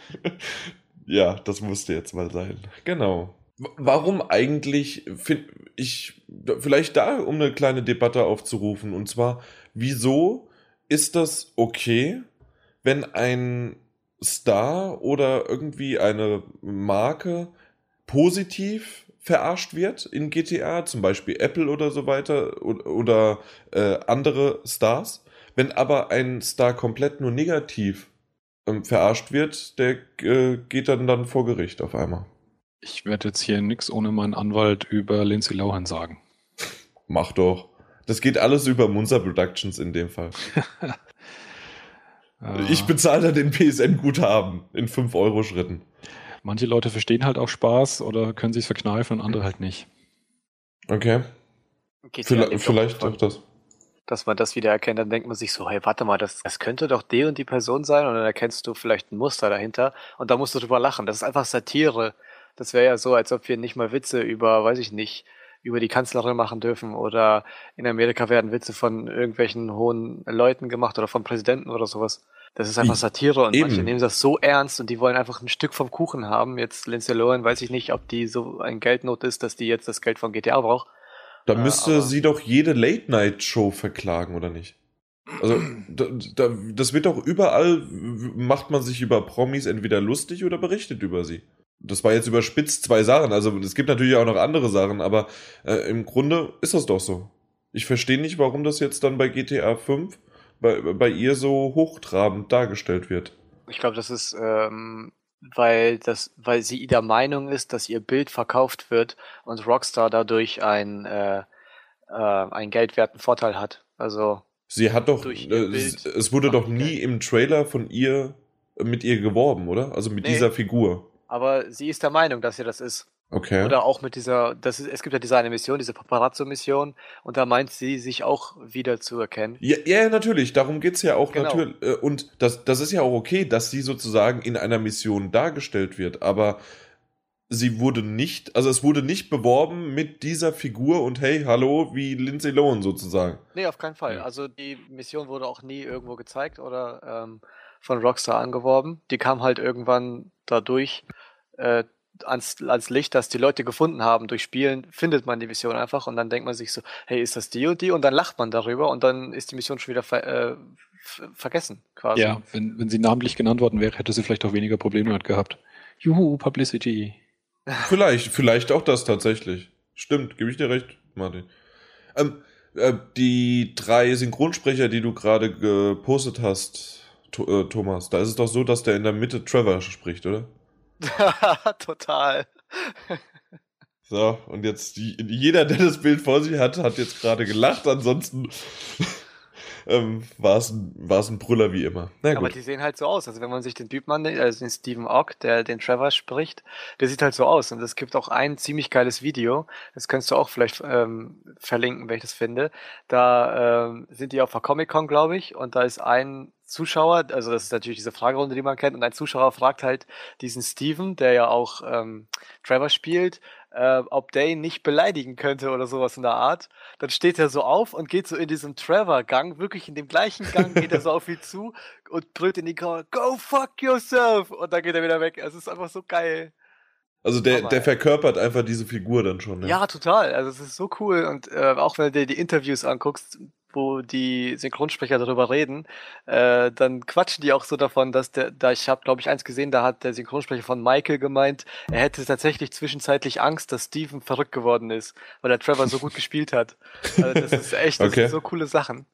ja, das musste jetzt mal sein. Genau. Warum eigentlich, finde ich, vielleicht da, um eine kleine Debatte aufzurufen, und zwar, wieso ist das okay, wenn ein Star oder irgendwie eine Marke positiv verarscht wird in GTA, zum Beispiel Apple oder so weiter oder, oder äh, andere Stars. Wenn aber ein Star komplett nur negativ ähm, verarscht wird, der äh, geht dann, dann vor Gericht auf einmal. Ich werde jetzt hier nichts ohne meinen Anwalt über Lindsay Lohan sagen. Mach doch. Das geht alles über Munzer Productions in dem Fall. ich bezahle da den PSN-Guthaben in 5-Euro-Schritten manche Leute verstehen halt auch Spaß oder können sich verkneifen und andere halt nicht. Okay. Vielleicht, vielleicht auch das. Dass man das wieder erkennt, dann denkt man sich so, hey, warte mal, das, das könnte doch die und die Person sein und dann erkennst du vielleicht ein Muster dahinter und da musst du drüber lachen. Das ist einfach Satire. Das wäre ja so, als ob wir nicht mal Witze über, weiß ich nicht, über die Kanzlerin machen dürfen oder in Amerika werden Witze von irgendwelchen hohen Leuten gemacht oder von Präsidenten oder sowas. Das ist einfach Satire und Eben. manche nehmen das so ernst und die wollen einfach ein Stück vom Kuchen haben. Jetzt Lindsay Lohan weiß ich nicht, ob die so ein Geldnot ist, dass die jetzt das Geld von GTA braucht. Da äh, müsste sie doch jede Late-Night-Show verklagen, oder nicht? Also, da, da, das wird doch überall, macht man sich über Promis entweder lustig oder berichtet über sie. Das war jetzt überspitzt zwei Sachen. Also, es gibt natürlich auch noch andere Sachen, aber äh, im Grunde ist das doch so. Ich verstehe nicht, warum das jetzt dann bei GTA 5 bei, bei ihr so hochtrabend dargestellt wird. Ich glaube, das ist, ähm, weil, das, weil sie der Meinung ist, dass ihr Bild verkauft wird und Rockstar dadurch ein, äh, äh, einen geldwerten Vorteil hat. Also. Sie hat doch, äh, es wurde doch nie im Trailer von ihr mit ihr geworben, oder? Also mit nee, dieser Figur. Aber sie ist der Meinung, dass sie das ist. Okay. Oder auch mit dieser, das ist, es gibt ja diese eine Mission, diese Paparazzo-Mission, und da meint sie sich auch wieder zu erkennen. Ja, ja natürlich, darum geht's ja auch genau. natürlich. Äh, und das, das ist ja auch okay, dass sie sozusagen in einer Mission dargestellt wird, aber sie wurde nicht, also es wurde nicht beworben mit dieser Figur und hey, hallo, wie Lindsay Lohan sozusagen. Nee, auf keinen Fall. Also die Mission wurde auch nie irgendwo gezeigt oder ähm, von Rockstar angeworben. Die kam halt irgendwann dadurch. Äh, ans, ans Licht, das die Leute gefunden haben durch Spielen, findet man die Mission einfach und dann denkt man sich so, hey, ist das die und die? Und dann lacht man darüber und dann ist die Mission schon wieder ver äh, vergessen, quasi. Ja, wenn, wenn sie namentlich genannt worden wäre, hätte sie vielleicht auch weniger Probleme damit gehabt. Juhu, Publicity. Vielleicht, vielleicht auch das tatsächlich. Stimmt, gebe ich dir recht, Martin. Ähm, äh, die drei Synchronsprecher, die du gerade gepostet hast, äh, Thomas, da ist es doch so, dass der in der Mitte Trevor spricht, oder? Total. So, und jetzt die, jeder, der das Bild vor sich hat, hat jetzt gerade gelacht. Ansonsten ähm, war es ein, ein Brüller wie immer. Na, Aber die sehen halt so aus. Also wenn man sich den Typen ansieht, also den Stephen Ogg, der den Trevor spricht, der sieht halt so aus. Und es gibt auch ein ziemlich geiles Video, das könntest du auch vielleicht ähm, verlinken, wenn ich das finde. Da ähm, sind die auf der Comic-Con, glaube ich, und da ist ein Zuschauer, also das ist natürlich diese Fragerunde, die man kennt, und ein Zuschauer fragt halt diesen Steven, der ja auch ähm, Trevor spielt, äh, ob der ihn nicht beleidigen könnte oder sowas in der Art. Dann steht er so auf und geht so in diesem Trevor-Gang, wirklich in dem gleichen Gang geht er so auf ihn zu und brüllt in die Kamera, go fuck yourself! Und dann geht er wieder weg. Es ist einfach so geil. Also der, der verkörpert einfach diese Figur dann schon. Ne? Ja, total. Also es ist so cool. Und äh, auch wenn du dir die Interviews anguckst, wo die Synchronsprecher darüber reden, äh, dann quatschen die auch so davon, dass der, da ich habe, glaube ich, eins gesehen, da hat der Synchronsprecher von Michael gemeint, er hätte tatsächlich zwischenzeitlich Angst, dass Steven verrückt geworden ist, weil der Trevor so gut gespielt hat. Also das ist echt, das okay. sind so coole Sachen.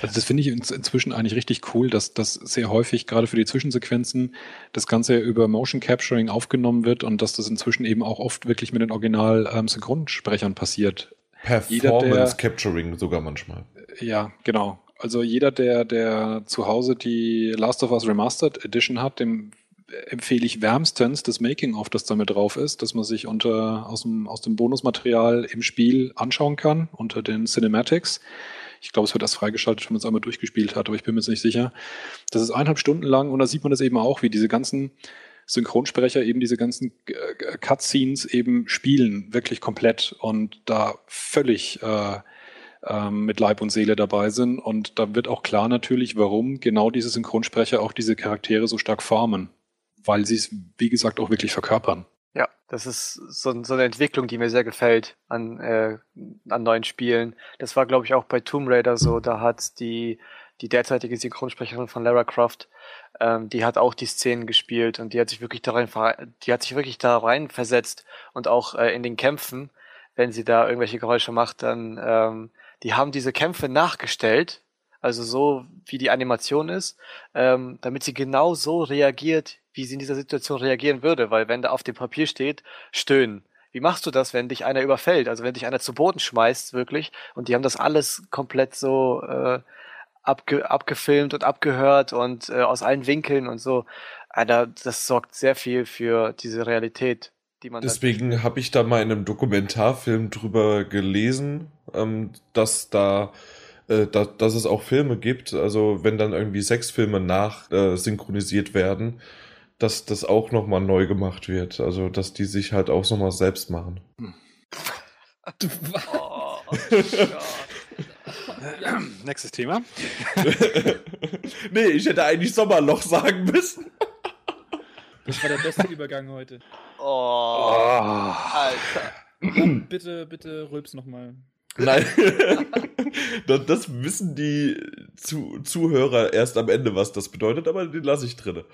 Also das finde ich inzwischen eigentlich richtig cool, dass das sehr häufig gerade für die Zwischensequenzen das Ganze über Motion Capturing aufgenommen wird und dass das inzwischen eben auch oft wirklich mit den Original-Synchronsprechern ähm, passiert. Performance Capturing sogar manchmal. Ja, genau. Also jeder, der, der zu Hause die Last of Us Remastered Edition hat, dem empfehle ich wärmstens das Making-of, das damit drauf ist, dass man sich unter, aus, dem, aus dem Bonusmaterial im Spiel anschauen kann, unter den Cinematics. Ich glaube, es wird erst freigeschaltet, wenn man es einmal durchgespielt hat, aber ich bin mir jetzt nicht sicher. Das ist eineinhalb Stunden lang und da sieht man das eben auch, wie diese ganzen Synchronsprecher eben diese ganzen äh, Cutscenes eben spielen, wirklich komplett und da völlig äh, äh, mit Leib und Seele dabei sind. Und da wird auch klar natürlich, warum genau diese Synchronsprecher auch diese Charaktere so stark formen, weil sie es, wie gesagt, auch wirklich verkörpern. Ja, das ist so, so, eine Entwicklung, die mir sehr gefällt an, äh, an neuen Spielen. Das war, glaube ich, auch bei Tomb Raider so. Da hat die, die derzeitige Synchronsprecherin von Lara Croft ähm, die hat auch die Szenen gespielt und die hat sich wirklich da rein, die hat sich wirklich da rein versetzt und auch äh, in den Kämpfen, wenn sie da irgendwelche Geräusche macht, dann ähm, die haben diese Kämpfe nachgestellt, also so wie die Animation ist, ähm, damit sie genau so reagiert, wie sie in dieser Situation reagieren würde, weil wenn da auf dem Papier steht, stöhnen. Wie machst du das, wenn dich einer überfällt? Also wenn dich einer zu Boden schmeißt, wirklich, und die haben das alles komplett so äh, abge abgefilmt und abgehört und äh, aus allen Winkeln und so. Alter, das sorgt sehr viel für diese Realität, die man. Deswegen habe ich da mal in einem Dokumentarfilm drüber gelesen, ähm, dass da äh, da, dass es auch Filme gibt, also wenn dann irgendwie sechs Filme nach äh, synchronisiert werden, dass das auch nochmal neu gemacht wird. Also, dass die sich halt auch nochmal selbst machen. Hm. oh, ja. Nächstes Thema. nee, ich hätte eigentlich Sommerloch sagen müssen. Das war der beste Übergang heute. Oh, oh. Alter. bitte, bitte rülps nochmal. Nein, das wissen die Zuhörer erst am Ende, was das bedeutet, aber den lasse ich drin.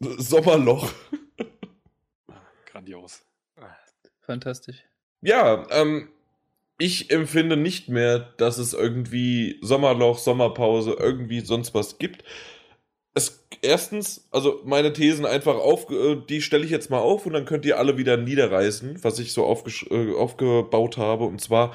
Sommerloch. Grandios. Fantastisch. Ja, ähm, ich empfinde nicht mehr, dass es irgendwie Sommerloch, Sommerpause, irgendwie sonst was gibt. Es, erstens, also meine Thesen einfach auf, äh, die stelle ich jetzt mal auf und dann könnt ihr alle wieder niederreißen, was ich so äh, aufgebaut habe. Und zwar,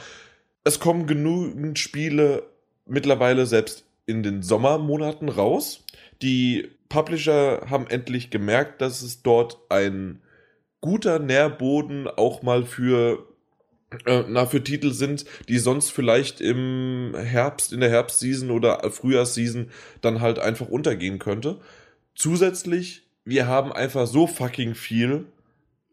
es kommen genügend Spiele mittlerweile selbst in den Sommermonaten raus. Die Publisher haben endlich gemerkt, dass es dort ein guter Nährboden auch mal für äh, na, für Titel sind, die sonst vielleicht im Herbst, in der Herbstseason oder Frühjahrsseason dann halt einfach untergehen könnte. Zusätzlich, wir haben einfach so fucking viel,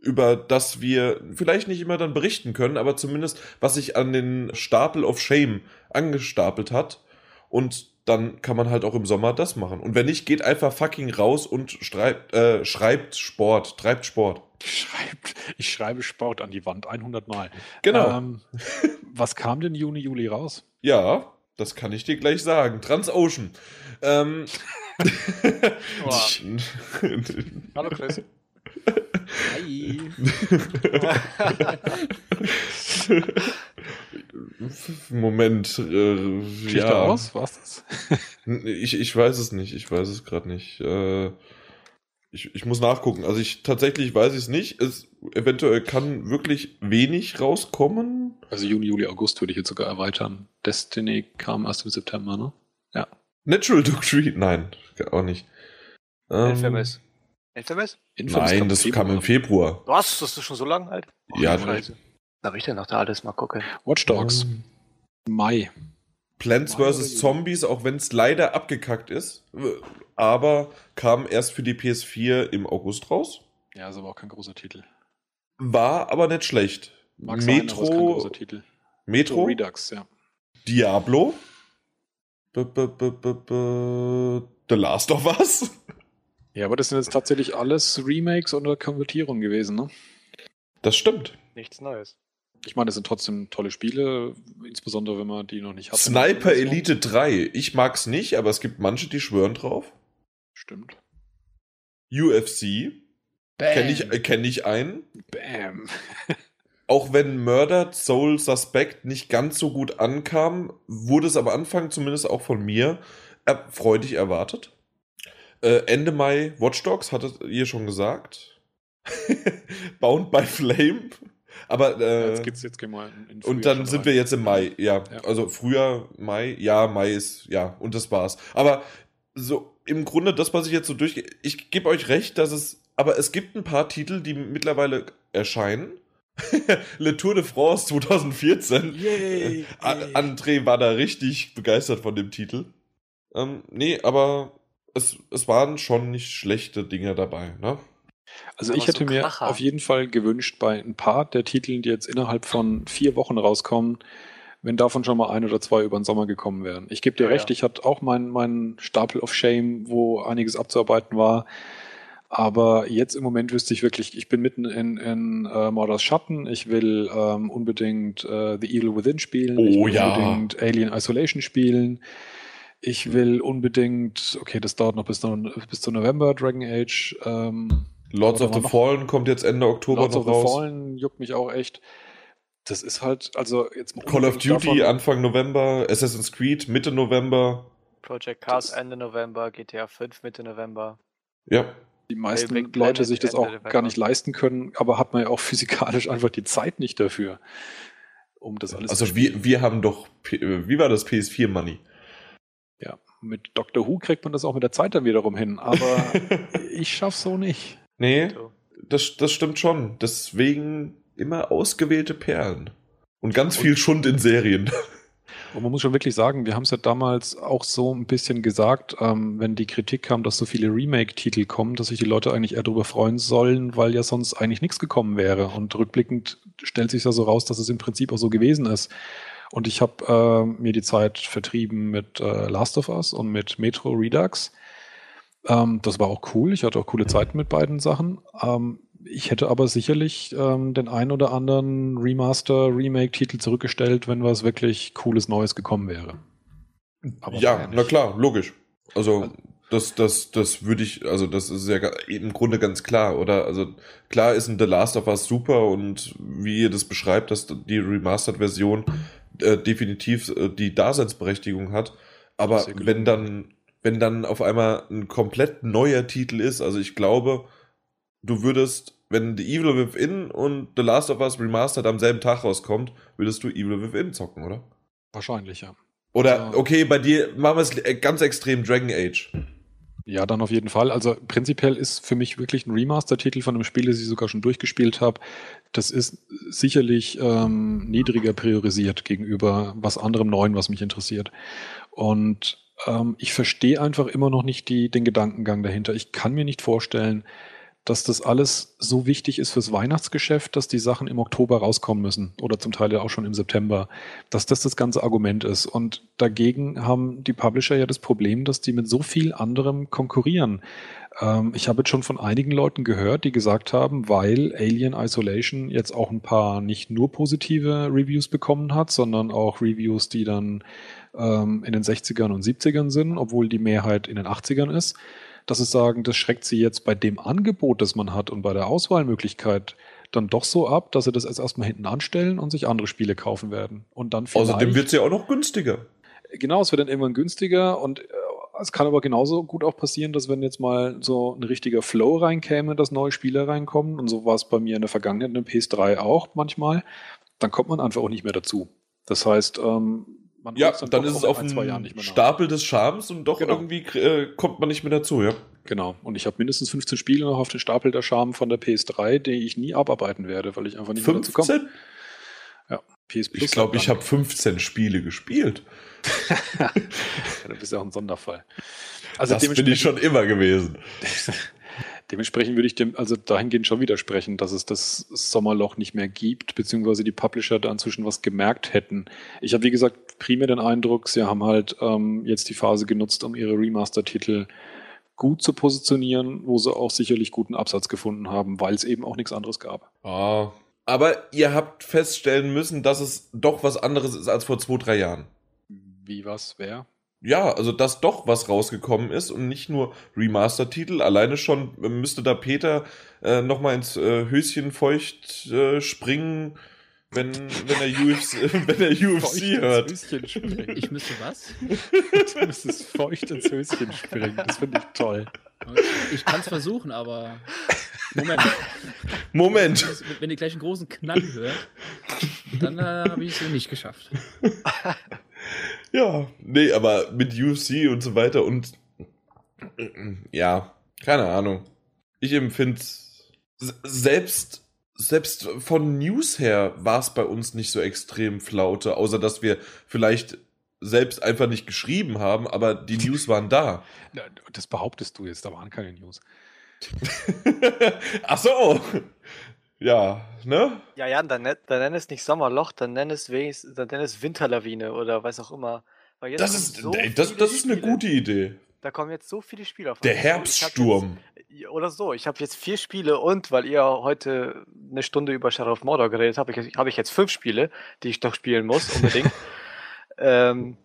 über das wir vielleicht nicht immer dann berichten können, aber zumindest was sich an den Stapel of Shame angestapelt hat. Und dann kann man halt auch im Sommer das machen. Und wenn nicht, geht einfach fucking raus und schreibt, äh, schreibt Sport, treibt Sport. Schreibt, ich schreibe Sport an die Wand 100 Mal. Genau. Ähm, was kam denn Juni, Juli raus? Ja, das kann ich dir gleich sagen. Transocean. Ähm, Hallo Chris. Hi. Moment. Äh, ja. aus? War's das? ich, ich weiß es nicht. Ich weiß es gerade nicht. Äh, ich, ich muss nachgucken. Also ich tatsächlich weiß ich es nicht. Es eventuell kann wirklich wenig rauskommen. Also Juni, Juli, August würde ich jetzt sogar erweitern. Destiny kam erst im September, ne? Ja. Natural Doctrine? Nein, auch nicht. Ähm, Infamous. Infamous? Infamous Nein, das kam im Februar. Was? Das ist schon so lang alt? Oh, ja. Scheiße. Da will ich denn noch da alles mal gucken. Watch Dogs. Um, Mai. Plants vs. Zombies, auch wenn es leider abgekackt ist, aber kam erst für die PS4 im August raus. Ja, ist aber auch kein großer Titel. War aber nicht schlecht. Mag Metro. Sein, kein großer Titel. Metro. Redux, ja. Diablo. B -b -b The Last of Us. Ja, aber das sind jetzt tatsächlich alles Remakes oder Konvertierungen gewesen, ne? Das stimmt. Nichts Neues. Ich meine, es sind trotzdem tolle Spiele, insbesondere wenn man die noch nicht hat. Sniper Elite 3. Ich mag's nicht, aber es gibt manche, die schwören drauf. Stimmt. UFC. Kenne ich, äh, kenn ich einen. Bam. Auch wenn Murdered Soul Suspect nicht ganz so gut ankam, wurde es am Anfang zumindest auch von mir freudig erwartet. Äh, Ende Mai Watch Dogs, hattet ihr schon gesagt. Bound by Flame. Aber äh, jetzt geht's jetzt gehen wir in, in Und dann sind rein. wir jetzt im Mai, ja. ja. Also früher Mai, ja, Mai ist, ja, und das war's. Aber so im Grunde das, was ich jetzt so durchgehe, ich gebe euch recht, dass es, aber es gibt ein paar Titel, die mittlerweile erscheinen. Le Tour de France 2014. Yay, yay. André war da richtig begeistert von dem Titel. Ähm, nee, aber es, es waren schon nicht schlechte Dinge dabei, ne? Also ich hätte so mir auf jeden Fall gewünscht, bei ein paar der Titeln, die jetzt innerhalb von vier Wochen rauskommen, wenn davon schon mal ein oder zwei über den Sommer gekommen wären. Ich gebe dir ja, recht, ja. ich hatte auch meinen mein Stapel of Shame, wo einiges abzuarbeiten war. Aber jetzt im Moment wüsste ich wirklich, ich bin mitten in, in äh, Mordors Schatten. Ich will ähm, unbedingt äh, The Evil Within spielen. Oh ich will ja. unbedingt Alien Isolation spielen. Ich will unbedingt, okay, das dauert noch bis, bis zu November, Dragon Age. Ähm, Lords of the Fallen kommt jetzt Ende Oktober Lords noch raus. Lords of the Fallen juckt mich auch echt. Das ist halt, also jetzt Call of Duty davon, Anfang November, Assassin's Creed Mitte November. Project Cars Ende November, GTA 5 Mitte November. Ja. Die meisten Leute Planet sich das Ende auch November. gar nicht leisten können, aber hat man ja auch physikalisch einfach die Zeit nicht dafür, um das alles also zu Also wir, wir haben doch, wie war das PS4 Money? Ja, mit Doctor Who kriegt man das auch mit der Zeit dann wiederum hin, aber ich schaff's so nicht. Nee, das, das stimmt schon. Deswegen immer ausgewählte Perlen. Und ganz viel Schund in Serien. Und man muss schon wirklich sagen, wir haben es ja damals auch so ein bisschen gesagt, ähm, wenn die Kritik kam, dass so viele Remake-Titel kommen, dass sich die Leute eigentlich eher darüber freuen sollen, weil ja sonst eigentlich nichts gekommen wäre. Und rückblickend stellt sich ja so raus, dass es im Prinzip auch so gewesen ist. Und ich habe äh, mir die Zeit vertrieben mit äh, Last of Us und mit Metro Redux. Ähm, das war auch cool. Ich hatte auch coole Zeiten mit beiden Sachen. Ähm, ich hätte aber sicherlich ähm, den ein oder anderen Remaster, Remake-Titel zurückgestellt, wenn was wirklich cooles Neues gekommen wäre. Aber ja, na klar, logisch. Also, also das, das, das würde ich, also das ist ja im Grunde ganz klar, oder? Also klar ist ein The Last of Us super und wie ihr das beschreibt, dass die Remastered-Version äh, definitiv äh, die Daseinsberechtigung hat. Aber wenn dann, wenn dann auf einmal ein komplett neuer Titel ist, also ich glaube, du würdest, wenn The Evil Within und The Last of Us Remastered am selben Tag rauskommt, würdest du Evil Within zocken, oder? Wahrscheinlich, ja. Oder, okay, bei dir machen wir es ganz extrem Dragon Age. Ja, dann auf jeden Fall. Also prinzipiell ist für mich wirklich ein Remaster-Titel von einem Spiel, das ich sogar schon durchgespielt habe. Das ist sicherlich ähm, niedriger priorisiert gegenüber was anderem Neuen, was mich interessiert. Und ähm, ich verstehe einfach immer noch nicht die, den Gedankengang dahinter. Ich kann mir nicht vorstellen, dass das alles so wichtig ist fürs Weihnachtsgeschäft, dass die Sachen im Oktober rauskommen müssen oder zum Teil ja auch schon im September, dass das das ganze Argument ist. Und dagegen haben die Publisher ja das Problem, dass die mit so viel anderem konkurrieren. Ähm, ich habe jetzt schon von einigen Leuten gehört, die gesagt haben, weil Alien Isolation jetzt auch ein paar nicht nur positive Reviews bekommen hat, sondern auch Reviews, die dann ähm, in den 60ern und 70ern sind, obwohl die Mehrheit in den 80ern ist dass sie sagen, das schreckt sie jetzt bei dem Angebot, das man hat und bei der Auswahlmöglichkeit dann doch so ab, dass sie das erst erstmal hinten anstellen und sich andere Spiele kaufen werden. Und dann Außerdem wird es ja auch noch günstiger. Genau, es wird dann irgendwann günstiger und äh, es kann aber genauso gut auch passieren, dass wenn jetzt mal so ein richtiger Flow reinkäme, dass neue Spiele reinkommen, und so war es bei mir in der Vergangenheit in PS3 auch manchmal, dann kommt man einfach auch nicht mehr dazu. Das heißt, ähm, man ja, dann, dann ist es auf einem Stapel des Charmes und doch genau. irgendwie äh, kommt man nicht mehr dazu, ja. Genau. Und ich habe mindestens 15 Spiele noch auf den Stapel der Charme von der PS3, die ich nie abarbeiten werde, weil ich einfach nicht 15? mehr dazu komme. Ja. PS Plus ich glaube, ich habe 15 Spiele gespielt. du bist ja auch ein Sonderfall. Also das bin ich schon immer gewesen. Dementsprechend würde ich dem also dahingehend schon widersprechen, dass es das Sommerloch nicht mehr gibt, beziehungsweise die Publisher da inzwischen was gemerkt hätten. Ich habe, wie gesagt, primär den Eindruck, sie haben halt ähm, jetzt die Phase genutzt, um ihre Remaster-Titel gut zu positionieren, wo sie auch sicherlich guten Absatz gefunden haben, weil es eben auch nichts anderes gab. Ah, Aber ihr habt feststellen müssen, dass es doch was anderes ist als vor zwei, drei Jahren. Wie was? Wer? Ja, also dass doch was rausgekommen ist und nicht nur Remaster-Titel. Alleine schon müsste da Peter äh, nochmal ins äh, Höschen feucht äh, springen, wenn, wenn er UFC, wenn er UFC hört. Ich müsste was? du müsstest feucht ins Höschen springen. Das finde ich toll. Ich kann es versuchen, aber. Moment. Moment. Wenn ihr gleich einen großen Knall hört, dann äh, habe ich es nicht geschafft. ja, nee, aber mit UFC und so weiter und. Ja, keine Ahnung. Ich empfinde selbst selbst von News her war es bei uns nicht so extrem flaute, außer dass wir vielleicht selbst einfach nicht geschrieben haben, aber die News waren da. Das behauptest du jetzt, da waren keine News. Ach so. Ja, ne? Ja, ja, dann, dann nenn es nicht Sommerloch, dann nenn es wenigstens, dann nenn es Winterlawine oder was auch immer. das ist, so das, das ist eine gute Idee. Da kommen jetzt so viele Spiele auf. Der Herbststurm. Jetzt, oder so. Ich habe jetzt vier Spiele und weil ihr heute eine Stunde über Shadow of Mordor geredet habt, habe ich jetzt fünf Spiele, die ich doch spielen muss, unbedingt. ähm,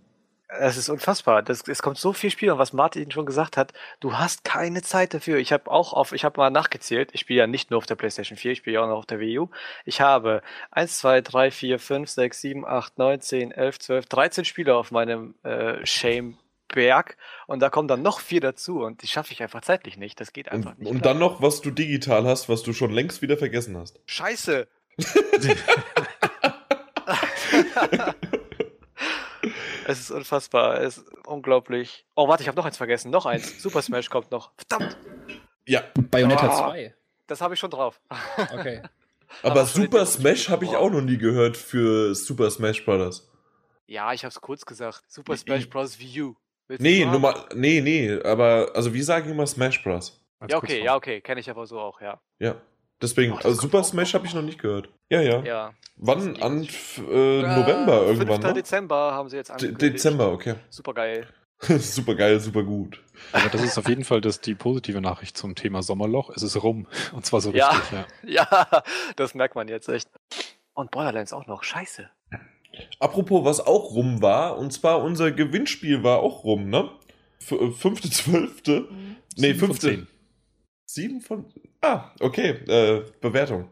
es ist unfassbar. Das, es kommt so viel Spiel und was Martin schon gesagt hat, du hast keine Zeit dafür. Ich habe auch auf, ich habe mal nachgezählt, ich spiele ja nicht nur auf der PlayStation 4, ich spiele ja auch noch auf der Wii U. Ich habe 1, 2, 3, 4, 5, 6, 7, 8, 9, 10, 11, 12, 13 Spiele auf meinem äh, Shame Berg und da kommen dann noch vier dazu und die schaffe ich einfach zeitlich nicht. Das geht einfach und, nicht. Und klar. dann noch, was du digital hast, was du schon längst wieder vergessen hast. Scheiße! es ist unfassbar. Es ist unglaublich. Oh, warte, ich habe noch eins vergessen. Noch eins. Super Smash kommt noch. Verdammt! Ja. Bayonetta oh, 2. Das habe ich schon drauf. Okay. Aber, Aber Super Smash habe ich auch noch nie gehört für Super Smash Bros. Ja, ich habe es kurz gesagt. Super Smash Bros. Wii U. Willst nee, Nummer, nee, nee, aber also wie sagen immer Smash Bros. Ja, okay, ja, okay, kenne ich aber so auch, ja. Ja. Deswegen, oh, also Super Smash habe ich noch nicht gehört. Ja, ja. ja Wann? An äh, November äh, irgendwann? 5. Ne? Dezember haben sie jetzt angekündigt. Dezember, okay. Super geil. super geil, super gut. Aber das ist auf jeden Fall das, die positive Nachricht zum Thema Sommerloch. Es ist rum. Und zwar so ja, richtig, ja. Ja, das merkt man jetzt echt. Und Borderlands auch noch. Scheiße. Apropos, was auch rum war, und zwar unser Gewinnspiel war auch rum, ne? F äh, fünfte, zwölfte. Mhm. Nee, fünfte. Sieben von. Ah, okay. Äh, Bewertung.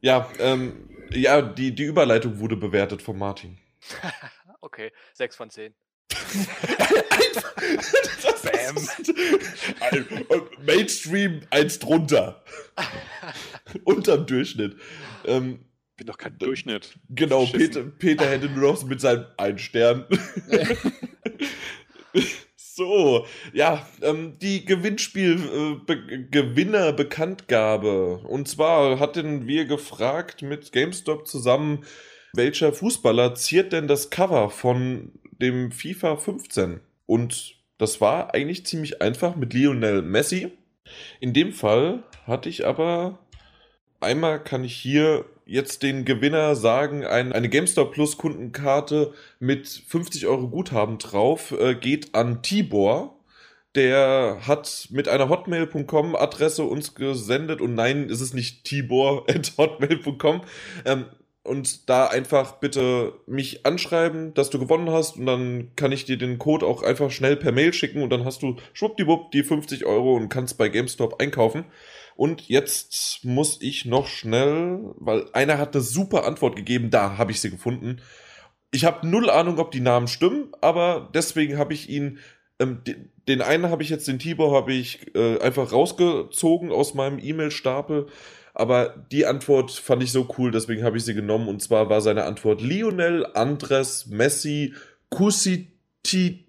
Ja, ähm, ja, die, die Überleitung wurde bewertet von Martin. okay, sechs von zehn. Bam. Mainstream eins drunter. Unterm Durchschnitt. Ähm, bin doch kein Durchschnitt. Genau, Peter, Peter hätte nur noch mit seinem einen Stern. So, ja, ähm, die Gewinnspiel-Gewinner-Bekanntgabe. Äh, Und zwar hatten wir gefragt mit GameStop zusammen, welcher Fußballer ziert denn das Cover von dem FIFA 15? Und das war eigentlich ziemlich einfach mit Lionel Messi. In dem Fall hatte ich aber einmal kann ich hier jetzt den Gewinner sagen, ein, eine GameStop Plus Kundenkarte mit 50 Euro Guthaben drauf äh, geht an Tibor. Der hat mit einer hotmail.com Adresse uns gesendet und nein, ist es nicht Tibor at hotmail.com. Ähm, und da einfach bitte mich anschreiben, dass du gewonnen hast und dann kann ich dir den Code auch einfach schnell per Mail schicken und dann hast du schwuppdiwupp die 50 Euro und kannst bei GameStop einkaufen. Und jetzt muss ich noch schnell, weil einer hat eine super Antwort gegeben, da habe ich sie gefunden. Ich habe null Ahnung, ob die Namen stimmen, aber deswegen habe ich ihn, ähm, den, den einen habe ich jetzt, den Tibor, habe ich äh, einfach rausgezogen aus meinem E-Mail-Stapel. Aber die Antwort fand ich so cool, deswegen habe ich sie genommen. Und zwar war seine Antwort Lionel Andres Messi Cucitini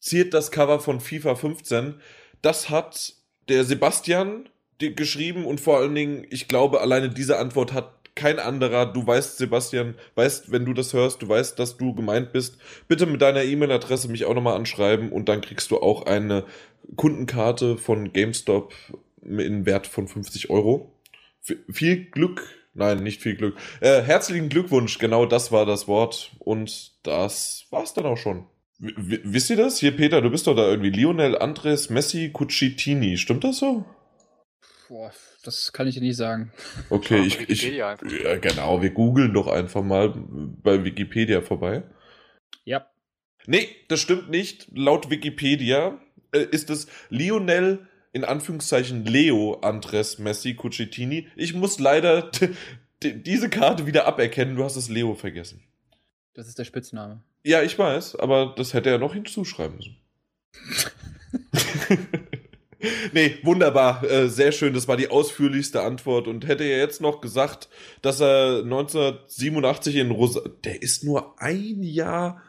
ziert das Cover von FIFA 15 das hat der Sebastian geschrieben und vor allen Dingen, ich glaube, alleine diese Antwort hat kein anderer. Du weißt, Sebastian, weißt, wenn du das hörst, du weißt, dass du gemeint bist. Bitte mit deiner E-Mail-Adresse mich auch nochmal anschreiben und dann kriegst du auch eine Kundenkarte von GameStop in Wert von 50 Euro. F viel Glück, nein, nicht viel Glück. Äh, herzlichen Glückwunsch, genau das war das Wort und das war's dann auch schon. W wisst ihr das? Hier, Peter, du bist doch da irgendwie Lionel Andres Messi Cucitini. Stimmt das so? Boah, das kann ich dir nicht sagen. Okay, ich, ich ja, genau, wir googeln doch einfach mal bei Wikipedia vorbei. Ja. Nee, das stimmt nicht. Laut Wikipedia äh, ist es Lionel in Anführungszeichen Leo Andres Messi Cucitini. Ich muss leider diese Karte wieder aberkennen. Du hast es Leo vergessen. Das ist der Spitzname. Ja, ich weiß, aber das hätte er noch hinzuschreiben müssen. nee, wunderbar. Äh, sehr schön. Das war die ausführlichste Antwort. Und hätte er jetzt noch gesagt, dass er 1987 in Rosa. Der ist nur ein Jahr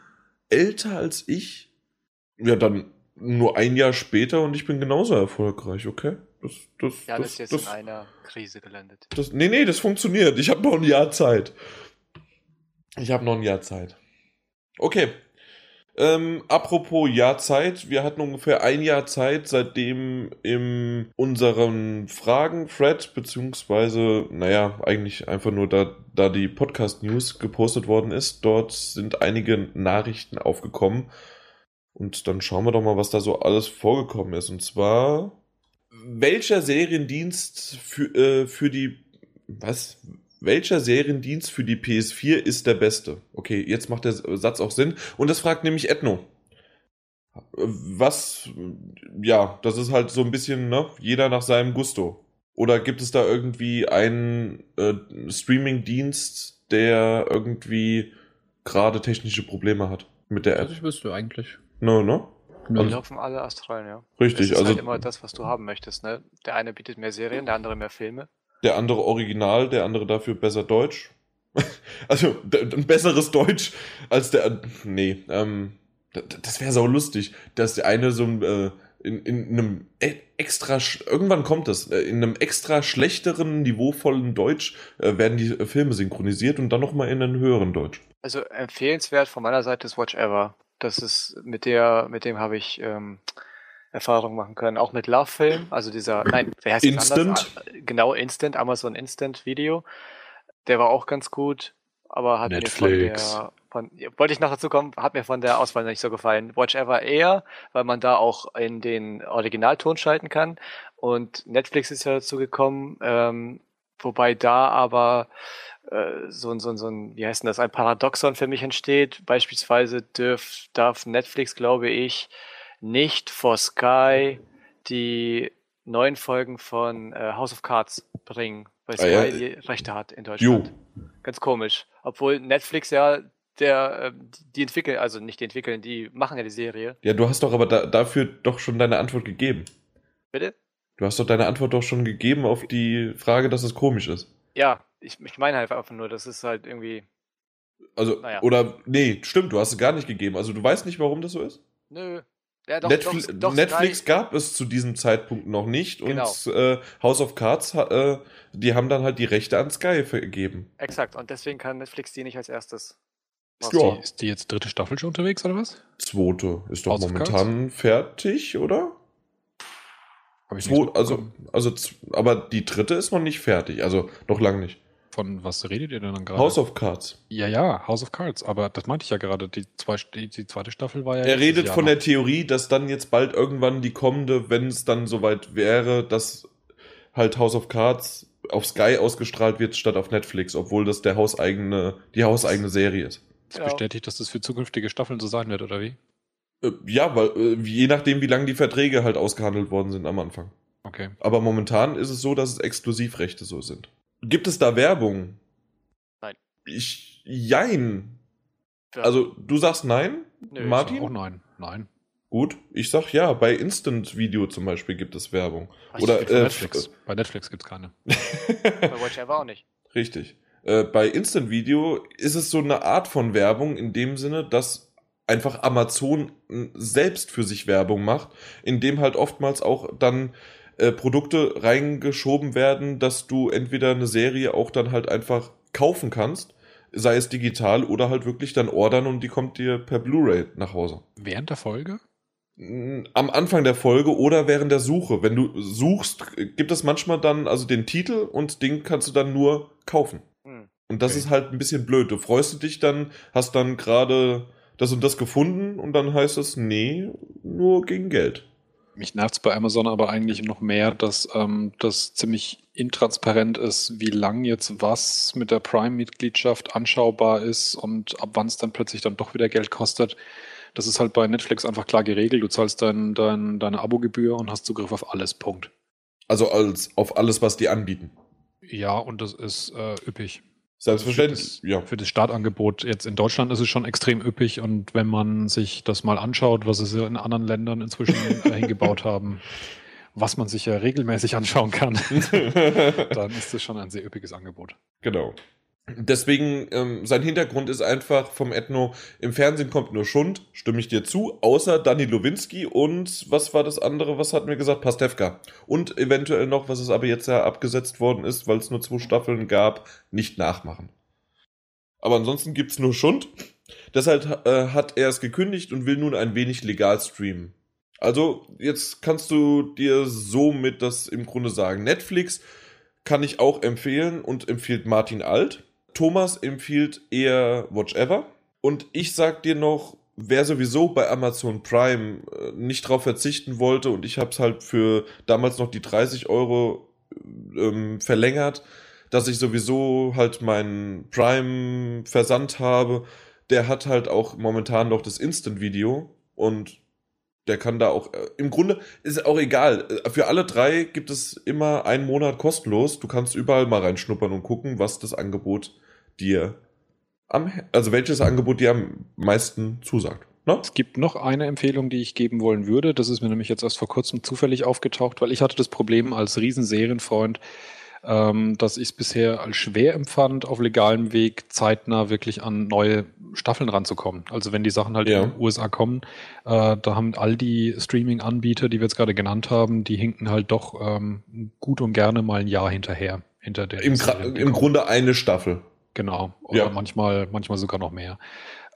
älter als ich. Ja, dann nur ein Jahr später und ich bin genauso erfolgreich, okay? Das, das, ja, das, das ist jetzt das, in einer Krise gelandet. Das, nee, nee, das funktioniert. Ich habe noch ein Jahr Zeit. Ich habe noch ein Jahr Zeit. Okay, ähm, apropos Jahr Zeit, wir hatten ungefähr ein Jahr Zeit, seitdem in unseren Fragen Fred, beziehungsweise, naja, eigentlich einfach nur da, da die Podcast-News gepostet worden ist, dort sind einige Nachrichten aufgekommen. Und dann schauen wir doch mal, was da so alles vorgekommen ist. Und zwar, welcher Seriendienst für, äh, für die, was? Welcher Seriendienst für die PS4 ist der beste? Okay, jetzt macht der Satz auch Sinn. Und das fragt nämlich Ethno. Was, ja, das ist halt so ein bisschen, ne, jeder nach seinem Gusto. Oder gibt es da irgendwie einen äh, Streaming-Dienst, der irgendwie gerade technische Probleme hat mit der App? Das wüsste eigentlich. No, no? Die also, laufen alle astral, ja. Richtig, das ist also. Halt immer das, was du haben möchtest, ne? Der eine bietet mehr Serien, der andere mehr Filme der andere Original, der andere dafür besser Deutsch. also ein besseres Deutsch als der. Nee, ähm, das wäre so lustig, dass der eine so äh, in, in einem e, extra, irgendwann kommt das, äh, in einem extra schlechteren, niveauvollen Deutsch äh, werden die Filme synchronisiert und dann nochmal in einem höheren Deutsch. Also empfehlenswert von meiner Seite ist Watch Ever. Das ist mit der, mit dem habe ich ähm, Erfahrung machen können. Auch mit Love Film, also dieser, nein, wer heißt Instant? Ah, genau, Instant, Amazon Instant Video. Der war auch ganz gut, aber hat Netflix. mir von der, von, wollte ich noch dazu kommen, hat mir von der Auswahl nicht so gefallen. Watch Ever eher, weil man da auch in den Originalton schalten kann. Und Netflix ist ja dazu gekommen, ähm, wobei da aber äh, so, so, so ein, wie heißt denn das, ein Paradoxon für mich entsteht. Beispielsweise dürf, darf Netflix, glaube ich, nicht vor Sky die neuen Folgen von äh, House of Cards bringen, weil Sky ah, ja. die Rechte hat in Deutschland. Jo. Ganz komisch. Obwohl Netflix ja der, äh, die entwickeln, also nicht die entwickeln, die machen ja die Serie. Ja, du hast doch aber da, dafür doch schon deine Antwort gegeben. Bitte? Du hast doch deine Antwort doch schon gegeben auf die Frage, dass es komisch ist. Ja, ich, ich meine halt einfach nur, das ist halt irgendwie. Also, naja. oder, nee, stimmt, du hast es gar nicht gegeben. Also, du weißt nicht, warum das so ist? Nö, ja, doch, Netflix, doch, doch, Netflix gab es zu diesem Zeitpunkt noch nicht genau. und äh, House of Cards, äh, die haben dann halt die Rechte an Sky vergeben. Exakt, und deswegen kann Netflix die nicht als erstes. Ist die, ist die jetzt dritte Staffel schon unterwegs oder was? Zweite ist doch House momentan fertig, oder? Hab ich Zwei, also, also, aber die dritte ist noch nicht fertig, also noch lang nicht. Von was redet ihr denn dann gerade? House of Cards. Ja, ja, House of Cards. Aber das meinte ich ja gerade. Die, zwei, die, die zweite Staffel war ja. Er redet von noch. der Theorie, dass dann jetzt bald irgendwann die kommende, wenn es dann soweit wäre, dass halt House of Cards auf Sky ausgestrahlt wird statt auf Netflix, obwohl das der hauseigene, die hauseigene Serie ist. Das bestätigt, dass das für zukünftige Staffeln so sein wird, oder wie? Äh, ja, weil äh, je nachdem, wie lange die Verträge halt ausgehandelt worden sind am Anfang. Okay. Aber momentan ist es so, dass es Exklusivrechte so sind. Gibt es da Werbung? Nein. Ich, jein. Ja. Also, du sagst nein, Nö, Martin? Ich sag auch nein, nein. Gut, ich sag ja, bei Instant Video zum Beispiel gibt es Werbung. Ach, Oder äh, Netflix. Äh, bei Netflix gibt es keine. bei Watch Ever auch nicht. Richtig. Äh, bei Instant Video ist es so eine Art von Werbung in dem Sinne, dass einfach Amazon selbst für sich Werbung macht, indem halt oftmals auch dann äh, Produkte reingeschoben werden, dass du entweder eine Serie auch dann halt einfach kaufen kannst, sei es digital oder halt wirklich dann ordern und die kommt dir per Blu-ray nach Hause. Während der Folge? Am Anfang der Folge oder während der Suche. Wenn du suchst, gibt es manchmal dann also den Titel und den kannst du dann nur kaufen. Hm. Und das okay. ist halt ein bisschen blöd. Du freust du dich dann, hast dann gerade das und das gefunden und dann heißt es, nee, nur gegen Geld. Mich nervt es bei Amazon aber eigentlich noch mehr, dass ähm, das ziemlich intransparent ist, wie lang jetzt was mit der Prime-Mitgliedschaft anschaubar ist und ab wann es dann plötzlich dann doch wieder Geld kostet. Das ist halt bei Netflix einfach klar geregelt. Du zahlst dein, dein, deine Abogebühr und hast Zugriff auf alles. Punkt. Also als auf alles, was die anbieten. Ja, und das ist äh, üppig. Selbstverständlich. Für, das, ja. für das Startangebot jetzt in Deutschland ist es schon extrem üppig und wenn man sich das mal anschaut, was sie in anderen Ländern inzwischen äh, hingebaut haben, was man sich ja regelmäßig anschauen kann, dann ist das schon ein sehr üppiges Angebot. Genau. Deswegen, ähm, sein Hintergrund ist einfach vom Ethno, im Fernsehen kommt nur Schund, stimme ich dir zu, außer Dani Lowinski und was war das andere, was hatten wir gesagt? Pastewka. Und eventuell noch, was es aber jetzt ja abgesetzt worden ist, weil es nur zwei Staffeln gab, nicht nachmachen. Aber ansonsten gibt's nur Schund. Deshalb äh, hat er es gekündigt und will nun ein wenig legal streamen. Also, jetzt kannst du dir somit das im Grunde sagen. Netflix kann ich auch empfehlen und empfiehlt Martin Alt. Thomas empfiehlt eher Watch Ever. Und ich sag dir noch, wer sowieso bei Amazon Prime äh, nicht drauf verzichten wollte und ich habe es halt für damals noch die 30 Euro ähm, verlängert, dass ich sowieso halt meinen Prime Versand habe, der hat halt auch momentan noch das Instant Video und der kann da auch, äh, im Grunde ist auch egal. Äh, für alle drei gibt es immer einen Monat kostenlos. Du kannst überall mal reinschnuppern und gucken, was das Angebot dir am, also welches Angebot dir am meisten zusagt. Ne? Es gibt noch eine Empfehlung, die ich geben wollen würde. Das ist mir nämlich jetzt erst vor kurzem zufällig aufgetaucht, weil ich hatte das Problem als Riesenserienfreund, ähm, dass ich es bisher als schwer empfand, auf legalem Weg zeitnah wirklich an neue Staffeln ranzukommen. Also wenn die Sachen halt ja. in den USA kommen, äh, da haben all die Streaming-Anbieter, die wir jetzt gerade genannt haben, die hinken halt doch ähm, gut und gerne mal ein Jahr hinterher. Hinter der Im, Im Grunde eine Staffel. Genau. Oder ja. manchmal, manchmal sogar noch mehr.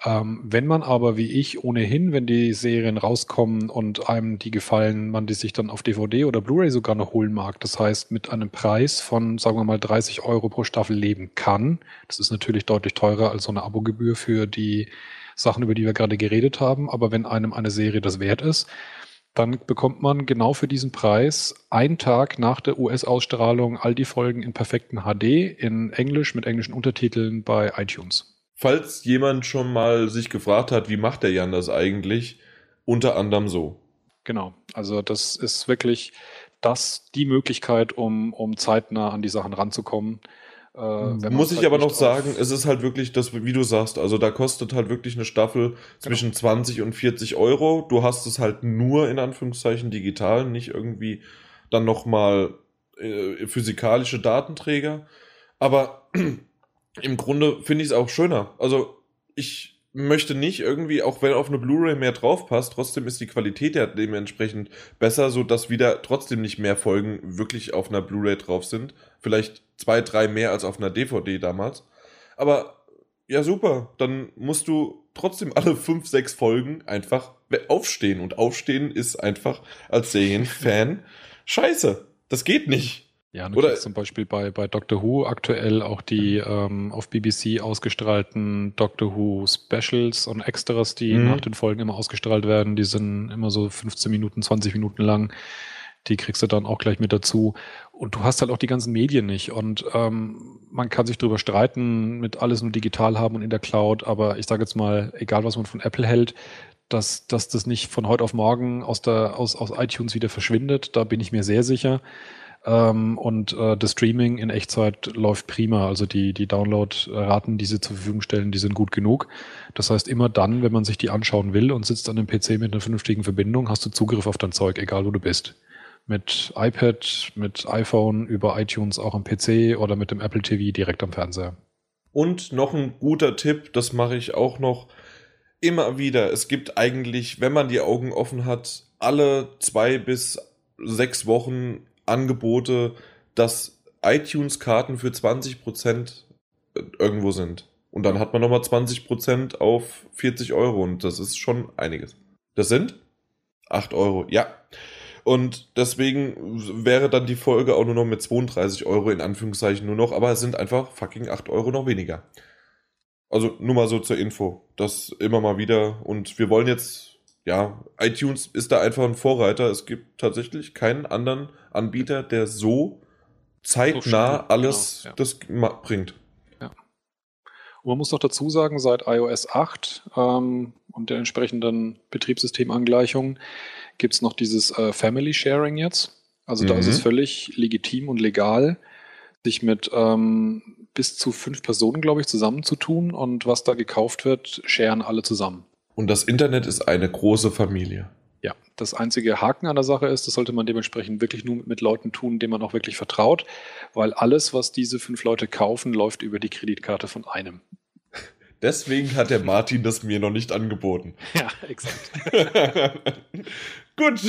Ähm, wenn man aber wie ich ohnehin, wenn die Serien rauskommen und einem die gefallen, man die sich dann auf DVD oder Blu-ray sogar noch holen mag, das heißt mit einem Preis von, sagen wir mal, 30 Euro pro Staffel leben kann, das ist natürlich deutlich teurer als so eine Abogebühr für die Sachen, über die wir gerade geredet haben, aber wenn einem eine Serie das wert ist, dann bekommt man genau für diesen Preis einen Tag nach der US-Ausstrahlung all die Folgen in perfekten HD in Englisch mit englischen Untertiteln bei iTunes. Falls jemand schon mal sich gefragt hat, wie macht der Jan das eigentlich, unter anderem so. Genau, also das ist wirklich das die Möglichkeit, um, um zeitnah an die Sachen ranzukommen. Äh, Muss ich halt aber noch sagen, es ist halt wirklich das, wie du sagst, also da kostet halt wirklich eine Staffel genau. zwischen 20 und 40 Euro. Du hast es halt nur in Anführungszeichen digital, nicht irgendwie dann nochmal äh, physikalische Datenträger. Aber im Grunde finde ich es auch schöner. Also ich möchte nicht irgendwie, auch wenn auf eine Blu-ray mehr drauf passt, trotzdem ist die Qualität ja dementsprechend besser, so dass wieder trotzdem nicht mehr Folgen wirklich auf einer Blu-ray drauf sind. Vielleicht zwei, drei mehr als auf einer DVD damals. Aber ja, super. Dann musst du trotzdem alle fünf, sechs Folgen einfach aufstehen. Und aufstehen ist einfach als Serienfan scheiße. Das geht nicht. Ja, du Oder zum Beispiel bei, bei Doctor Who aktuell auch die ähm, auf BBC ausgestrahlten Doctor Who Specials und Extras, die mhm. nach den Folgen immer ausgestrahlt werden. Die sind immer so 15 Minuten, 20 Minuten lang. Die kriegst du dann auch gleich mit dazu. Und du hast halt auch die ganzen Medien nicht. Und ähm, man kann sich darüber streiten, mit alles nur digital haben und in der Cloud. Aber ich sage jetzt mal, egal was man von Apple hält, dass, dass das nicht von heute auf morgen aus, der, aus, aus iTunes wieder verschwindet. Da bin ich mir sehr sicher. Ähm, und äh, das Streaming in Echtzeit läuft prima. Also die, die Download-Raten, die sie zur Verfügung stellen, die sind gut genug. Das heißt, immer dann, wenn man sich die anschauen will und sitzt an einem PC mit einer vernünftigen Verbindung, hast du Zugriff auf dein Zeug, egal wo du bist. Mit iPad, mit iPhone, über iTunes auch am PC oder mit dem Apple TV direkt am Fernseher. Und noch ein guter Tipp, das mache ich auch noch immer wieder. Es gibt eigentlich, wenn man die Augen offen hat, alle zwei bis sechs Wochen Angebote, dass iTunes-Karten für 20% irgendwo sind. Und dann hat man nochmal 20% auf 40 Euro und das ist schon einiges. Das sind 8 Euro, ja. Und deswegen wäre dann die Folge auch nur noch mit 32 Euro in Anführungszeichen nur noch, aber es sind einfach fucking 8 Euro noch weniger. Also nur mal so zur Info. Das immer mal wieder. Und wir wollen jetzt ja, iTunes ist da einfach ein Vorreiter. Es gibt tatsächlich keinen anderen Anbieter, der so zeitnah so alles genau, ja. das bringt. Ja. Und man muss noch dazu sagen, seit iOS 8 ähm, und der entsprechenden Betriebssystemangleichung gibt es noch dieses äh, Family Sharing jetzt. Also mhm. da ist es mhm. völlig legitim und legal, sich mit ähm, bis zu fünf Personen, glaube ich, zusammenzutun und was da gekauft wird, scheren alle zusammen. Und das Internet ist eine große Familie. Ja, das einzige Haken an der Sache ist, das sollte man dementsprechend wirklich nur mit Leuten tun, denen man auch wirklich vertraut, weil alles, was diese fünf Leute kaufen, läuft über die Kreditkarte von einem. Deswegen hat der Martin das mir noch nicht angeboten. Ja, exakt. Gut.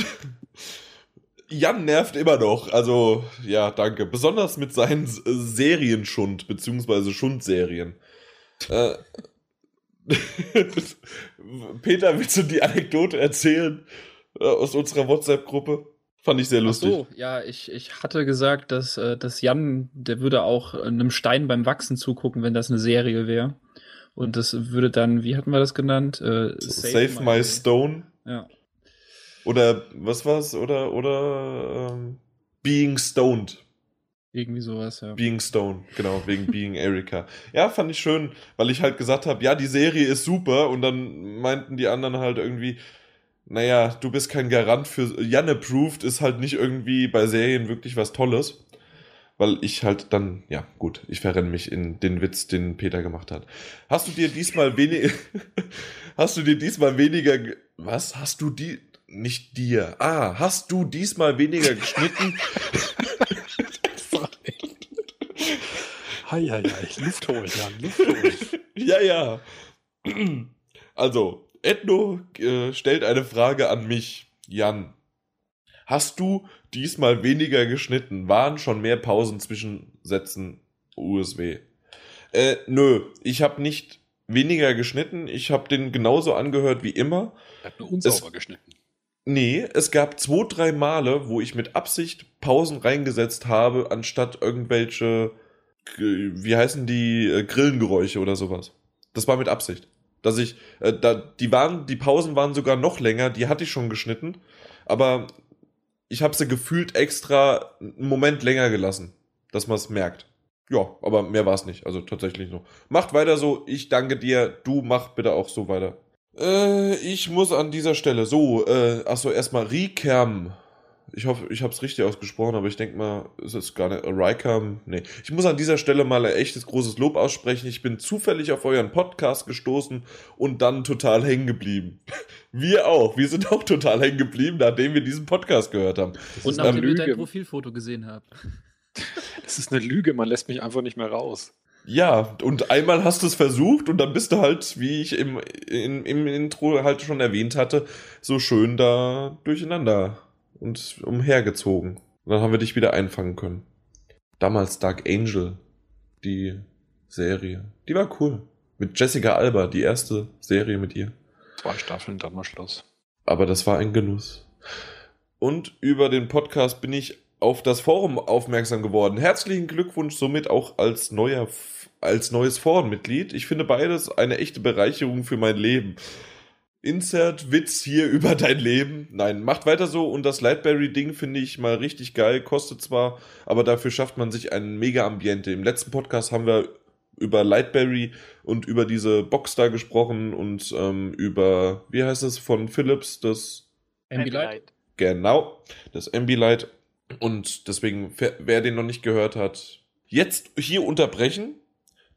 Jan nervt immer noch. Also, ja, danke. Besonders mit seinen Serienschund, beziehungsweise Schundserien. Äh, Peter, willst du die Anekdote erzählen äh, aus unserer WhatsApp-Gruppe? Fand ich sehr lustig. Ach so, ja, ich, ich hatte gesagt, dass, äh, dass Jan, der würde auch einem Stein beim Wachsen zugucken, wenn das eine Serie wäre. Und das würde dann, wie hatten wir das genannt? Äh, Save, Save My, my Stone. Ja. Oder was war's? Oder, oder ähm, Being Stoned. Irgendwie sowas, ja. Being Stone, genau, wegen Being Erika. Ja, fand ich schön, weil ich halt gesagt habe, ja, die Serie ist super und dann meinten die anderen halt irgendwie, naja, du bist kein Garant für Jan approved ist halt nicht irgendwie bei Serien wirklich was Tolles. Weil ich halt dann, ja, gut, ich verrenne mich in den Witz, den Peter gemacht hat. Hast du dir diesmal weniger, hast du dir diesmal weniger, was? Hast du die, nicht dir, ah, hast du diesmal weniger geschnitten? Hei, hei, hei. Luft holen, Jan, Luft holen. ja, ja. Also, Edno äh, stellt eine Frage an mich. Jan, hast du diesmal weniger geschnitten? Waren schon mehr Pausen zwischen Sätzen USW? Äh, nö, ich habe nicht weniger geschnitten. Ich habe den genauso angehört wie immer. Er hat nur unsauber es, geschnitten. Nee, es gab zwei, drei Male, wo ich mit Absicht Pausen reingesetzt habe, anstatt irgendwelche wie heißen die äh, Grillengeräusche oder sowas. Das war mit Absicht. Dass ich, äh, da, die waren, die Pausen waren sogar noch länger, die hatte ich schon geschnitten, aber ich habe sie gefühlt extra einen Moment länger gelassen, dass man es merkt. Ja, aber mehr war es nicht, also tatsächlich so. Macht weiter so, ich danke dir, du mach bitte auch so weiter. Äh, ich muss an dieser Stelle so, äh, achso, erstmal Ricam ich hoffe, ich habe es richtig ausgesprochen, aber ich denke mal, es ist gar nicht. Rikam. Nee. Ich muss an dieser Stelle mal ein echtes großes Lob aussprechen. Ich bin zufällig auf euren Podcast gestoßen und dann total hängen geblieben. Wir auch. Wir sind auch total hängen geblieben, nachdem wir diesen Podcast gehört haben. Das und nachdem wir dein Profilfoto gesehen haben. Es ist eine Lüge, man lässt mich einfach nicht mehr raus. Ja, und einmal hast du es versucht und dann bist du halt, wie ich im, im, im Intro halt schon erwähnt hatte, so schön da durcheinander und umhergezogen. Und dann haben wir dich wieder einfangen können. Damals Dark Angel, die Serie. Die war cool. Mit Jessica Alba, die erste Serie mit ihr. Zwei Staffeln, dann mal Schluss. Aber das war ein Genuss. Und über den Podcast bin ich auf das Forum aufmerksam geworden. Herzlichen Glückwunsch somit auch als neuer als neues Forenmitglied. Ich finde beides eine echte Bereicherung für mein Leben. Insert Witz hier über dein Leben. Nein, macht weiter so und das Lightberry-Ding finde ich mal richtig geil. Kostet zwar, aber dafür schafft man sich ein mega Ambiente. Im letzten Podcast haben wir über Lightberry und über diese Box da gesprochen und ähm, über, wie heißt es von Philips, das Ambilight. Genau, das Ambilight. Und deswegen, wer den noch nicht gehört hat, jetzt hier unterbrechen,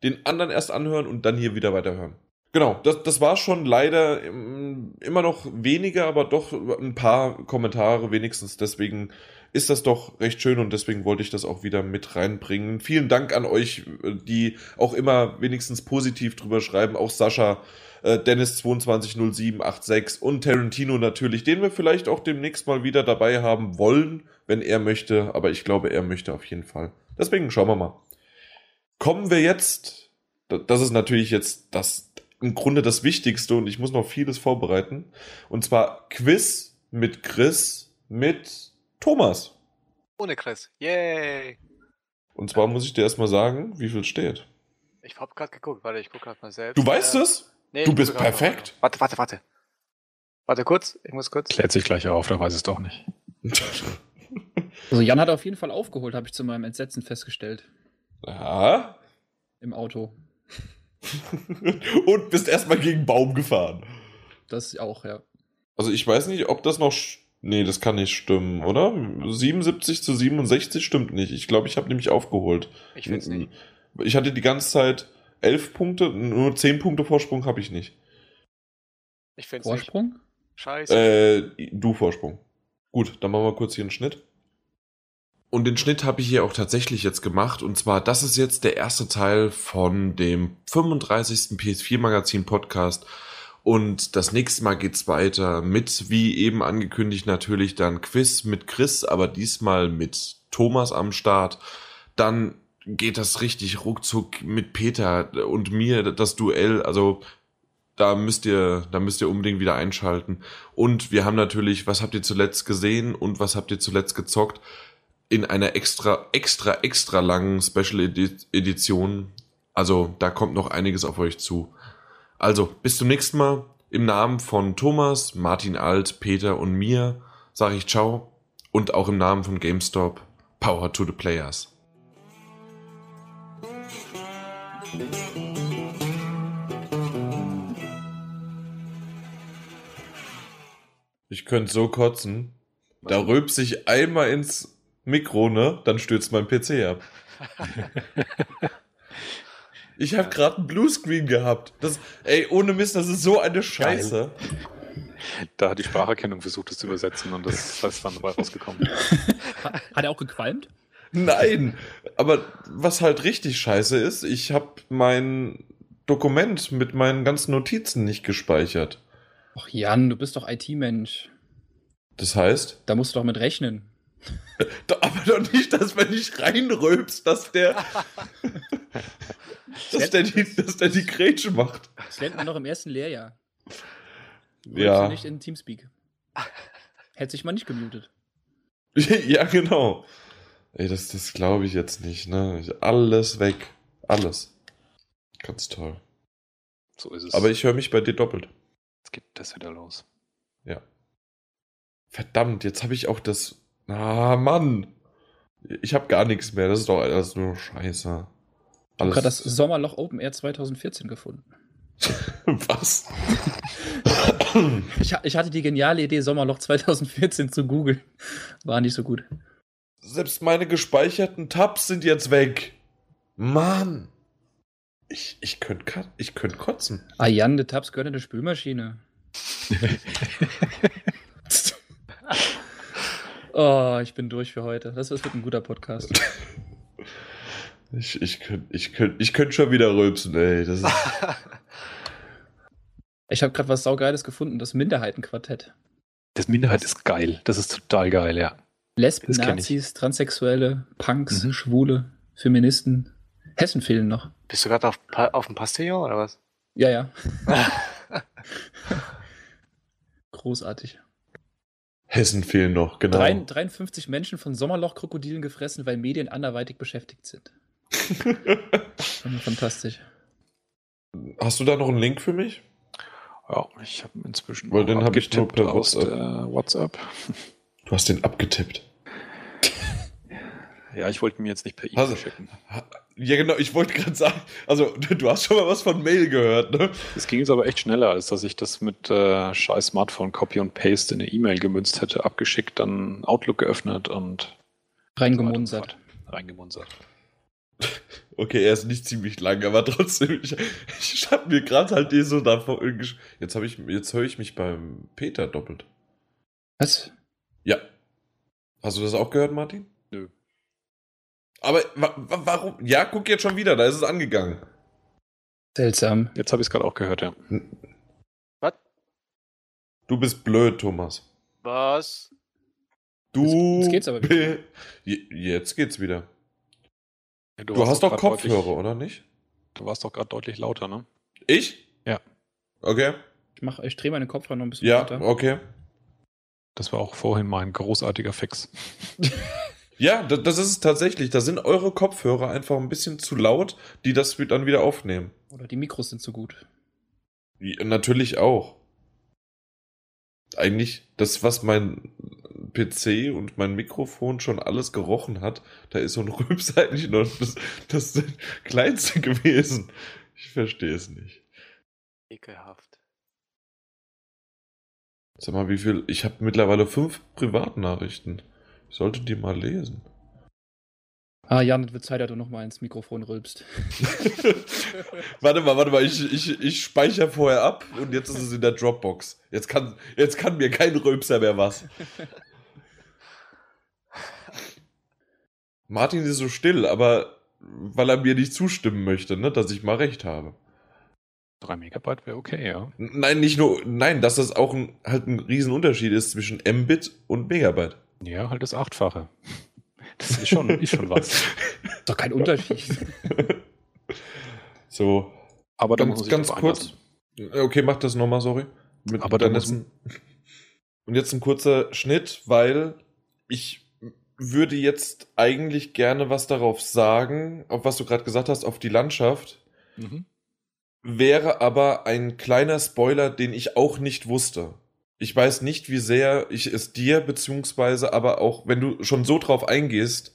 den anderen erst anhören und dann hier wieder weiterhören. Genau, das, das war schon leider immer noch weniger, aber doch ein paar Kommentare wenigstens. Deswegen ist das doch recht schön und deswegen wollte ich das auch wieder mit reinbringen. Vielen Dank an euch, die auch immer wenigstens positiv drüber schreiben. Auch Sascha, äh, Dennis220786 und Tarantino natürlich, den wir vielleicht auch demnächst mal wieder dabei haben wollen, wenn er möchte. Aber ich glaube, er möchte auf jeden Fall. Deswegen schauen wir mal. Kommen wir jetzt, das ist natürlich jetzt das im Grunde das Wichtigste und ich muss noch vieles vorbereiten. Und zwar Quiz mit Chris mit Thomas. Ohne Chris. Yay! Und zwar muss ich dir erstmal sagen, wie viel steht. Ich hab gerade geguckt, warte, ich guck gerade mal selbst. Du weißt äh, es? Nee, du bist perfekt. Warte, warte, warte. Warte kurz, ich muss kurz. Klärt sich gleich auf, da weiß es doch nicht. Also Jan hat auf jeden Fall aufgeholt, habe ich zu meinem Entsetzen festgestellt. Ja. Im Auto. Und bist erstmal gegen Baum gefahren. Das auch, ja. Also ich weiß nicht, ob das noch. Nee, das kann nicht stimmen, oder? 77 zu 67 stimmt nicht. Ich glaube, ich habe nämlich aufgeholt. Ich finde nicht. Ich hatte die ganze Zeit elf Punkte, nur zehn Punkte Vorsprung habe ich nicht. Ich finde Vorsprung? Nicht. Scheiße. Äh, du Vorsprung. Gut, dann machen wir kurz hier einen Schnitt. Und den Schnitt habe ich hier auch tatsächlich jetzt gemacht. Und zwar, das ist jetzt der erste Teil von dem 35. PS4 Magazin Podcast. Und das nächste Mal geht's weiter mit, wie eben angekündigt, natürlich dann Quiz mit Chris, aber diesmal mit Thomas am Start. Dann geht das richtig ruckzuck mit Peter und mir, das Duell. Also da müsst ihr, da müsst ihr unbedingt wieder einschalten. Und wir haben natürlich, was habt ihr zuletzt gesehen und was habt ihr zuletzt gezockt? In einer extra, extra, extra langen Special Edition. Also da kommt noch einiges auf euch zu. Also bis zum nächsten Mal. Im Namen von Thomas, Martin Alt, Peter und mir sage ich ciao. Und auch im Namen von GameStop, Power to the Players. Ich könnte so kotzen. Da rülpst sich einmal ins Mikro, ne? Dann stürzt mein PC ab. ich habe gerade einen Bluescreen gehabt. Das, ey, ohne Mist, das ist so eine Scheiße. Da hat die Spracherkennung versucht, es zu übersetzen und das ist dann dabei rausgekommen. Hat er auch gequalmt? Nein, aber was halt richtig scheiße ist, ich habe mein Dokument mit meinen ganzen Notizen nicht gespeichert. Ach Jan, du bist doch IT-Mensch. Das heißt? Da musst du doch mit rechnen. Aber doch nicht, dass wenn ich reinrülpst, dass der. dass, der die, dass der die Grätsche macht. Das lernt man noch im ersten Lehrjahr. Rülpst ja. nicht in Teamspeak. Hätte sich mal nicht gemutet. ja, genau. Ey, das, das glaube ich jetzt nicht, ne? Alles weg. Alles. Ganz toll. So ist es. Aber ich höre mich bei dir doppelt. Jetzt geht das wieder los. Ja. Verdammt, jetzt habe ich auch das. Ah, Mann. Ich habe gar nichts mehr. Das ist doch alles nur Scheiße. Alles. Ich habe gerade das Sommerloch Open Air 2014 gefunden. Was? ich, ich, hatte die geniale Idee, Sommerloch 2014 zu googeln. War nicht so gut. Selbst meine gespeicherten Tabs sind jetzt weg. Mann. Ich, ich könnte ich könnt kotzen. Ah, Jan, die Tabs gehören in der Spülmaschine. oh, ich bin durch für heute. Das wird ein guter Podcast. Ich, ich könnte ich könnt, ich könnt schon wieder rülpsen, ey. Das ist ich habe gerade was Saugeiles gefunden, das Minderheitenquartett. Das Minderheit ist geil. Das ist total geil, ja. Lesben, Nazis, Transsexuelle, Punks, mhm. Schwule, Feministen. Hessen fehlen noch. Bist du gerade auf, auf dem Pastillon oder was? Ja, ja. Großartig. Hessen fehlen noch, genau. 53 Menschen von Sommerlochkrokodilen gefressen, weil Medien anderweitig beschäftigt sind. Fantastisch. Hast du da noch einen Link für mich? Ja, ich habe inzwischen weil den habe ich nur per WhatsApp. WhatsApp. Du hast den abgetippt. Ja, ich wollte mir jetzt nicht per E-Mail also, schicken. Ja, genau, ich wollte gerade sagen, also du hast schon mal was von Mail gehört, ne? Es ging jetzt aber echt schneller, als dass ich das mit äh, scheiß Smartphone Copy und Paste in eine E-Mail gemünzt hätte, abgeschickt, dann Outlook geöffnet und reingemunzert. Reingemunzert. Okay, er ist nicht ziemlich lang, aber trotzdem, ich, ich habe mir gerade halt die so davor Jetzt habe ich, jetzt höre ich mich beim Peter doppelt. Was? Ja. Hast du das auch gehört, Martin? Aber wa warum? Ja, guck jetzt schon wieder, da ist es angegangen. Seltsam. Jetzt habe ich es gerade auch gehört, ja. Was? Du bist blöd, Thomas. Was? Du. Jetzt geht's aber wieder. Jetzt geht's wieder. Ja, du, du hast doch Kopfhörer, deutlich, oder nicht? Du warst doch gerade deutlich lauter, ne? Ich? Ja. Okay. Ich, mach, ich drehe meine Kopfhörer noch ein bisschen ja, lauter. Ja, okay. Das war auch vorhin mein großartiger Fix. ja, das, das, ist es tatsächlich. Da sind eure Kopfhörer einfach ein bisschen zu laut, die das dann wieder aufnehmen. Oder die Mikros sind zu gut. Ja, natürlich auch. eigentlich das, was mein PC und mein Mikrofon schon alles gerochen hat, da ist so ein Rübs eigentlich nur das, das Kleinste gewesen. Ich verstehe es nicht. Ekelhaft. Sag mal, wie viel? Ich habe mittlerweile fünf Privatnachrichten. Ich sollte die mal lesen. Ah, Jan, es wird Zeit, dass du nochmal ins Mikrofon rülpst. warte mal, warte mal, ich, ich, ich speichere vorher ab und jetzt ist es in der Dropbox. Jetzt kann, jetzt kann mir kein Rülpser mehr was. Martin ist so still, aber weil er mir nicht zustimmen möchte, ne, dass ich mal recht habe. 3 Megabyte wäre okay, ja. Nein, nicht nur, nein, dass das auch ein, halt ein Riesenunterschied ist zwischen Mbit und Megabyte. Ja, halt das Achtfache. Das ist schon, ist schon was. Doch kein Unterschied. so. Aber dann ganz, ganz kurz. Okay, mach das nochmal, sorry. Mit Aber dann ist ein, Und jetzt ein kurzer Schnitt, weil ich würde jetzt eigentlich gerne was darauf sagen, auf was du gerade gesagt hast, auf die Landschaft. Mhm. Wäre aber ein kleiner Spoiler, den ich auch nicht wusste. Ich weiß nicht, wie sehr ich es dir, beziehungsweise aber auch, wenn du schon so drauf eingehst.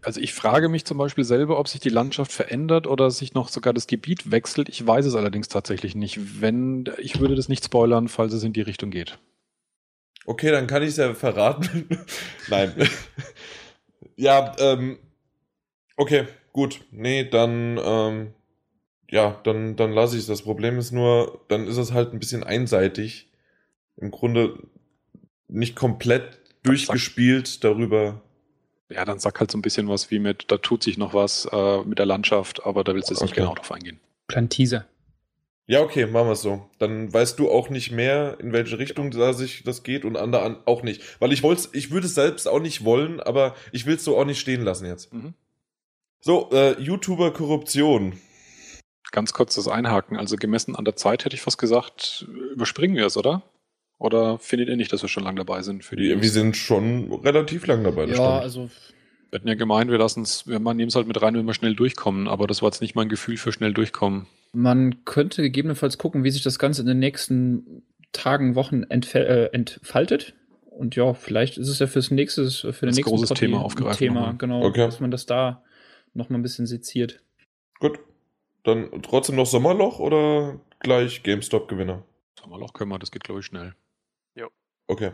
Also ich frage mich zum Beispiel selber, ob sich die Landschaft verändert oder sich noch sogar das Gebiet wechselt. Ich weiß es allerdings tatsächlich nicht. Wenn, ich würde das nicht spoilern, falls es in die Richtung geht. Okay, dann kann ich es ja verraten. Nein. ja, ähm, okay, gut. Nee, dann, ähm, ja, dann, dann lasse ich es. Das Problem ist nur, dann ist es halt ein bisschen einseitig im Grunde nicht komplett durchgespielt darüber. Ja, dann sag halt so ein bisschen was wie mit, da tut sich noch was äh, mit der Landschaft, aber da willst du jetzt okay. nicht genau drauf eingehen. Kleinen Teaser. Ja, okay, machen wir es so. Dann weißt du auch nicht mehr, in welche Richtung da sich das geht und andere auch nicht. Weil ich wollte ich würde es selbst auch nicht wollen, aber ich will es so auch nicht stehen lassen jetzt. Mhm. So, äh, YouTuber-Korruption. Ganz kurz das Einhaken. Also gemessen an der Zeit hätte ich fast gesagt, überspringen wir es, oder? Oder findet ihr nicht, dass wir schon lange dabei sind? Für die wir, sind schon relativ lang dabei. Ja, stimmt. also. Wir hatten ja gemeint, wir lassen es, wir nehmen es halt mit rein, wenn wir schnell durchkommen, aber das war jetzt nicht mein Gefühl für schnell durchkommen. Man könnte gegebenenfalls gucken, wie sich das Ganze in den nächsten Tagen, Wochen äh, entfaltet. Und ja, vielleicht ist es ja fürs nächste, für den nächsten großes Thema aufgreifen. Thema, genau, okay. dass man das da noch mal ein bisschen seziert. Gut. Dann trotzdem noch Sommerloch oder gleich GameStop-Gewinner? Sommerloch können wir, das geht glaube ich schnell. Okay.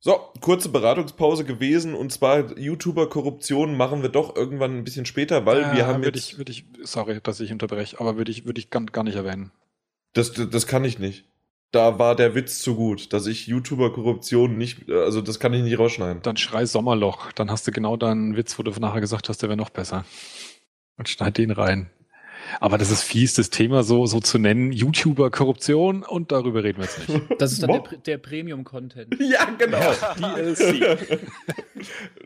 So, kurze Beratungspause gewesen und zwar YouTuber-Korruption machen wir doch irgendwann ein bisschen später, weil ja, wir haben würde jetzt... Ich, würde ich, sorry, dass ich unterbreche, aber würde ich, würde ich gar, gar nicht erwähnen. Das, das kann ich nicht. Da war der Witz zu gut, dass ich YouTuber-Korruption nicht, also das kann ich nicht rausschneiden. Dann schrei Sommerloch, dann hast du genau deinen Witz, wo du nachher gesagt hast, der wäre noch besser. Und schneid den rein. Aber das ist fies, das Thema so, so zu nennen. YouTuber-Korruption und darüber reden wir jetzt nicht. Das ist dann der, der Premium-Content. Ja, genau. DLC.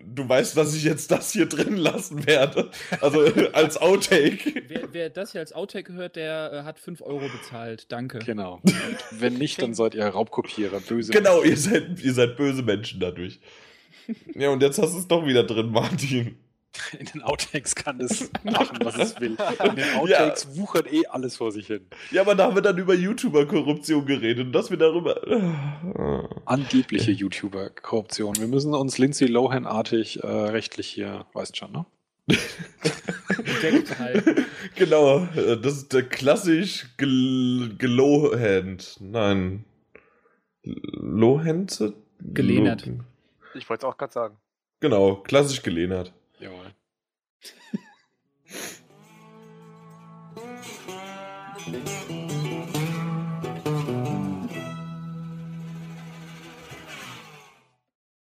Du weißt, dass ich jetzt das hier drin lassen werde. Also als Outtake. Wer, wer das hier als Outtake hört, der äh, hat 5 Euro bezahlt. Danke. Genau. Und wenn nicht, dann seid ihr Raubkopierer, böse Genau, ihr seid, ihr seid böse Menschen dadurch. Ja, und jetzt hast du es doch wieder drin, Martin. In den Outtakes kann es machen, was es will. In den Outtakes ja. wuchert eh alles vor sich hin. Ja, aber da haben wir dann über YouTuber-Korruption geredet und dass wir darüber. Angebliche YouTuber-Korruption. Wir müssen uns Lindsay Lohan-artig äh, rechtlich hier, weißt schon, ne? genau, äh, das ist der klassisch gel gelohend. Nein. Lohenze? Gelehnert. Ich wollte es auch gerade sagen. Genau, klassisch gelehnert. Jó. thank